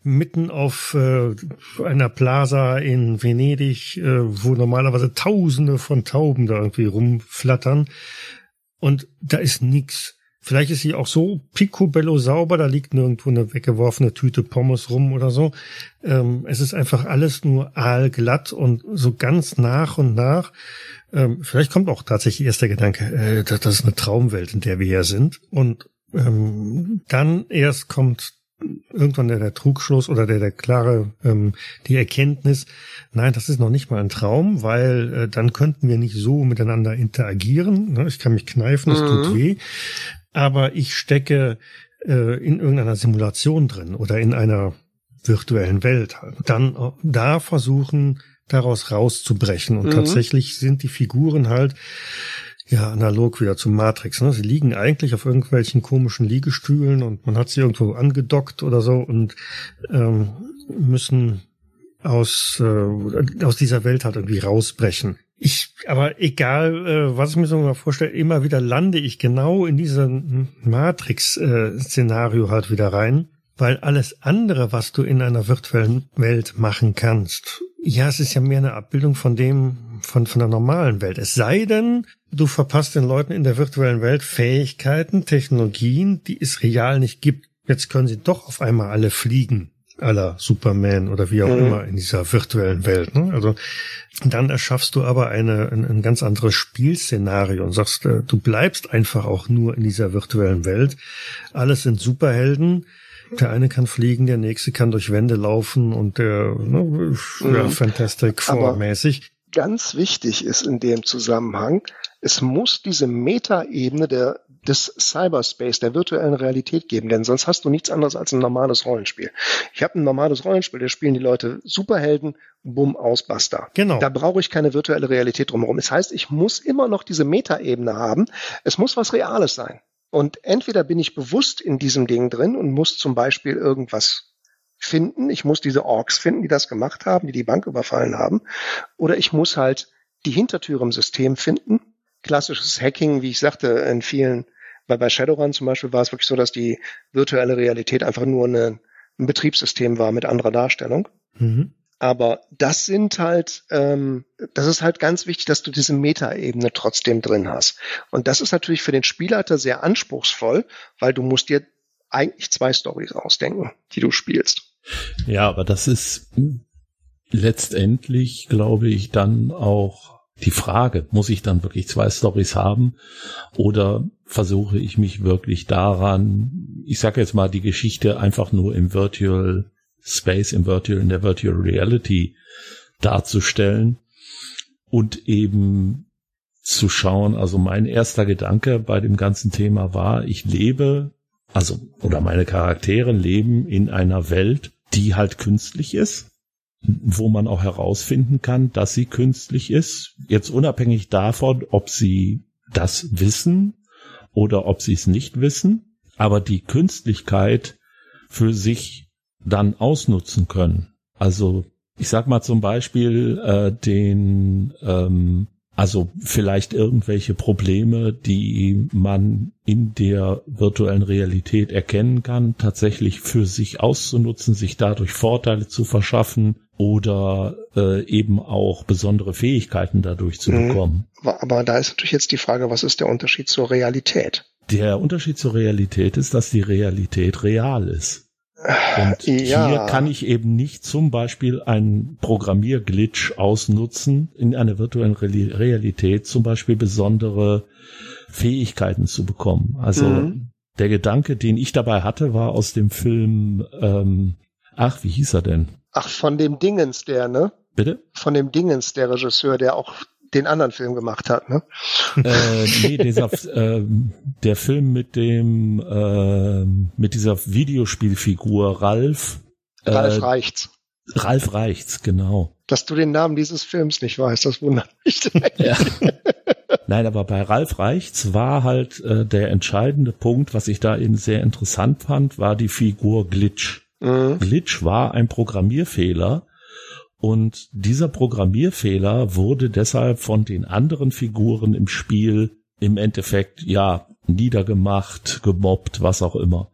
mitten auf äh, einer Plaza in Venedig, äh, wo normalerweise Tausende von Tauben da irgendwie rumflattern. Und da ist nix. Vielleicht ist sie auch so picobello sauber, da liegt nirgendwo eine weggeworfene Tüte Pommes rum oder so. Ähm, es ist einfach alles nur aalglatt und so ganz nach und nach. Ähm, vielleicht kommt auch tatsächlich erst der Gedanke, äh, das, das ist eine Traumwelt, in der wir hier sind. Und ähm, dann erst kommt irgendwann der, der Trugschluss oder der, der klare, ähm, die Erkenntnis, nein, das ist noch nicht mal ein Traum, weil äh, dann könnten wir nicht so miteinander interagieren. Ne? Ich kann mich kneifen, es mhm. tut weh aber ich stecke äh, in irgendeiner Simulation drin oder in einer virtuellen Welt. Dann äh, da versuchen, daraus rauszubrechen. Und mhm. tatsächlich sind die Figuren halt ja analog wieder zu Matrix. Ne? Sie liegen eigentlich auf irgendwelchen komischen Liegestühlen und man hat sie irgendwo angedockt oder so und ähm, müssen aus, äh, aus dieser Welt halt irgendwie rausbrechen. Ich, aber egal, äh, was ich mir so mal vorstelle, immer wieder lande ich genau in diesem Matrix-Szenario äh, halt wieder rein, weil alles andere, was du in einer virtuellen Welt machen kannst, ja, es ist ja mehr eine Abbildung von dem, von, von der normalen Welt. Es sei denn, du verpasst den Leuten in der virtuellen Welt Fähigkeiten, Technologien, die es real nicht gibt. Jetzt können sie doch auf einmal alle fliegen aller Superman oder wie auch mhm. immer in dieser virtuellen Welt. Ne? Also dann erschaffst du aber eine, ein, ein ganz anderes Spielszenario und sagst, äh, du bleibst einfach auch nur in dieser virtuellen Welt. Alles sind Superhelden. Der eine kann fliegen, der nächste kann durch Wände laufen und der ne, mhm. ja, Fantastic Four mäßig. Ganz wichtig ist in dem Zusammenhang, es muss diese Metaebene der des Cyberspace, der virtuellen Realität geben, denn sonst hast du nichts anderes als ein normales Rollenspiel. Ich habe ein normales Rollenspiel, da spielen die Leute Superhelden, bumm, aus, basta. Genau. Da brauche ich keine virtuelle Realität drumherum. Das heißt, ich muss immer noch diese Metaebene haben. Es muss was Reales sein. Und entweder bin ich bewusst in diesem Ding drin und muss zum Beispiel irgendwas finden. Ich muss diese Orks finden, die das gemacht haben, die die Bank überfallen haben. Oder ich muss halt die Hintertür im System finden klassisches Hacking, wie ich sagte, in vielen, weil bei Shadowrun zum Beispiel war es wirklich so, dass die virtuelle Realität einfach nur eine, ein Betriebssystem war mit anderer Darstellung. Mhm. Aber das sind halt, ähm, das ist halt ganz wichtig, dass du diese Metaebene trotzdem drin hast. Und das ist natürlich für den Spielleiter sehr anspruchsvoll, weil du musst dir eigentlich zwei Stories ausdenken, die du spielst. Ja, aber das ist letztendlich, glaube ich, dann auch die Frage, muss ich dann wirklich zwei Stories haben oder versuche ich mich wirklich daran, ich sage jetzt mal die Geschichte einfach nur im Virtual Space, im Virtual, in der Virtual Reality darzustellen und eben zu schauen, also mein erster Gedanke bei dem ganzen Thema war, ich lebe, also, oder meine Charaktere leben in einer Welt, die halt künstlich ist wo man auch herausfinden kann, dass sie künstlich ist. Jetzt unabhängig davon, ob sie das wissen oder ob sie es nicht wissen, aber die Künstlichkeit für sich dann ausnutzen können. Also ich sag mal zum Beispiel äh, den ähm, also vielleicht irgendwelche Probleme, die man in der virtuellen Realität erkennen kann, tatsächlich für sich auszunutzen, sich dadurch Vorteile zu verschaffen oder äh, eben auch besondere Fähigkeiten dadurch zu mhm. bekommen. Aber da ist natürlich jetzt die Frage, was ist der Unterschied zur Realität? Der Unterschied zur Realität ist, dass die Realität real ist. Und ja. hier kann ich eben nicht zum Beispiel einen Programmierglitch ausnutzen, in einer virtuellen Realität zum Beispiel besondere Fähigkeiten zu bekommen. Also mhm. der Gedanke, den ich dabei hatte, war aus dem Film, ähm, ach, wie hieß er denn? Ach, von dem Dingens, der, ne? Bitte? Von dem Dingens, der Regisseur, der auch den anderen Film gemacht hat, ne? Äh, nee, dieser, äh, der Film mit dem, äh, mit dieser Videospielfigur Ralf. Äh, Ralf Reichts. Ralf Reichts, genau. Dass du den Namen dieses Films nicht weißt, das wundert mich. ja. Nein, aber bei Ralf Reichts war halt äh, der entscheidende Punkt, was ich da eben sehr interessant fand, war die Figur Glitch. Mhm. Glitch war ein Programmierfehler, und dieser Programmierfehler wurde deshalb von den anderen Figuren im Spiel im Endeffekt, ja, niedergemacht, gemobbt, was auch immer.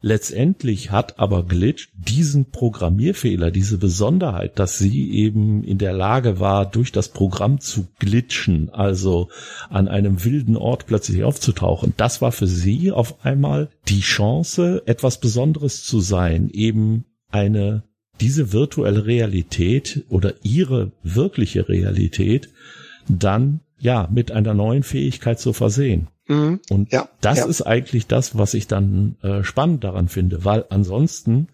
Letztendlich hat aber Glitch diesen Programmierfehler, diese Besonderheit, dass sie eben in der Lage war, durch das Programm zu glitschen, also an einem wilden Ort plötzlich aufzutauchen. Das war für sie auf einmal die Chance, etwas Besonderes zu sein, eben eine diese virtuelle Realität oder ihre wirkliche Realität dann ja mit einer neuen Fähigkeit zu versehen. Mhm. Und ja, das ja. ist eigentlich das, was ich dann äh, spannend daran finde, weil ansonsten,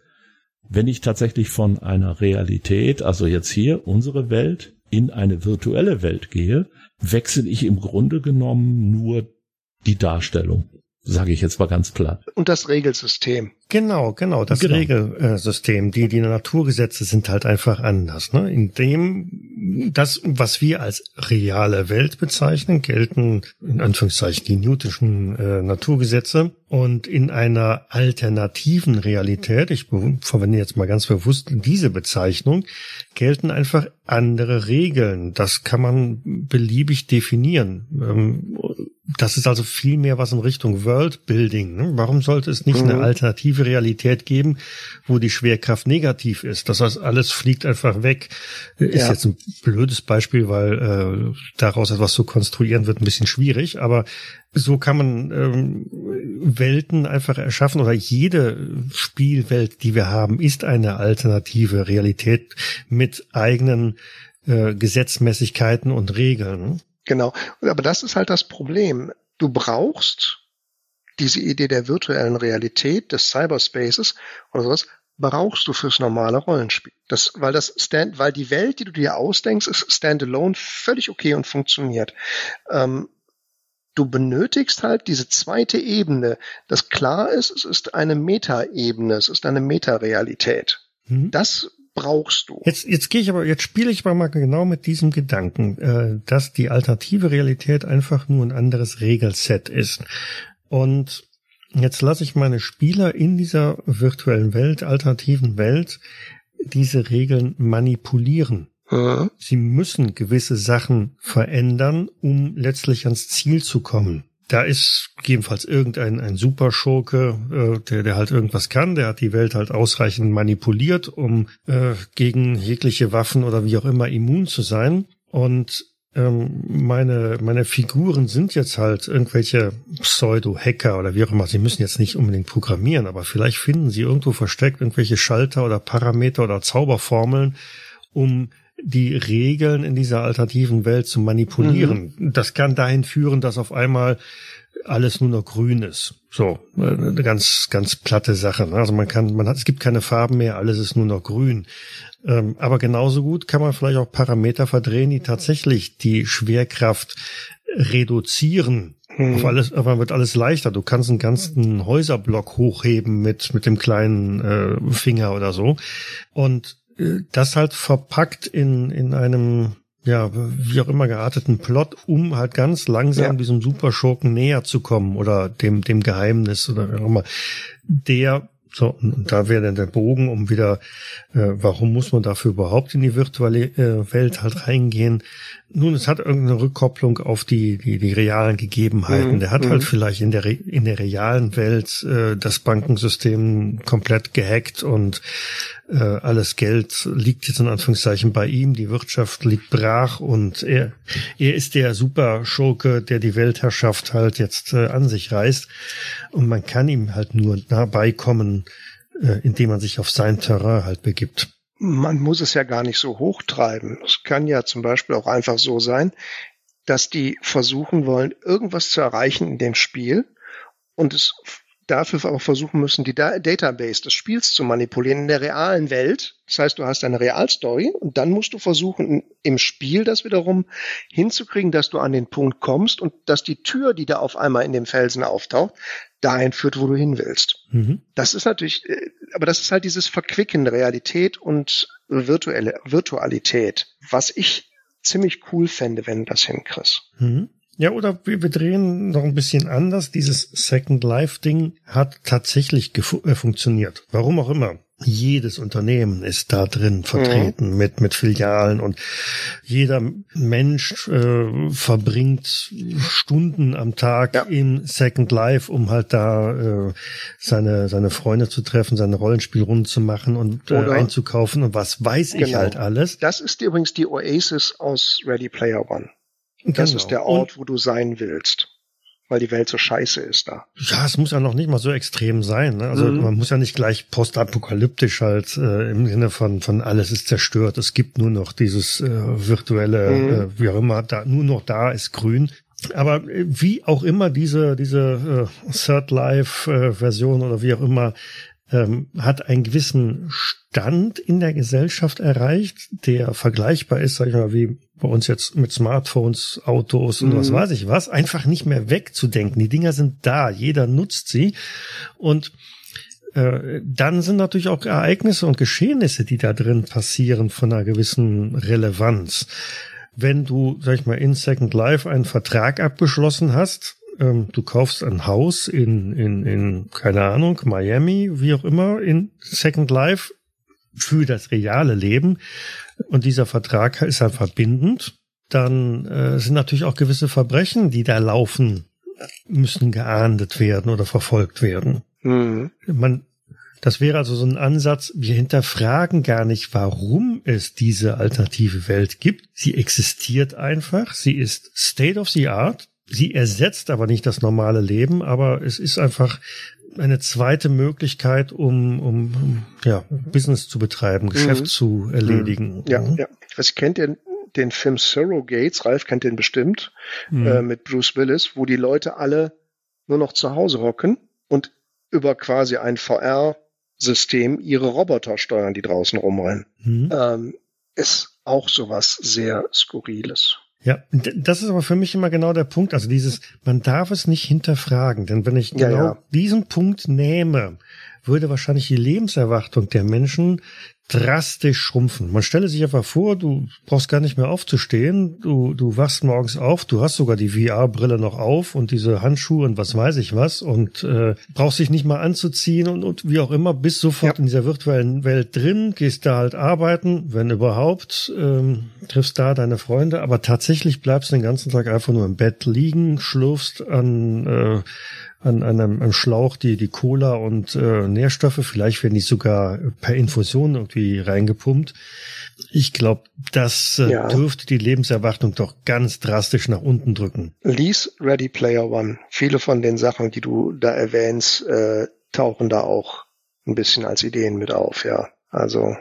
wenn ich tatsächlich von einer Realität, also jetzt hier unsere Welt, in eine virtuelle Welt gehe, wechsle ich im Grunde genommen nur die Darstellung. Sage ich jetzt mal ganz platt. Und das Regelsystem. Genau, genau, das genau. Regelsystem. Die, die Naturgesetze sind halt einfach anders. Ne? In dem, das, was wir als reale Welt bezeichnen, gelten in Anführungszeichen die Newtonschen äh, Naturgesetze. Und in einer alternativen Realität, ich verwende jetzt mal ganz bewusst diese Bezeichnung, gelten einfach andere Regeln. Das kann man beliebig definieren. Ähm, das ist also viel mehr was in Richtung Worldbuilding. Ne? Warum sollte es nicht mhm. eine alternative Realität geben, wo die Schwerkraft negativ ist? Das heißt, alles fliegt einfach weg. Ist ja. jetzt ein blödes Beispiel, weil äh, daraus etwas zu konstruieren wird ein bisschen schwierig. Aber so kann man ähm, Welten einfach erschaffen oder jede Spielwelt, die wir haben, ist eine alternative Realität mit eigenen äh, Gesetzmäßigkeiten und Regeln. Genau. Aber das ist halt das Problem. Du brauchst diese Idee der virtuellen Realität, des Cyberspaces oder sowas, brauchst du fürs normale Rollenspiel. Das, weil das Stand, weil die Welt, die du dir ausdenkst, ist standalone völlig okay und funktioniert. Ähm, du benötigst halt diese zweite Ebene, das klar ist, es ist eine Metaebene, es ist eine Metarealität. Mhm. Das brauchst du. Jetzt, jetzt gehe ich aber, jetzt spiele ich aber mal genau mit diesem Gedanken, äh, dass die alternative Realität einfach nur ein anderes Regelset ist. Und jetzt lasse ich meine Spieler in dieser virtuellen Welt, alternativen Welt, diese Regeln manipulieren. Mhm. Sie müssen gewisse Sachen verändern, um letztlich ans Ziel zu kommen da ist gegebenenfalls irgendein ein Superschurke, äh, der, der halt irgendwas kann, der hat die Welt halt ausreichend manipuliert, um äh, gegen jegliche Waffen oder wie auch immer immun zu sein. Und ähm, meine, meine Figuren sind jetzt halt irgendwelche Pseudo-Hacker oder wie auch immer. Sie müssen jetzt nicht unbedingt programmieren, aber vielleicht finden sie irgendwo versteckt irgendwelche Schalter oder Parameter oder Zauberformeln, um die Regeln in dieser alternativen Welt zu manipulieren. Mhm. Das kann dahin führen, dass auf einmal alles nur noch grün ist. So, eine ganz, ganz platte Sache. Ne? Also man kann, man hat, es gibt keine Farben mehr, alles ist nur noch grün. Ähm, aber genauso gut kann man vielleicht auch Parameter verdrehen, die tatsächlich die Schwerkraft reduzieren. Mhm. Auf alles, aber wird alles leichter. Du kannst einen ganzen Häuserblock hochheben mit, mit dem kleinen äh, Finger oder so. Und das halt verpackt in, in einem, ja, wie auch immer gearteten Plot, um halt ganz langsam ja. diesem Superschurken näher zu kommen oder dem, dem Geheimnis oder wie auch immer. Der so, und da wäre dann der Bogen, um wieder, äh, warum muss man dafür überhaupt in die virtuelle äh, Welt halt reingehen? Nun, es hat irgendeine Rückkopplung auf die, die, die realen Gegebenheiten. Mhm. Der hat halt mhm. halt vielleicht in der, in der realen Welt äh, das Bankensystem komplett gehackt und äh, alles Geld liegt jetzt in Anführungszeichen bei ihm, die Wirtschaft liegt brach und er, er ist der Superschurke, der die Weltherrschaft halt jetzt äh, an sich reißt. Und man kann ihm halt nur nah beikommen, äh, indem man sich auf sein Terrain halt begibt man muss es ja gar nicht so hochtreiben. Es kann ja zum Beispiel auch einfach so sein, dass die versuchen wollen, irgendwas zu erreichen in dem Spiel und es dafür auch versuchen müssen, die Database des Spiels zu manipulieren in der realen Welt. Das heißt, du hast eine Realstory und dann musst du versuchen, im Spiel das wiederum hinzukriegen, dass du an den Punkt kommst und dass die Tür, die da auf einmal in dem Felsen auftaucht, dahin führt, wo du hin willst. Mhm. Das ist natürlich, äh, aber das ist halt dieses Verquicken Realität und virtuelle Virtualität, was ich ziemlich cool fände, wenn du das hinkriegst. Mhm. Ja, oder wir, wir drehen noch ein bisschen anders. Dieses Second Life Ding hat tatsächlich äh, funktioniert. Warum auch immer jedes Unternehmen ist da drin vertreten mhm. mit mit Filialen und jeder Mensch äh, verbringt Stunden am Tag ja. in Second Life, um halt da äh, seine seine Freunde zu treffen, seine Rollenspielrunden zu machen und äh, einzukaufen und was weiß genau. ich halt alles. Das ist übrigens die Oasis aus Ready Player One. Das genau. ist der Ort, und wo du sein willst weil die Welt so scheiße ist da. Ja, es muss ja noch nicht mal so extrem sein. Ne? Also mhm. man muss ja nicht gleich postapokalyptisch halt äh, im Sinne von von alles ist zerstört. Es gibt nur noch dieses äh, virtuelle, mhm. äh, wie auch immer, da nur noch da ist grün. Aber äh, wie auch immer diese diese äh, Third Life äh, Version oder wie auch immer ähm, hat einen gewissen Stand in der Gesellschaft erreicht, der vergleichbar ist, sag ich mal, wie bei uns jetzt mit Smartphones, Autos und mhm. was weiß ich was, einfach nicht mehr wegzudenken. Die Dinger sind da, jeder nutzt sie und äh, dann sind natürlich auch Ereignisse und Geschehnisse, die da drin passieren, von einer gewissen Relevanz. Wenn du, sag ich mal, in Second Life einen Vertrag abgeschlossen hast, ähm, du kaufst ein Haus in, in, in, keine Ahnung, Miami, wie auch immer, in Second Life für das reale Leben und dieser Vertrag ist dann verbindend, dann äh, sind natürlich auch gewisse Verbrechen, die da laufen, müssen geahndet werden oder verfolgt werden. Mhm. Man, das wäre also so ein Ansatz, wir hinterfragen gar nicht, warum es diese alternative Welt gibt. Sie existiert einfach, sie ist State of the Art, sie ersetzt aber nicht das normale Leben, aber es ist einfach eine zweite Möglichkeit, um, um, ja, Business zu betreiben, mhm. Geschäft zu erledigen. Ja, mhm. ja. Was kennt ihr den Film Surrogates? Ralf kennt den bestimmt, mhm. äh, mit Bruce Willis, wo die Leute alle nur noch zu Hause hocken und über quasi ein VR-System ihre Roboter steuern, die draußen rumrennen. Mhm. Ähm, ist auch sowas sehr Skurriles. Ja, das ist aber für mich immer genau der Punkt. Also dieses, man darf es nicht hinterfragen, denn wenn ich genau ja. diesen Punkt nehme, würde wahrscheinlich die Lebenserwartung der Menschen drastisch schrumpfen. Man stelle sich einfach vor, du brauchst gar nicht mehr aufzustehen, du, du wachst morgens auf, du hast sogar die VR-Brille noch auf und diese Handschuhe und was weiß ich was und äh, brauchst dich nicht mal anzuziehen und, und wie auch immer, bist sofort ja. in dieser virtuellen Welt drin, gehst da halt arbeiten, wenn überhaupt, ähm, triffst da deine Freunde, aber tatsächlich bleibst du den ganzen Tag einfach nur im Bett liegen, schlurfst an äh, an einem, einem Schlauch die, die Cola und äh, Nährstoffe. Vielleicht werden die sogar per Infusion irgendwie reingepumpt. Ich glaube, das äh, ja. dürfte die Lebenserwartung doch ganz drastisch nach unten drücken. Lies Ready Player One. Viele von den Sachen, die du da erwähnst, äh, tauchen da auch ein bisschen als Ideen mit auf, ja. Also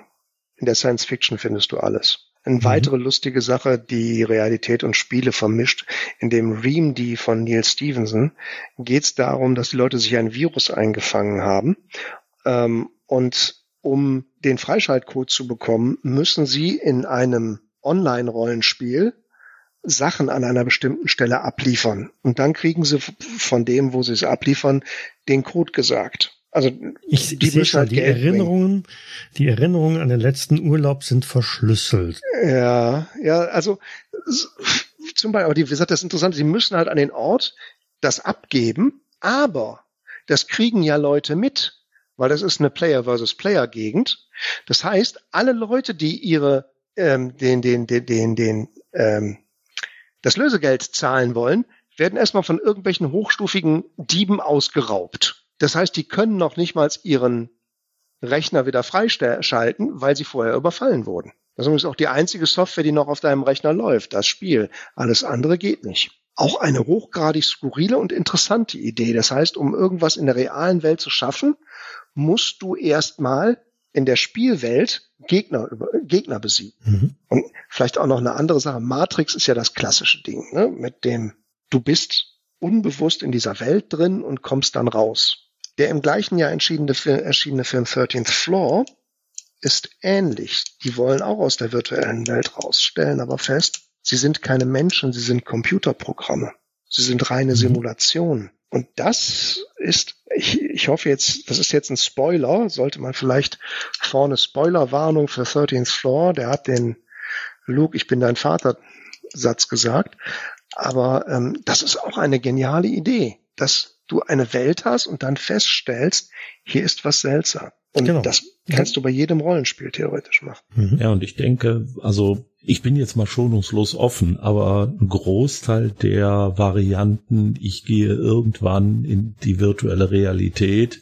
in der Science Fiction findest du alles. Eine mhm. weitere lustige Sache, die Realität und Spiele vermischt. In dem Ream, die von Neil Stevenson, geht es darum, dass die Leute sich ein Virus eingefangen haben. Ähm, und um den Freischaltcode zu bekommen, müssen sie in einem Online-Rollenspiel Sachen an einer bestimmten Stelle abliefern. Und dann kriegen sie von dem, wo sie es abliefern, den Code gesagt. Also ich, die, ich sehe schon, halt die Erinnerungen, die Erinnerungen an den letzten Urlaub sind verschlüsselt. Ja, ja, also zum Beispiel, aber die, wie gesagt, das ist interessant, sie müssen halt an den Ort das abgeben, aber das kriegen ja Leute mit, weil das ist eine Player versus Player Gegend. Das heißt, alle Leute, die ihre ähm, den den den den den ähm, das Lösegeld zahlen wollen, werden erstmal von irgendwelchen hochstufigen Dieben ausgeraubt. Das heißt, die können noch nicht mal ihren Rechner wieder freischalten, weil sie vorher überfallen wurden. Das ist auch die einzige Software, die noch auf deinem Rechner läuft, das Spiel. Alles andere geht nicht. Auch eine hochgradig skurrile und interessante Idee. Das heißt, um irgendwas in der realen Welt zu schaffen, musst du erstmal in der Spielwelt Gegner, Gegner besiegen. Mhm. Und vielleicht auch noch eine andere Sache. Matrix ist ja das klassische Ding, ne? mit dem du bist unbewusst in dieser Welt drin und kommst dann raus. Der im gleichen Jahr erschienene Film, erschienene Film 13th Floor ist ähnlich. Die wollen auch aus der virtuellen Welt raus, stellen aber fest, sie sind keine Menschen, sie sind Computerprogramme. Sie sind reine mhm. Simulationen. Und das ist, ich, ich hoffe jetzt, das ist jetzt ein Spoiler, sollte man vielleicht vorne Spoilerwarnung für 13th Floor, der hat den Luke, ich bin dein Vater Satz gesagt. Aber ähm, das ist auch eine geniale Idee, dass du eine Welt hast und dann feststellst, hier ist was seltsam. Und genau. das kannst du bei jedem Rollenspiel theoretisch machen. Mhm. Ja, und ich denke, also ich bin jetzt mal schonungslos offen, aber ein Großteil der Varianten, ich gehe irgendwann in die virtuelle Realität,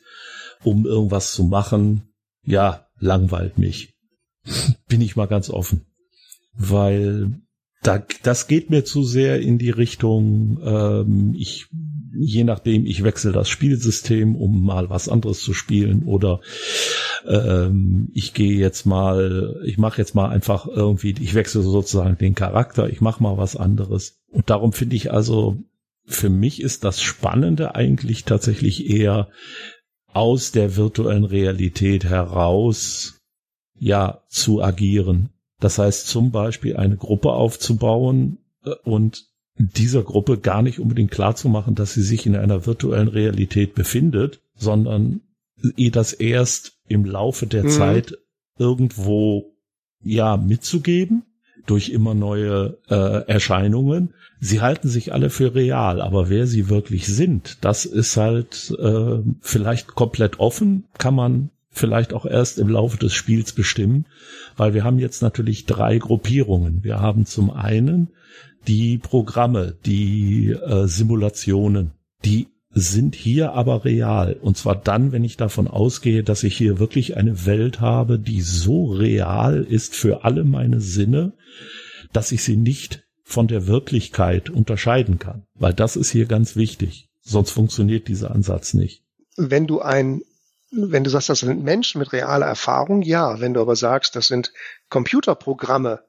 um irgendwas zu machen, ja, langweilt mich. bin ich mal ganz offen. Weil da, das geht mir zu sehr in die Richtung, ähm, ich je nachdem, ich wechsle das Spielsystem, um mal was anderes zu spielen oder ähm, ich gehe jetzt mal, ich mache jetzt mal einfach irgendwie, ich wechsle sozusagen den Charakter, ich mache mal was anderes. Und darum finde ich also, für mich ist das Spannende eigentlich tatsächlich eher aus der virtuellen Realität heraus, ja, zu agieren. Das heißt zum Beispiel eine Gruppe aufzubauen äh, und dieser Gruppe gar nicht unbedingt klar zu machen, dass sie sich in einer virtuellen Realität befindet, sondern ihr das erst im Laufe der mhm. Zeit irgendwo ja mitzugeben durch immer neue äh, Erscheinungen. Sie halten sich alle für real, aber wer sie wirklich sind, das ist halt äh, vielleicht komplett offen, kann man vielleicht auch erst im Laufe des Spiels bestimmen, weil wir haben jetzt natürlich drei Gruppierungen. Wir haben zum einen die Programme, die äh, Simulationen, die sind hier aber real. Und zwar dann, wenn ich davon ausgehe, dass ich hier wirklich eine Welt habe, die so real ist für alle meine Sinne, dass ich sie nicht von der Wirklichkeit unterscheiden kann. Weil das ist hier ganz wichtig. Sonst funktioniert dieser Ansatz nicht. Wenn du ein wenn du sagst, das sind Menschen mit realer Erfahrung, ja. Wenn du aber sagst, das sind Computerprogramme,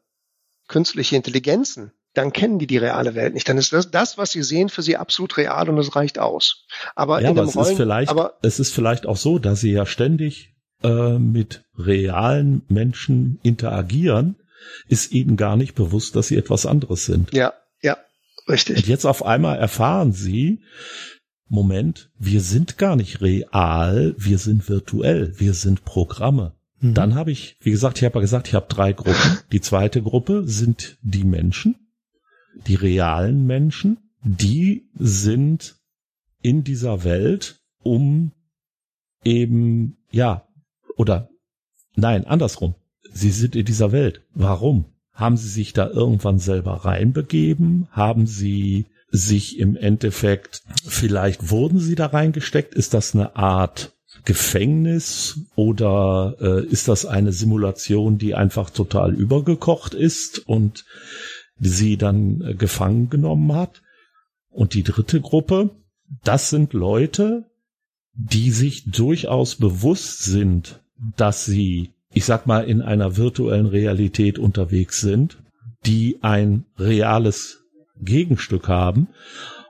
künstliche Intelligenzen, dann kennen die die reale Welt nicht. Dann ist das, das was sie sehen, für sie absolut real und es reicht aus. Aber, ja, aber es, Rollen, ist vielleicht, aber es ist vielleicht auch so, dass sie ja ständig äh, mit realen Menschen interagieren, ist ihnen gar nicht bewusst, dass sie etwas anderes sind. Ja, ja, richtig. Und jetzt auf einmal erfahren sie, Moment, wir sind gar nicht real, wir sind virtuell, wir sind Programme. Mhm. Dann habe ich, wie gesagt, ich habe ja gesagt, ich habe drei Gruppen. Die zweite Gruppe sind die Menschen, die realen Menschen, die sind in dieser Welt, um eben, ja, oder nein, andersrum. Sie sind in dieser Welt. Warum? Haben sie sich da irgendwann selber reinbegeben? Haben sie sich im Endeffekt, vielleicht wurden sie da reingesteckt? Ist das eine Art Gefängnis oder äh, ist das eine Simulation, die einfach total übergekocht ist und sie dann äh, gefangen genommen hat. Und die dritte Gruppe, das sind Leute, die sich durchaus bewusst sind, dass sie, ich sag mal, in einer virtuellen Realität unterwegs sind, die ein reales Gegenstück haben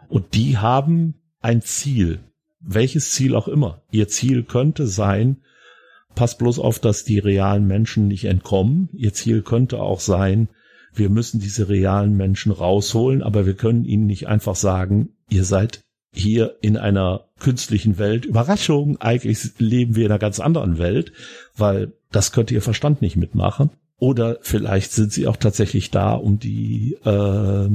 und die haben ein Ziel. Welches Ziel auch immer. Ihr Ziel könnte sein, pass bloß auf, dass die realen Menschen nicht entkommen. Ihr Ziel könnte auch sein, wir müssen diese realen Menschen rausholen, aber wir können ihnen nicht einfach sagen, ihr seid hier in einer künstlichen Welt. Überraschung, eigentlich leben wir in einer ganz anderen Welt, weil das könnte ihr Verstand nicht mitmachen. Oder vielleicht sind sie auch tatsächlich da, um die äh,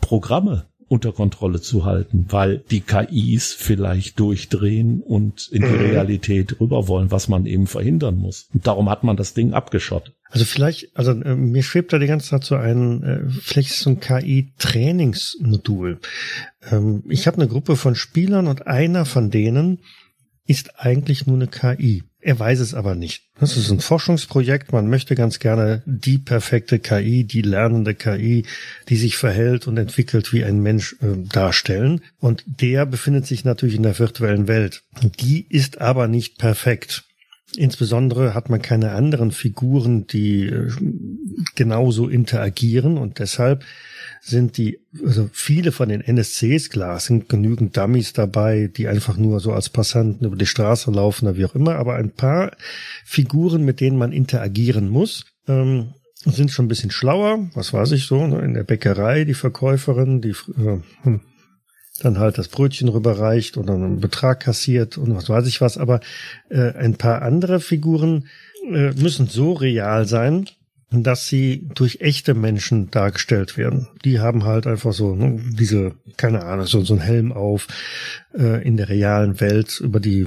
Programme unter Kontrolle zu halten, weil die KIs vielleicht durchdrehen und in die mhm. Realität rüber wollen, was man eben verhindern muss. Und darum hat man das Ding abgeschottet. Also vielleicht, also äh, mir schwebt da die ganze Zeit so ein, äh, vielleicht ist so ein KI-Trainingsmodul. Ähm, ich habe eine Gruppe von Spielern und einer von denen ist eigentlich nur eine KI. Er weiß es aber nicht. Das ist ein Forschungsprojekt. Man möchte ganz gerne die perfekte KI, die lernende KI, die sich verhält und entwickelt wie ein Mensch äh, darstellen. Und der befindet sich natürlich in der virtuellen Welt. Die ist aber nicht perfekt. Insbesondere hat man keine anderen Figuren, die äh, genauso interagieren und deshalb sind die, also viele von den NSCs, klar, sind genügend Dummies dabei, die einfach nur so als Passanten über die Straße laufen oder wie auch immer, aber ein paar Figuren, mit denen man interagieren muss, ähm, sind schon ein bisschen schlauer, was weiß ich so, ne, in der Bäckerei, die Verkäuferin, die äh, hm, dann halt das Brötchen rüberreicht oder einen Betrag kassiert und was weiß ich was, aber äh, ein paar andere Figuren äh, müssen so real sein, dass sie durch echte Menschen dargestellt werden. Die haben halt einfach so ne, diese, keine Ahnung, so, so ein Helm auf äh, in der realen Welt, über die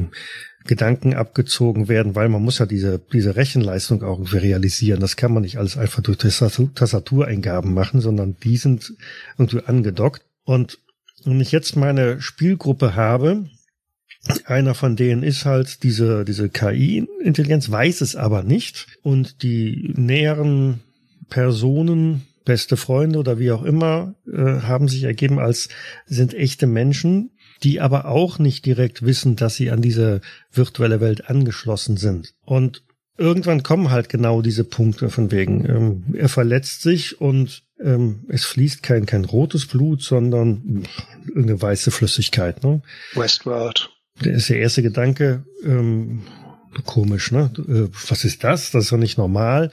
Gedanken abgezogen werden, weil man muss ja diese, diese Rechenleistung auch realisieren. Das kann man nicht alles einfach durch Tastatur, Tastatureingaben machen, sondern die sind irgendwie angedockt. Und wenn ich jetzt meine Spielgruppe habe, einer von denen ist halt diese, diese KI-Intelligenz, weiß es aber nicht. Und die näheren Personen, beste Freunde oder wie auch immer, äh, haben sich ergeben als sind echte Menschen, die aber auch nicht direkt wissen, dass sie an diese virtuelle Welt angeschlossen sind. Und irgendwann kommen halt genau diese Punkte von wegen, ähm, er verletzt sich und ähm, es fließt kein, kein rotes Blut, sondern irgendeine weiße Flüssigkeit. Ne? Westworld. Der ist der erste Gedanke, ähm, komisch, ne? Äh, was ist das? Das ist doch nicht normal.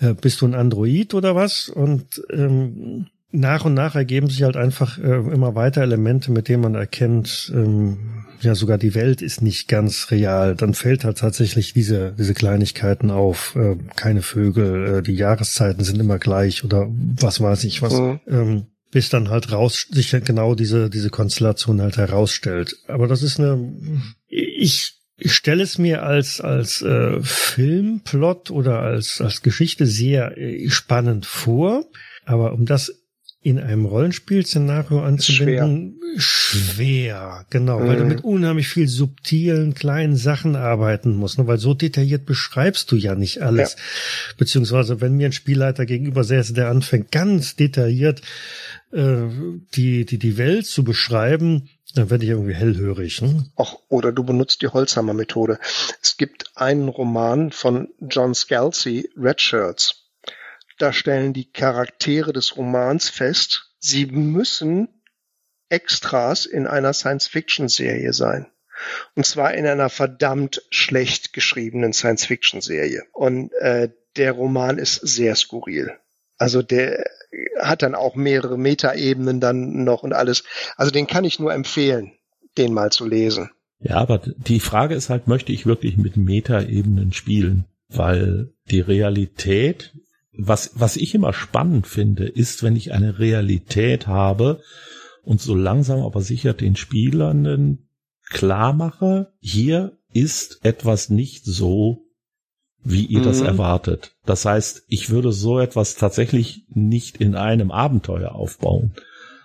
Äh, bist du ein Android oder was? Und ähm, nach und nach ergeben sich halt einfach äh, immer weiter Elemente, mit denen man erkennt, ähm, ja, sogar die Welt ist nicht ganz real. Dann fällt halt tatsächlich diese, diese Kleinigkeiten auf. Äh, keine Vögel, äh, die Jahreszeiten sind immer gleich oder was weiß ich was. Mhm. Ähm, bis dann halt raus, sich genau diese, diese Konstellation halt herausstellt. Aber das ist eine, ich, ich stelle es mir als, als äh, Filmplot oder als, als Geschichte sehr äh, spannend vor. Aber um das in einem Rollenspielszenario anzubinden, schwer, schwer genau, mhm. weil du mhm. mit unheimlich viel subtilen kleinen Sachen arbeiten musst, ne? weil so detailliert beschreibst du ja nicht alles. Ja. Beziehungsweise wenn mir ein Spielleiter gegenüber säße, der anfängt ganz detailliert äh, die, die, die Welt zu beschreiben, dann werde ich irgendwie hellhörig. Ne? Ach, oder du benutzt die Holzhammer-Methode. Es gibt einen Roman von John Scalzi, Red Shirts da stellen die Charaktere des Romans fest, sie müssen Extras in einer Science-Fiction-Serie sein. Und zwar in einer verdammt schlecht geschriebenen Science-Fiction-Serie. Und äh, der Roman ist sehr skurril. Also der hat dann auch mehrere Metaebenen dann noch und alles. Also den kann ich nur empfehlen, den mal zu lesen. Ja, aber die Frage ist halt, möchte ich wirklich mit Metaebenen spielen? Weil die Realität was, was ich immer spannend finde, ist, wenn ich eine Realität habe und so langsam aber sicher den Spielern klar mache, hier ist etwas nicht so, wie ihr mhm. das erwartet. Das heißt, ich würde so etwas tatsächlich nicht in einem Abenteuer aufbauen,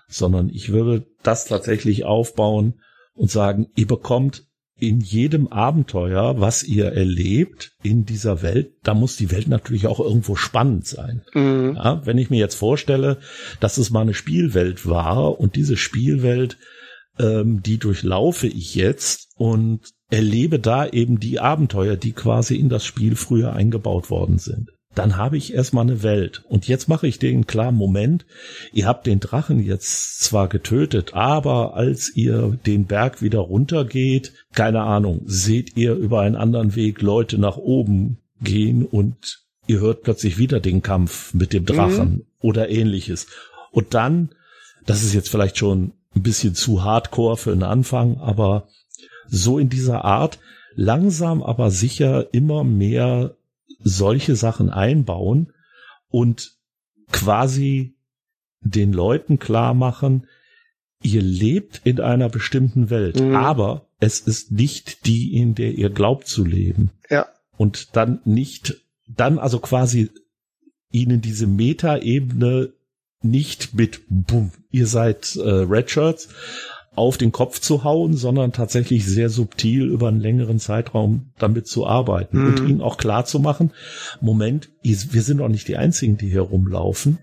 sondern ich würde das tatsächlich aufbauen und sagen, ihr bekommt in jedem Abenteuer, was ihr erlebt in dieser Welt, da muss die Welt natürlich auch irgendwo spannend sein. Mhm. Ja, wenn ich mir jetzt vorstelle, dass es mal eine Spielwelt war und diese Spielwelt, ähm, die durchlaufe ich jetzt und erlebe da eben die Abenteuer, die quasi in das Spiel früher eingebaut worden sind dann habe ich erstmal eine Welt. Und jetzt mache ich den klaren Moment, ihr habt den Drachen jetzt zwar getötet, aber als ihr den Berg wieder runtergeht, keine Ahnung, seht ihr über einen anderen Weg Leute nach oben gehen und ihr hört plötzlich wieder den Kampf mit dem Drachen mhm. oder ähnliches. Und dann, das ist jetzt vielleicht schon ein bisschen zu hardcore für einen Anfang, aber so in dieser Art, langsam aber sicher immer mehr solche Sachen einbauen und quasi den Leuten klar machen, ihr lebt in einer bestimmten Welt, mhm. aber es ist nicht die, in der ihr glaubt zu leben. Ja. Und dann nicht, dann also quasi ihnen diese Metaebene nicht mit, bumm, ihr seid äh, Redshirts, auf den Kopf zu hauen, sondern tatsächlich sehr subtil über einen längeren Zeitraum damit zu arbeiten mhm. und ihnen auch klar zu machen, Moment, wir sind doch nicht die Einzigen, die hier rumlaufen.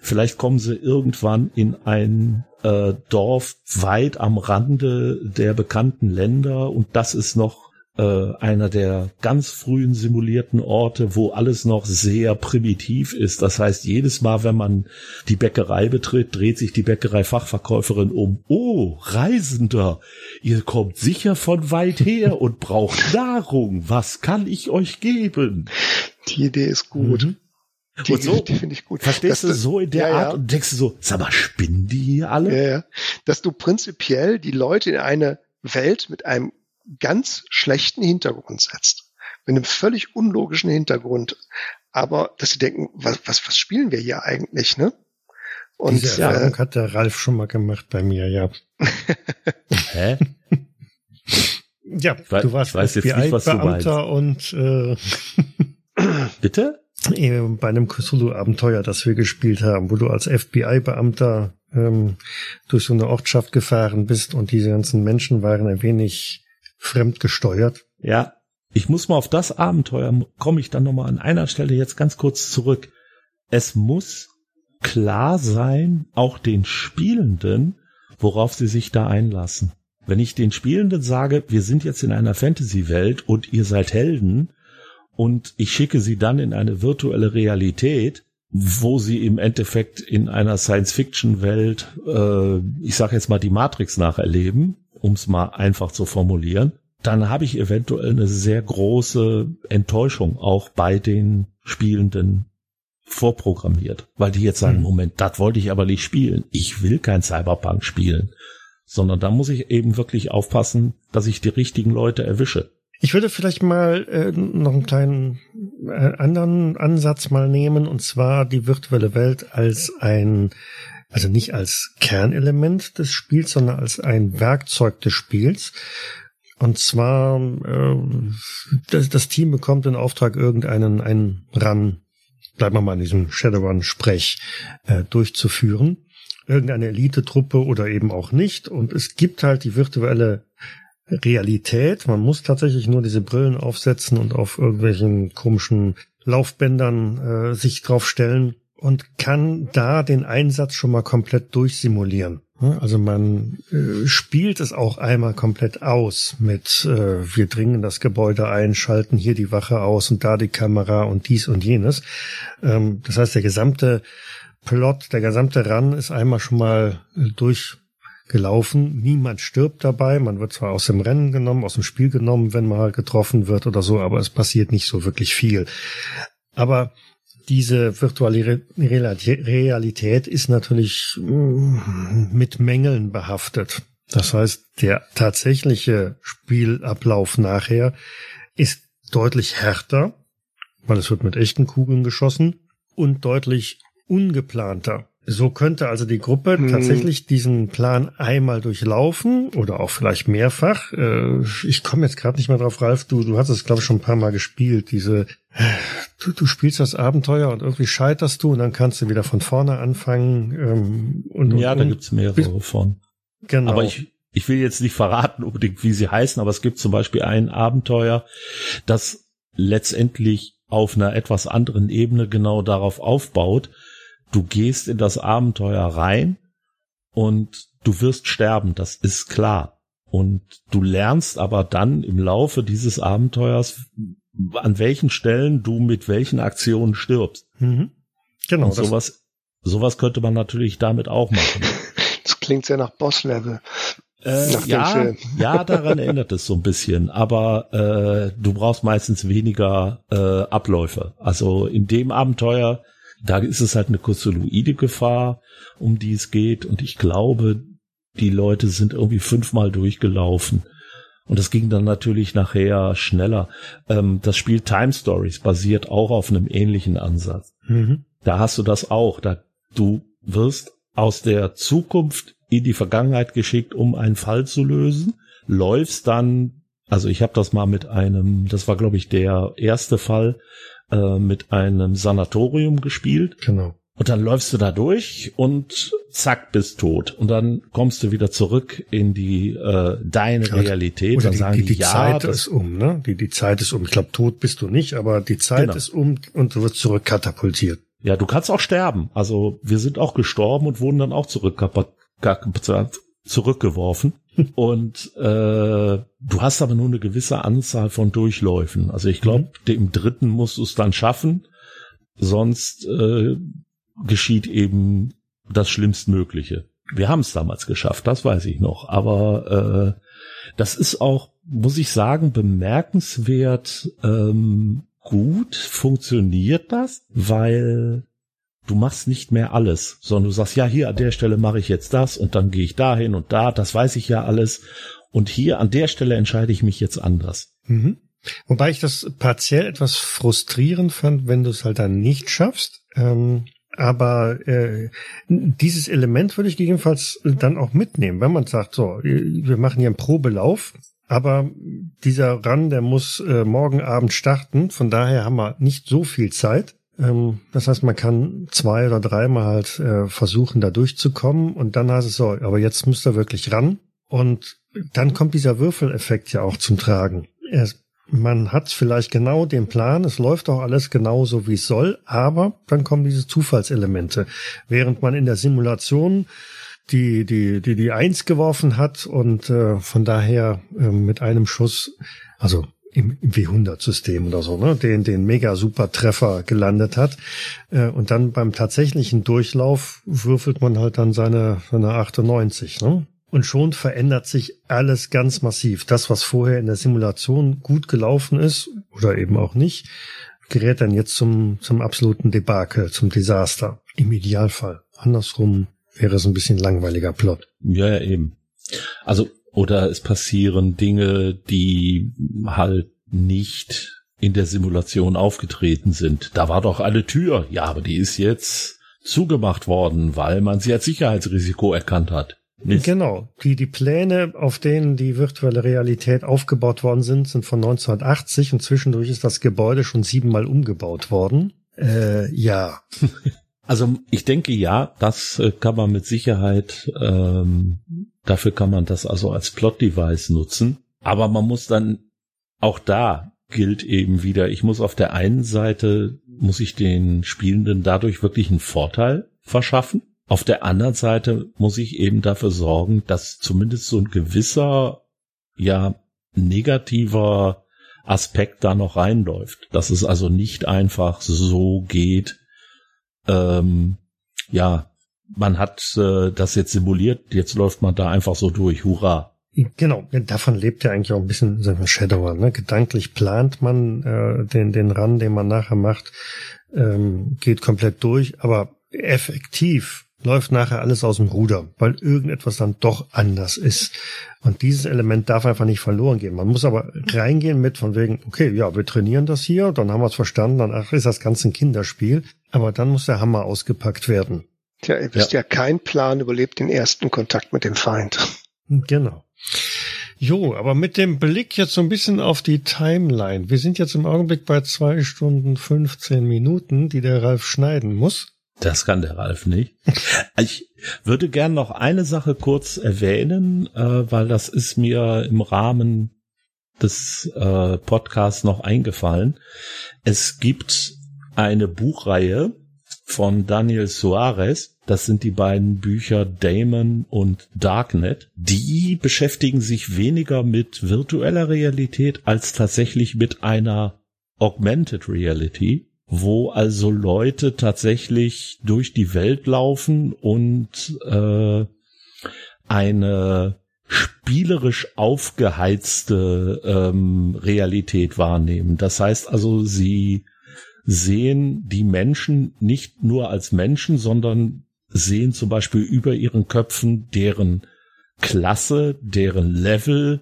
Vielleicht kommen sie irgendwann in ein äh, Dorf weit am Rande der bekannten Länder und das ist noch äh, einer der ganz frühen simulierten Orte, wo alles noch sehr primitiv ist. Das heißt, jedes Mal, wenn man die Bäckerei betritt, dreht sich die Bäckerei-Fachverkäuferin um. Oh, Reisender, ihr kommt sicher von weit her und braucht Nahrung. Was kann ich euch geben? Die Idee ist gut. Mhm. Die, und so, die finde ich gut. Verstehst du, so in der ja, Art und denkst du so, sag mal, spinnen die hier alle? Ja, ja. Dass du prinzipiell die Leute in eine Welt mit einem ganz schlechten Hintergrund setzt. Mit einem völlig unlogischen Hintergrund. Aber dass sie denken, was, was, was spielen wir hier eigentlich, ne? Und, Diese Erfahrung äh, hat der Ralf schon mal gemacht bei mir, ja. Hä? ja, weiß, du warst FBI-Beamter und äh, Bitte? Bei einem Cthulhu-Abenteuer, das wir gespielt haben, wo du als FBI-Beamter ähm, durch so eine Ortschaft gefahren bist und diese ganzen Menschen waren ein wenig fremdgesteuert. Ja, ich muss mal auf das Abenteuer, komme ich dann nochmal an einer Stelle jetzt ganz kurz zurück. Es muss klar sein, auch den Spielenden, worauf sie sich da einlassen. Wenn ich den Spielenden sage, wir sind jetzt in einer Fantasy-Welt und ihr seid Helden und ich schicke sie dann in eine virtuelle Realität, wo sie im Endeffekt in einer Science-Fiction-Welt, äh, ich sage jetzt mal die Matrix nacherleben, um es mal einfach zu formulieren, dann habe ich eventuell eine sehr große Enttäuschung auch bei den Spielenden vorprogrammiert, weil die jetzt sagen, hm. Moment, das wollte ich aber nicht spielen. Ich will kein Cyberpunk spielen, sondern da muss ich eben wirklich aufpassen, dass ich die richtigen Leute erwische. Ich würde vielleicht mal äh, noch einen kleinen äh, anderen Ansatz mal nehmen, und zwar die virtuelle Welt als ein, also nicht als Kernelement des Spiels, sondern als ein Werkzeug des Spiels. Und zwar, äh, das, Team bekommt in Auftrag, irgendeinen einen Run, bleiben wir mal in diesem Shadowrun-Sprech, äh, durchzuführen. Irgendeine Elite-Truppe oder eben auch nicht. Und es gibt halt die virtuelle Realität. Man muss tatsächlich nur diese Brillen aufsetzen und auf irgendwelchen komischen Laufbändern äh, sich draufstellen und kann da den Einsatz schon mal komplett durchsimulieren. Also man äh, spielt es auch einmal komplett aus mit äh, wir dringen das Gebäude ein, schalten hier die Wache aus und da die Kamera und dies und jenes. Ähm, das heißt, der gesamte Plot, der gesamte Run ist einmal schon mal äh, durch gelaufen. Niemand stirbt dabei. Man wird zwar aus dem Rennen genommen, aus dem Spiel genommen, wenn mal getroffen wird oder so, aber es passiert nicht so wirklich viel. Aber diese virtuelle Realität ist natürlich mm, mit Mängeln behaftet. Das heißt, der tatsächliche Spielablauf nachher ist deutlich härter, weil es wird mit echten Kugeln geschossen und deutlich ungeplanter. So könnte also die Gruppe hm. tatsächlich diesen Plan einmal durchlaufen oder auch vielleicht mehrfach. Äh, ich komme jetzt gerade nicht mehr drauf, Ralf. Du, du hast es, glaube ich, schon ein paar Mal gespielt. Diese, du, du spielst das Abenteuer und irgendwie scheiterst du und dann kannst du wieder von vorne anfangen. Ähm, und, ja, und, da gibt's mehrere von. Genau. Aber ich, ich will jetzt nicht verraten unbedingt, wie sie heißen, aber es gibt zum Beispiel ein Abenteuer, das letztendlich auf einer etwas anderen Ebene genau darauf aufbaut, du gehst in das Abenteuer rein und du wirst sterben, das ist klar. Und du lernst aber dann im Laufe dieses Abenteuers, an welchen Stellen du mit welchen Aktionen stirbst. Mhm. Genau. Und sowas, sowas könnte man natürlich damit auch machen. Das klingt sehr nach Boss-Level. Äh, ja, ja, daran erinnert es so ein bisschen, aber äh, du brauchst meistens weniger äh, Abläufe. Also in dem Abenteuer da ist es halt eine kostoloide Gefahr, um die es geht. Und ich glaube, die Leute sind irgendwie fünfmal durchgelaufen. Und das ging dann natürlich nachher schneller. Ähm, das Spiel Time Stories basiert auch auf einem ähnlichen Ansatz. Mhm. Da hast du das auch. Da du wirst aus der Zukunft in die Vergangenheit geschickt, um einen Fall zu lösen, läufst dann, also ich habe das mal mit einem, das war glaube ich der erste Fall, äh, mit einem Sanatorium gespielt. Genau. Und dann läufst du da durch und zack, bist tot. Und dann kommst du wieder zurück in die äh, deine ja, Realität. Oder dann die, sagen die, die, die ja, Zeit ist um, ne? Die, die Zeit ist um. Ich glaube, tot bist du nicht, aber die Zeit genau. ist um und du wirst zurückkatapultiert. Ja, du kannst auch sterben. Also wir sind auch gestorben und wurden dann auch zurückgeworfen. Und äh, du hast aber nur eine gewisse Anzahl von Durchläufen. Also ich glaube, mhm. dem dritten musst du es dann schaffen, sonst äh, geschieht eben das Schlimmstmögliche. Wir haben es damals geschafft, das weiß ich noch. Aber äh, das ist auch, muss ich sagen, bemerkenswert ähm, gut funktioniert das, weil du machst nicht mehr alles, sondern du sagst, ja, hier an der Stelle mache ich jetzt das und dann gehe ich dahin und da, das weiß ich ja alles. Und hier an der Stelle entscheide ich mich jetzt anders. Mhm. Wobei ich das partiell etwas frustrierend fand, wenn du es halt dann nicht schaffst. Ähm, aber äh, dieses Element würde ich gegebenenfalls dann auch mitnehmen, wenn man sagt, so, wir machen hier einen Probelauf, aber dieser Run, der muss äh, morgen Abend starten, von daher haben wir nicht so viel Zeit. Ähm, das heißt, man kann zwei oder dreimal halt äh, versuchen, da durchzukommen und dann heißt es so, aber jetzt müsst ihr wirklich ran. Und dann kommt dieser Würfeleffekt ja auch zum Tragen. Es, man hat vielleicht genau den Plan, es läuft auch alles genau so, wie es soll, aber dann kommen diese Zufallselemente. Während man in der Simulation die, die, die, die Eins geworfen hat und äh, von daher äh, mit einem Schuss, also im, im W100-System oder so, ne, den, den mega super Treffer gelandet hat. Äh, und dann beim tatsächlichen Durchlauf würfelt man halt dann seine, seine 98, ne? Und schon verändert sich alles ganz massiv. Das, was vorher in der Simulation gut gelaufen ist oder eben auch nicht, gerät dann jetzt zum, zum absoluten Debakel, zum Desaster. Im Idealfall. Andersrum wäre es ein bisschen langweiliger Plot. Ja, ja, eben. Also, oder es passieren Dinge, die halt nicht in der Simulation aufgetreten sind. Da war doch eine Tür. Ja, aber die ist jetzt zugemacht worden, weil man sie als Sicherheitsrisiko erkannt hat. Mist. Genau. Die, die Pläne, auf denen die virtuelle Realität aufgebaut worden sind, sind von 1980 und zwischendurch ist das Gebäude schon siebenmal umgebaut worden. Äh, ja. Also ich denke ja, das äh, kann man mit Sicherheit, ähm, dafür kann man das also als Plot-Device nutzen. Aber man muss dann auch da gilt eben wieder, ich muss auf der einen Seite, muss ich den Spielenden dadurch wirklich einen Vorteil verschaffen. Auf der anderen Seite muss ich eben dafür sorgen, dass zumindest so ein gewisser, ja, negativer Aspekt da noch reinläuft. Dass es also nicht einfach so geht, ähm, ja, man hat äh, das jetzt simuliert, jetzt läuft man da einfach so durch, hurra. Genau, davon lebt ja eigentlich auch ein bisschen sagen wir, Shadower. Ne? Gedanklich plant man äh, den, den Run, den man nachher macht, ähm, geht komplett durch, aber effektiv läuft nachher alles aus dem Ruder, weil irgendetwas dann doch anders ist. Und dieses Element darf einfach nicht verloren gehen. Man muss aber reingehen mit von wegen, okay, ja, wir trainieren das hier, dann haben wir es verstanden, dann ach, ist das Ganze ein Kinderspiel. Aber dann muss der Hammer ausgepackt werden. Tja, ihr wisst ja. ja, kein Plan überlebt den ersten Kontakt mit dem Feind. Genau. Jo, aber mit dem Blick jetzt so ein bisschen auf die Timeline. Wir sind jetzt im Augenblick bei zwei Stunden 15 Minuten, die der Ralf schneiden muss. Das kann der Ralf nicht. Ich würde gern noch eine Sache kurz erwähnen, äh, weil das ist mir im Rahmen des äh, Podcasts noch eingefallen. Es gibt eine Buchreihe von Daniel Suarez. Das sind die beiden Bücher Damon und Darknet. Die beschäftigen sich weniger mit virtueller Realität als tatsächlich mit einer Augmented Reality wo also Leute tatsächlich durch die Welt laufen und äh, eine spielerisch aufgeheizte ähm, Realität wahrnehmen. Das heißt also, sie sehen die Menschen nicht nur als Menschen, sondern sehen zum Beispiel über ihren Köpfen deren Klasse, deren Level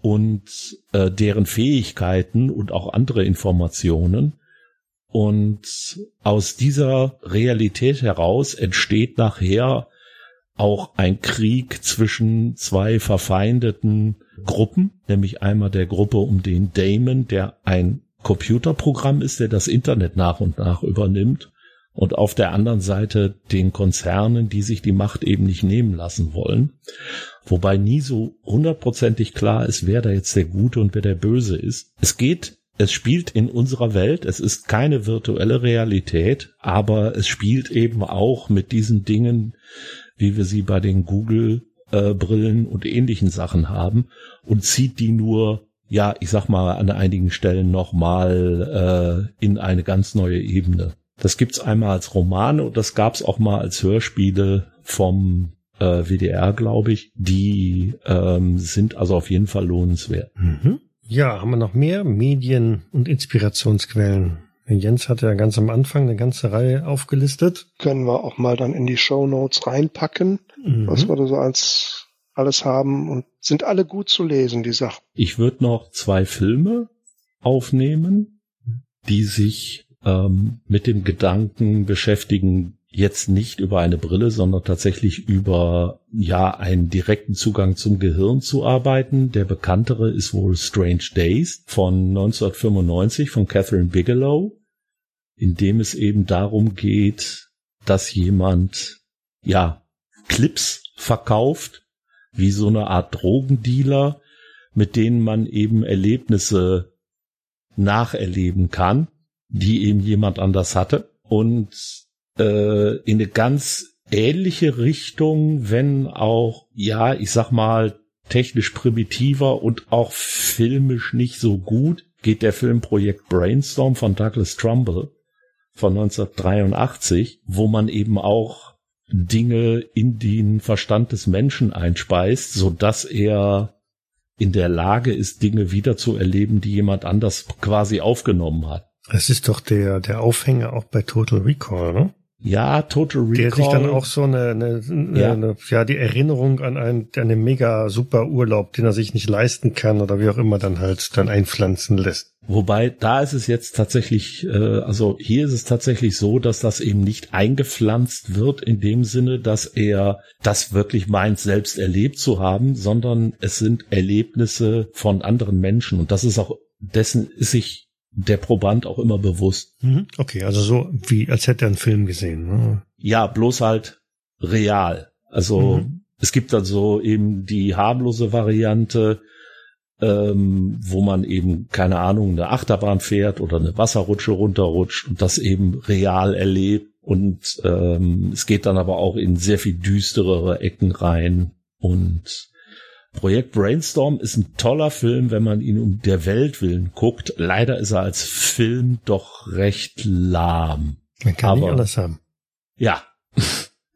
und äh, deren Fähigkeiten und auch andere Informationen und aus dieser Realität heraus entsteht nachher auch ein Krieg zwischen zwei verfeindeten Gruppen, nämlich einmal der Gruppe um den Damon, der ein Computerprogramm ist, der das Internet nach und nach übernimmt, und auf der anderen Seite den Konzernen, die sich die Macht eben nicht nehmen lassen wollen. Wobei nie so hundertprozentig klar ist, wer da jetzt der Gute und wer der Böse ist. Es geht es spielt in unserer Welt, es ist keine virtuelle Realität, aber es spielt eben auch mit diesen Dingen, wie wir sie bei den Google-Brillen und ähnlichen Sachen haben und zieht die nur, ja, ich sag mal, an einigen Stellen nochmal äh, in eine ganz neue Ebene. Das gibt's einmal als Romane und das gab's auch mal als Hörspiele vom äh, WDR, glaube ich. Die ähm, sind also auf jeden Fall lohnenswert. Mhm. Ja, haben wir noch mehr Medien und Inspirationsquellen? Jens hat ja ganz am Anfang eine ganze Reihe aufgelistet. Können wir auch mal dann in die Show Notes reinpacken, mhm. was wir da so als alles haben und sind alle gut zu lesen, die Sachen. Ich würde noch zwei Filme aufnehmen, die sich ähm, mit dem Gedanken beschäftigen, jetzt nicht über eine Brille, sondern tatsächlich über ja einen direkten Zugang zum Gehirn zu arbeiten. Der bekanntere ist wohl Strange Days von 1995 von Catherine Bigelow, in dem es eben darum geht, dass jemand ja Clips verkauft, wie so eine Art Drogendealer, mit denen man eben Erlebnisse nacherleben kann, die eben jemand anders hatte. Und äh, in eine ganz ähnliche Richtung, wenn auch, ja, ich sag mal, technisch primitiver und auch filmisch nicht so gut, geht der Filmprojekt Brainstorm von Douglas Trumbull von 1983, wo man eben auch Dinge in den Verstand des Menschen einspeist, so dass er in der Lage ist, Dinge wieder zu erleben, die jemand anders quasi aufgenommen hat. Es ist doch der, der Aufhänger auch bei Total Recall, ne? Ja, Total Recall. Der sich dann auch so eine, eine, ja. eine ja, die Erinnerung an einen, an einen mega super Urlaub, den er sich nicht leisten kann oder wie auch immer dann halt dann einpflanzen lässt. Wobei, da ist es jetzt tatsächlich, äh, also hier ist es tatsächlich so, dass das eben nicht eingepflanzt wird in dem Sinne, dass er das wirklich meint, selbst erlebt zu haben, sondern es sind Erlebnisse von anderen Menschen und das ist auch, dessen ist sich der Proband auch immer bewusst. Mhm. Okay, also so wie als hätte er einen Film gesehen. Ne? Ja, bloß halt real. Also mhm. es gibt dann so eben die harmlose Variante, ähm, wo man eben, keine Ahnung, eine Achterbahn fährt oder eine Wasserrutsche runterrutscht und das eben real erlebt. Und ähm, es geht dann aber auch in sehr viel düsterere Ecken rein. Und Projekt Brainstorm ist ein toller Film, wenn man ihn um der Welt willen guckt. Leider ist er als Film doch recht lahm. Man kann Aber, nicht alles haben. Ja.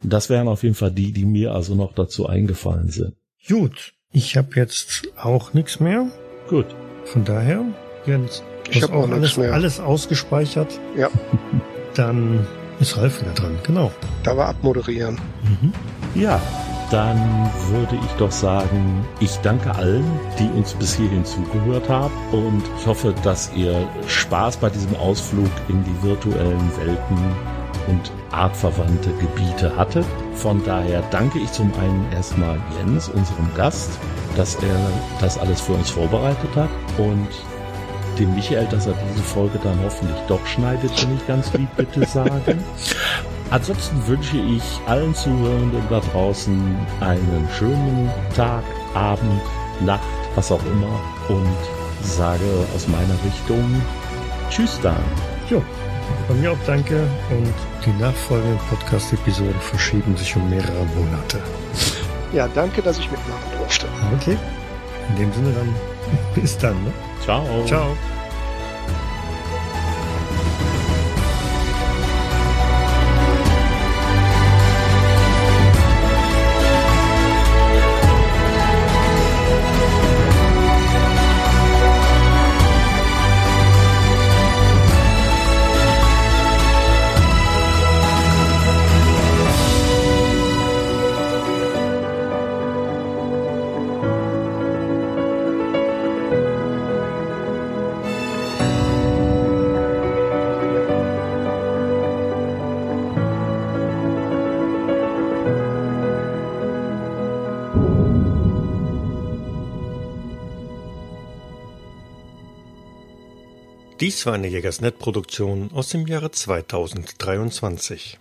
Das wären auf jeden Fall die, die mir also noch dazu eingefallen sind. Gut. Ich habe jetzt auch nichts mehr. Gut. Von daher, Jens, ich habe auch alles, mehr. alles ausgespeichert. Ja. Dann ist Ralf wieder dran, genau. Da war abmoderieren. Mhm. Ja, dann würde ich doch sagen, ich danke allen, die uns bis hierhin zugehört haben und ich hoffe, dass ihr Spaß bei diesem Ausflug in die virtuellen Welten und artverwandte Gebiete hattet. Von daher danke ich zum einen erstmal Jens, unserem Gast, dass er das alles für uns vorbereitet hat und dem Michael, dass er diese Folge dann hoffentlich doch schneidet, wenn ich ganz lieb bitte sagen. Ansonsten wünsche ich allen Zuhörenden da draußen einen schönen Tag, Abend, Nacht, was auch immer und sage aus meiner Richtung Tschüss dann. Jo, von mir auch danke und die nachfolgenden Podcast-Episoden verschieben sich um mehrere Monate. Ja, danke, dass ich mitmachen durfte. Okay. In dem Sinne dann bis dann. Ne? Ciao. Ciao. Dies war eine Jägersnet-Produktion aus dem Jahre 2023.